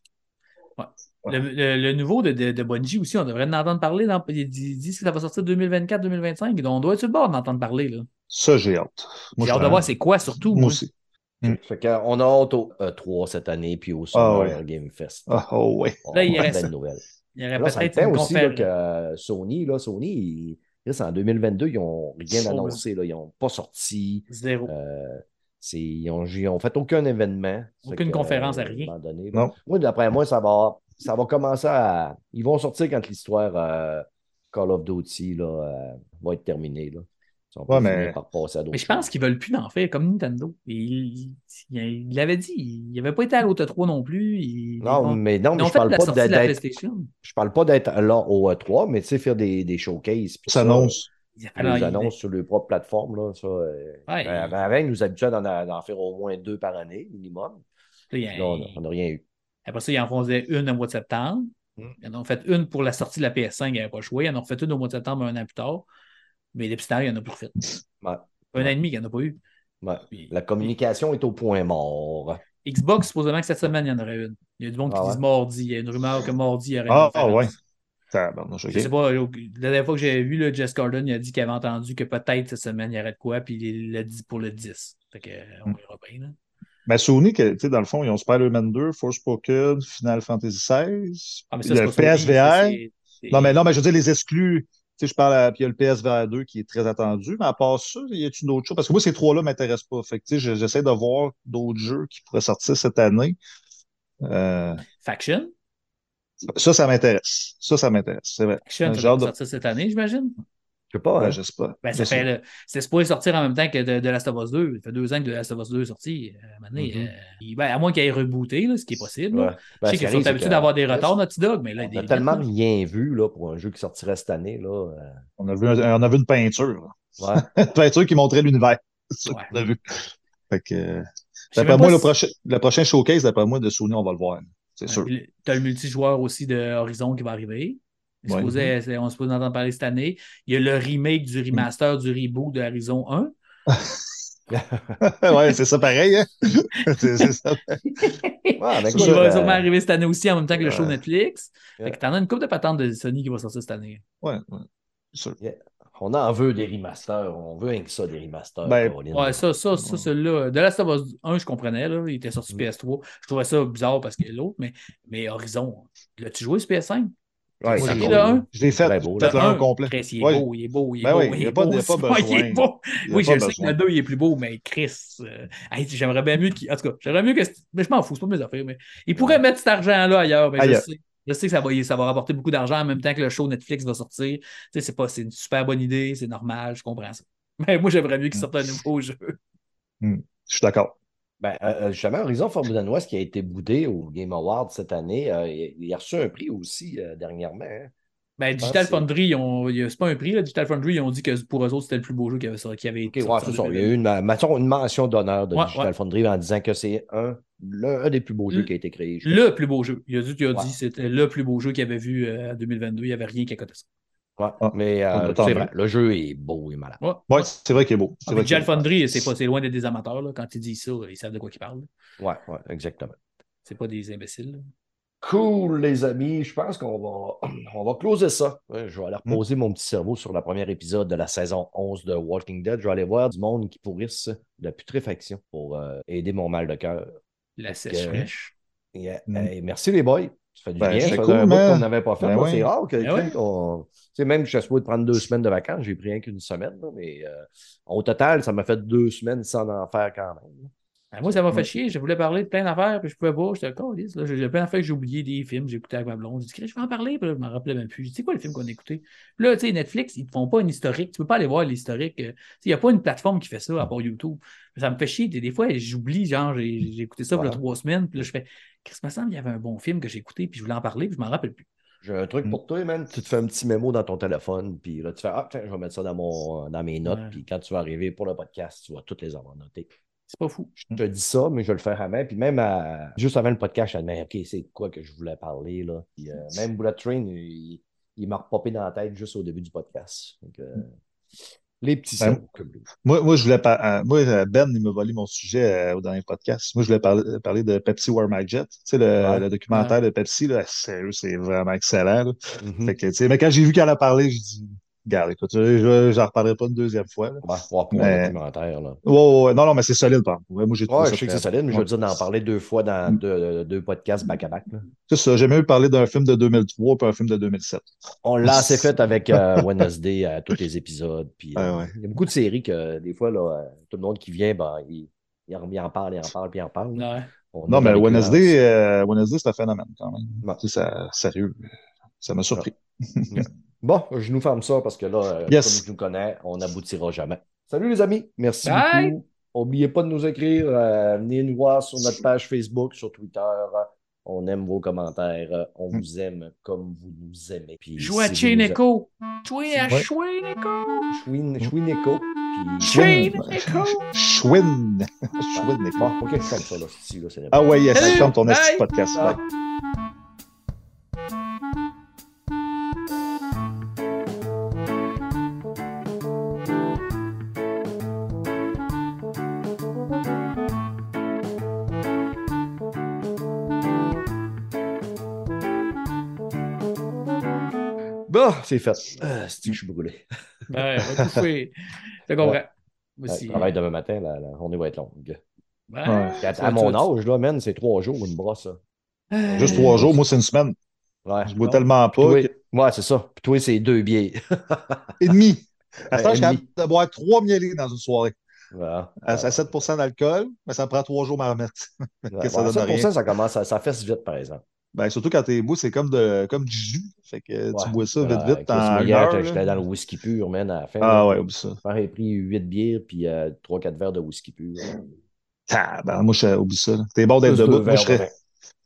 Ouais. Le, le- le nouveau de, de, de Bungie aussi, on devrait en entendre parler. Dans, ils disent que ça va sortir 2024-2025. Donc, on doit être sur le bord d'en entendre parler. là. Ça, j'ai hâte. J'ai hâte de voir c'est quoi surtout. Moi moi. aussi. Mm. Fait qu'on a hâte au E3 cette année, puis au Summer ouais. Game Fest. Ah, oh, ouais. On Là, il va reste- nouvelles. Il y aurait Là, peut-être une aussi là, conférence. que euh, Sony, là, Sony, ils- Chris, en 2022, ils n'ont rien Oh, annoncé. Là. Ils n'ont pas sorti. Zéro. Euh, c'est- ils n'ont fait aucun événement. Aucune que, conférence, euh, rien. à un moment donné, là. Non. Moi, d'après moi, ça va, ça va commencer à. Ils vont sortir quand l'histoire euh, Call of Duty là, euh, va être terminée. Là. Ils Ouais, mais- par passer à d'autres Mais je pense qu'ils veulent plus en faire comme Nintendo. Il l'avait dit, il n'avait pas été à l'autre 3 non plus. Il- Non, ils mais, non, ils mais je fait parle pas sortie de la d'être. PlayStation. Je parle pas d'être là au E3, mais tu sais, faire des, des showcases. Ça ça, annonce. Il a Des fallu- annonces sur leur propre plateforme. Là, ça, euh, Ouais, euh, avant, avant, ils nous habituaient d'en, d'en faire au moins deux par année, minimum. Là, on n'a rien eu. Après ça, ils en faisaient une au mois de septembre. Mm. Ils en ont fait une pour la sortie de la PS5, ils n'avaient pas joué. Ils en ont refait une au mois de septembre, un an plus tard. Mais temps, il n'y en a plus. Ouais. Un an et demi, il n'y en a pas eu. Ouais. Puis- La communication est au point mort. Xbox, supposément que cette semaine, il y en aurait une. Il y a du monde qui Ah ouais? dit mardi. Il y a une rumeur que mardi, il y aurait Ah, une conférence. ouais. Je sais pas, la dernière fois que j'ai vu, le Jess Gordon, il a dit qu'il avait entendu que peut-être cette semaine, il y aurait de quoi, puis il l'a dit pour le 10. Fait que, euh, on Mm. verra bien. là. Mais Sony, que, tu sais, dans le fond, ils ont Spider-Man 2, Forspoken, Final Fantasy XVI, Ah, mais il y a le Sony, PSVR. ça, Non, mais non, mais je veux dire, les exclus. Sais, je parle à, puis il y a le PSVR 2 qui est très attendu, mais à part ça, y a-t-il d'autres choses? Parce que moi, ces trois-là ne m'intéressent pas. Fait que, tu sais, je- j'essaie de voir d'autres jeux qui pourraient sortir cette année. Euh, Faction? ça, ça m'intéresse. Ça, ça m'intéresse. C'est vrai. Faction, ça hâte de- sortir cette année, j'imagine? Je sais pas, Ouais, hein. je sais pas. Ben, ça fait le- C'était supposé sortir en même temps que de, de Last of Us 2. Ça fait deux ans que de Last of Us 2 est sorti. Euh, à un moment donné, Mhm. euh, il- ben, à moins qu'il ait rebooté, là, ce qui est possible. Ouais. Ben, je sais qu'ils sont habitués d'avoir des retards, Naughty Dog, mais là, On des a tellement rien vu là, pour un jeu qui sortirait cette année. Là. euh, On a vu, un- on a vu une peinture. Ouais. [laughs] une peinture qui montrait l'univers. [laughs] C'est ça Ouais. qu'on a vu. Fait que, d'après moi, le prochain, le prochain showcase, d'après moi, de Sony, on va le voir. C'est sûr. le- T'as le multijoueur aussi de Horizon qui va arriver. Se Ouais. posait- c'est- on se pose entendre parler cette année. Il y a le remake du remaster du reboot de Horizon 1. [laughs] ouais, c'est ça pareil. Hein? [laughs] c'est c'est ça. [laughs] Ça, va euh, sûrement arriver cette année aussi en même temps que le show Ouais. Netflix. Fait que t'en as une couple de patentes de Sony qui va sortir cette année. Ouais, ouais. C'est sûr. On en veut des remasters. On veut rien que ça, des remasters. Ben. Ouais, ça, ça, ça, celui-là. De Last of Us 1, je comprenais, là. Il était sorti Mm. PS3. Je trouvais ça bizarre parce que l'autre, mais, mais Horizon, l'as-tu joué sur PS5? Ouais, Moi, un. Je l'ai beau, le un un, complet. Chris, il est Ouais. beau, il est beau, il est Ben beau, oui, il a pas- [laughs] beau. il pas est beau. Il Oui, je sais que le 2, il est plus beau, mais Chris, euh, hey, j'aimerais bien mieux qu'il. En tout cas, j'aimerais mieux que. Mais je m'en fous, c'est pas mes affaires. Mais il pourrait mettre cet argent-là ailleurs, mais je sais. Je sais que ça va, ça va rapporter beaucoup d'argent en même temps que le show Netflix va sortir. Tu sais, c'est pas, c'est une super bonne idée, c'est normal, je comprends ça. [laughs] Mais moi, j'aimerais mieux qu'il sorte un nouveau jeu. Je suis d'accord. Ben, euh, euh, justement, Horizon Forbidden West qui a été boudé au Game Awards cette année, euh, il, a reçu un prix aussi euh, dernièrement. hein. Ben, Digital Foundry, c'est pas un prix. Là. Digital Foundry, ils ont dit que pour eux autres, c'était le plus beau jeu qui avait, qui avait ouais, ça. Il y a 2022. eu une, mention d'honneur de Ouais, Digital ouais. Foundry en disant que c'est un, un des plus beaux jeux Le- qui a été créé. Le plus beau jeu. Il a dit, il a dit que c'était le plus beau jeu qu'il avait vu en 2022. Il n'y avait rien qui a coté ça. Ouais, Ah, mais euh, c'est vrai, le jeu est beau et malade. Ouais. Ouais, c'est vrai qu'il est beau. C'est Ah, beau. Foundry, c'est pas c'est loin d'être des amateurs. Là. Quand ils disent ça, ils savent de quoi ils parlent. Ouais, ouais, exactement. C'est pas des imbéciles. là. Cool, les amis. Je pense qu'on va, [clears throat] on va closer ça. Ouais, Je vais aller Hmm. reposer mon petit cerveau sur le premier épisode de la saison 11 de Walking Dead. Je vais aller voir du monde qui pourrisse de putréfaction pour euh, aider mon mal de cœur. La. Et, euh, Mm. hey, merci les boys. Ça fait du Ben, bien. c'est Ça cool, un bout man. qu'on n'avait pas fait. Ben là. C'est rare que Ben même que je suis supposé prendre deux semaines de vacances, j'ai pris rien qu'une semaine. là, mais euh, au total, ça m'a fait deux semaines sans en faire quand même. Ben, moi, ça m'a fait chier. Je voulais parler de plein d'affaires, puis je pouvais pas. J'étais con, J'ai j'ai plein d'affaires que j'ai oublié, des films, j'ai écouté avec ma blonde. J'ai dit, je vais en parler, puis là, je m'en rappelais même plus. C'est quoi le film qu'on a écouté? Puis là, tu sais, Netflix, ils te font pas une historique. Tu peux pas aller voir l'historique. euh, Il n'y a pas une plateforme qui fait ça à part YouTube. Ça me fait chier. Des des fois, j'oublie, genre, j'ai écouté ça a Ouais. trois semaines, puis là, je fais, qu'est-ce que me semble, il y avait un bon film que j'ai écouté, puis je voulais en parler, puis je m'en rappelle plus. J'ai un truc Mm. pour toi, man. Tu te fais un petit mémo dans ton téléphone, puis là, tu fais Ah, tiens, je vais mettre ça dans, mon, dans mes notes, Ouais. puis quand tu vas arriver pour le podcast, tu vas toutes les avoir notées. C'est pas fou. Je te dis ça, mais je vais le faire avant. Puis même à- juste avant le podcast, je me dis, OK, c'est quoi que je voulais parler, là. Puis, euh, [laughs] même Bullet Train, il, il m'a repopé dans la tête juste au début du podcast. Donc, euh, les petits Ben, cerveaux comme lui. Moi, moi, je voulais par- euh, moi, euh, Ben, il m'a volé mon sujet euh, au dernier podcast. Moi, je voulais parler, parler de Pepsi War My Jet. Tu sais, le, Ouais. le documentaire de Pepsi, là, sérieux, c'est vraiment excellent. Mhm. Fait que, tu sais, mais quand j'ai vu qu'elle a parlé, je dis, regarde, écoute, je j'en reparlerai pas une deuxième fois. là. Ouais, ouais, pour un Mais- documentaire, là. Ouais, ouais, ouais. non, non, mais c'est solide, par contre. Ouais, moi, j'ai trouvé Ouais, ça je sais que c'est solide, mais je veux dire d'en parler deux fois dans Mm. deux, deux podcasts back-à-back. là. C'est ça, j'ai mieux parler d'un film de 2003 puis un film de 2007. On l'a assez fait avec euh, [laughs] Wednesday à tous les épisodes. Puis, euh, Ah ouais. Il y a beaucoup de séries que des fois, là, euh, tout le monde qui vient, ben, il, il en, il en parle, il en parle, puis il en parle. Ouais. On Non, mais Wednesday, euh, Wednesday, c'est un phénomène quand même. Ouais. Tu sais, ça, sérieux, ça m'a surpris. [laughs] Bon, je nous ferme ça parce que là, euh, Yes. comme je nous connais, on n'aboutira jamais. Salut les amis, merci Bye. beaucoup. N'oubliez pas de nous écrire, euh, venez nous voir sur notre page Facebook, sur Twitter. On aime vos commentaires, on Mm. vous aime comme vous nous aimez. Puis Jouer à si à Ouais. Chain-Echo. Chouin- Chouineco, puis- Chain-Echo. Chouin! Chouin, Bon, ok, c'est comme ça, là. Si, là, c'est Ah ouais, yes, ferme ton de podcast. Ah. Bye. Bon, c'est fait. Ah, c'est que je suis brûlé? [laughs] On va tout faire. Je comprends. Moi Ouais, aussi. je travaille demain matin, la, la journée va être longue. Ouais, Ouais. À, mon âge, là, man, c'est trois jours une brosse. ça. Juste trois jours, moi, c'est une semaine. Ouais. Je bois tellement pas. Toi, que- ouais, c'est ça. Puis toi, c'est deux biais. Et demi. [laughs] À Ouais, ce temps, je suis et capable de boire trois mielés dans une soirée. Voilà. À, à 7% d'alcool, mais ça me prend trois jours à remettre. [laughs] Ouais, ça ouais, donne rien. 7%, ça commence, ça, ça fesse vite, par exemple. Ben, surtout quand t'es beau, c'est comme, de, comme du jus. Fait que Ouais. tu bois ça vite, Voilà, vite, une hier, j'étais- dans le whisky pur, man, à la fin. Ah là. ouais, oublie ça. A pris 8 bières puis 3-4 verres de whisky pur. Ah, ben, moi, je oublie ça. là. T'es bon d'être debout. Moi, je de serais,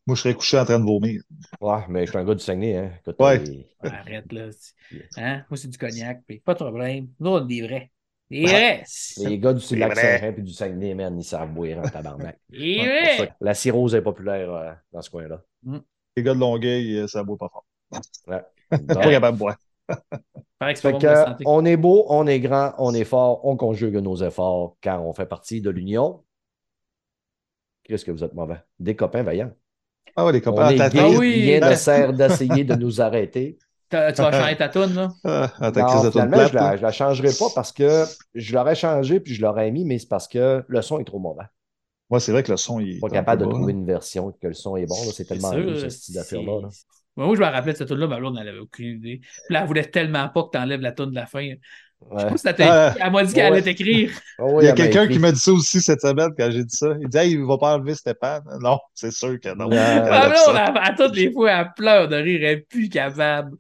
moi, je serais couché en train de vomir. Ouais, mais je suis un gars du Saguenay, hein. Écoute, Ouais. les- Ouais, Arrête, là. Hein? Moi, c'est du cognac. Puis pas de problème. Nous, on est des vrais. Des Ouais. vrais. Les gars du lac vrai. Saint-Jean et du Saguenay, man, ils savent boire en tabarnak. Que La cirrhose est populaire euh, dans ce coin-là. Les gars de Longueuil, euh, ça boit pas fort. Ouais. [laughs] Pas capable de boire. [laughs] Fait que, la on est beau, on est grand, on est fort, on conjugue nos efforts car on fait partie de l'Union. Qu'est-ce que vous êtes mauvais? Des copains vaillants. Ah ouais, On copains est à ta gay, Ah oui. rien ne sert d'essayer de nous arrêter. [laughs] Tu vas changer ta toune, là? Ah, Non, finalement, plate. je la, là. je la changerai pas parce que je l'aurais changé puis je l'aurais mis, mais c'est parce que le son est trop mauvais. Ouais, c'est vrai que le son, il est. Pas capable de trouver là. une version que le son est bon. là. C'est tellement sûr, riche, ce style d'affaire-là. là. Moi, je me rappelais de cette tune-là, mais l'autre, elle avait aucune idée. Puis là, elle voulait tellement pas que tu enlèves la tune de la fin. Je sais pas si t'as- Ah. Elle m'a dit qu'elle Ouais. allait t'écrire. [laughs] Oui, Il y a quelqu'un qui m'a dit ça aussi cette semaine quand j'ai dit ça. Il dit, hey, il va pas enlever Stéphane. [laughs] Non, c'est sûr que non. Ah, aime là, ça. on a- à toutes les fois, elle pleure de rire, elle est plus capable.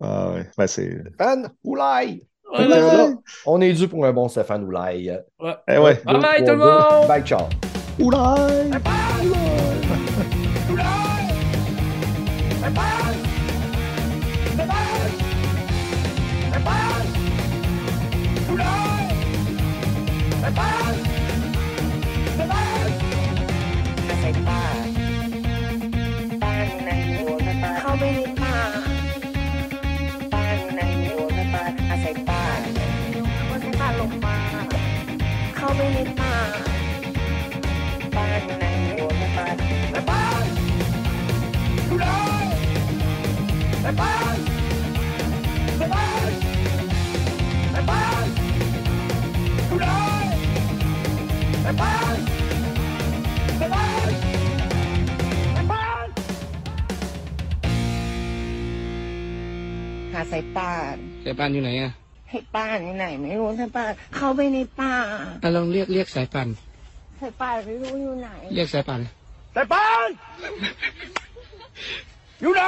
Ah ouais. Ben, c'est. Stéphane Oulaï! Ouais, là, on est dû pour un bon Stéphane Oulaï. ouais. Eh ouais. Bye bye, tout le monde! Bye, ciao! Oulaï! เข้ หาสายป่านสายป่านอยู่ไหนอะให้ป้านอยู่ไหน ไม่รู้สายป่านเข้าไปในป่าอะลองเรียกเรียกสายป่านสายป่านไม่รู้อยู่ไหน เรียกสายป่านสายป่านอยู่ไหน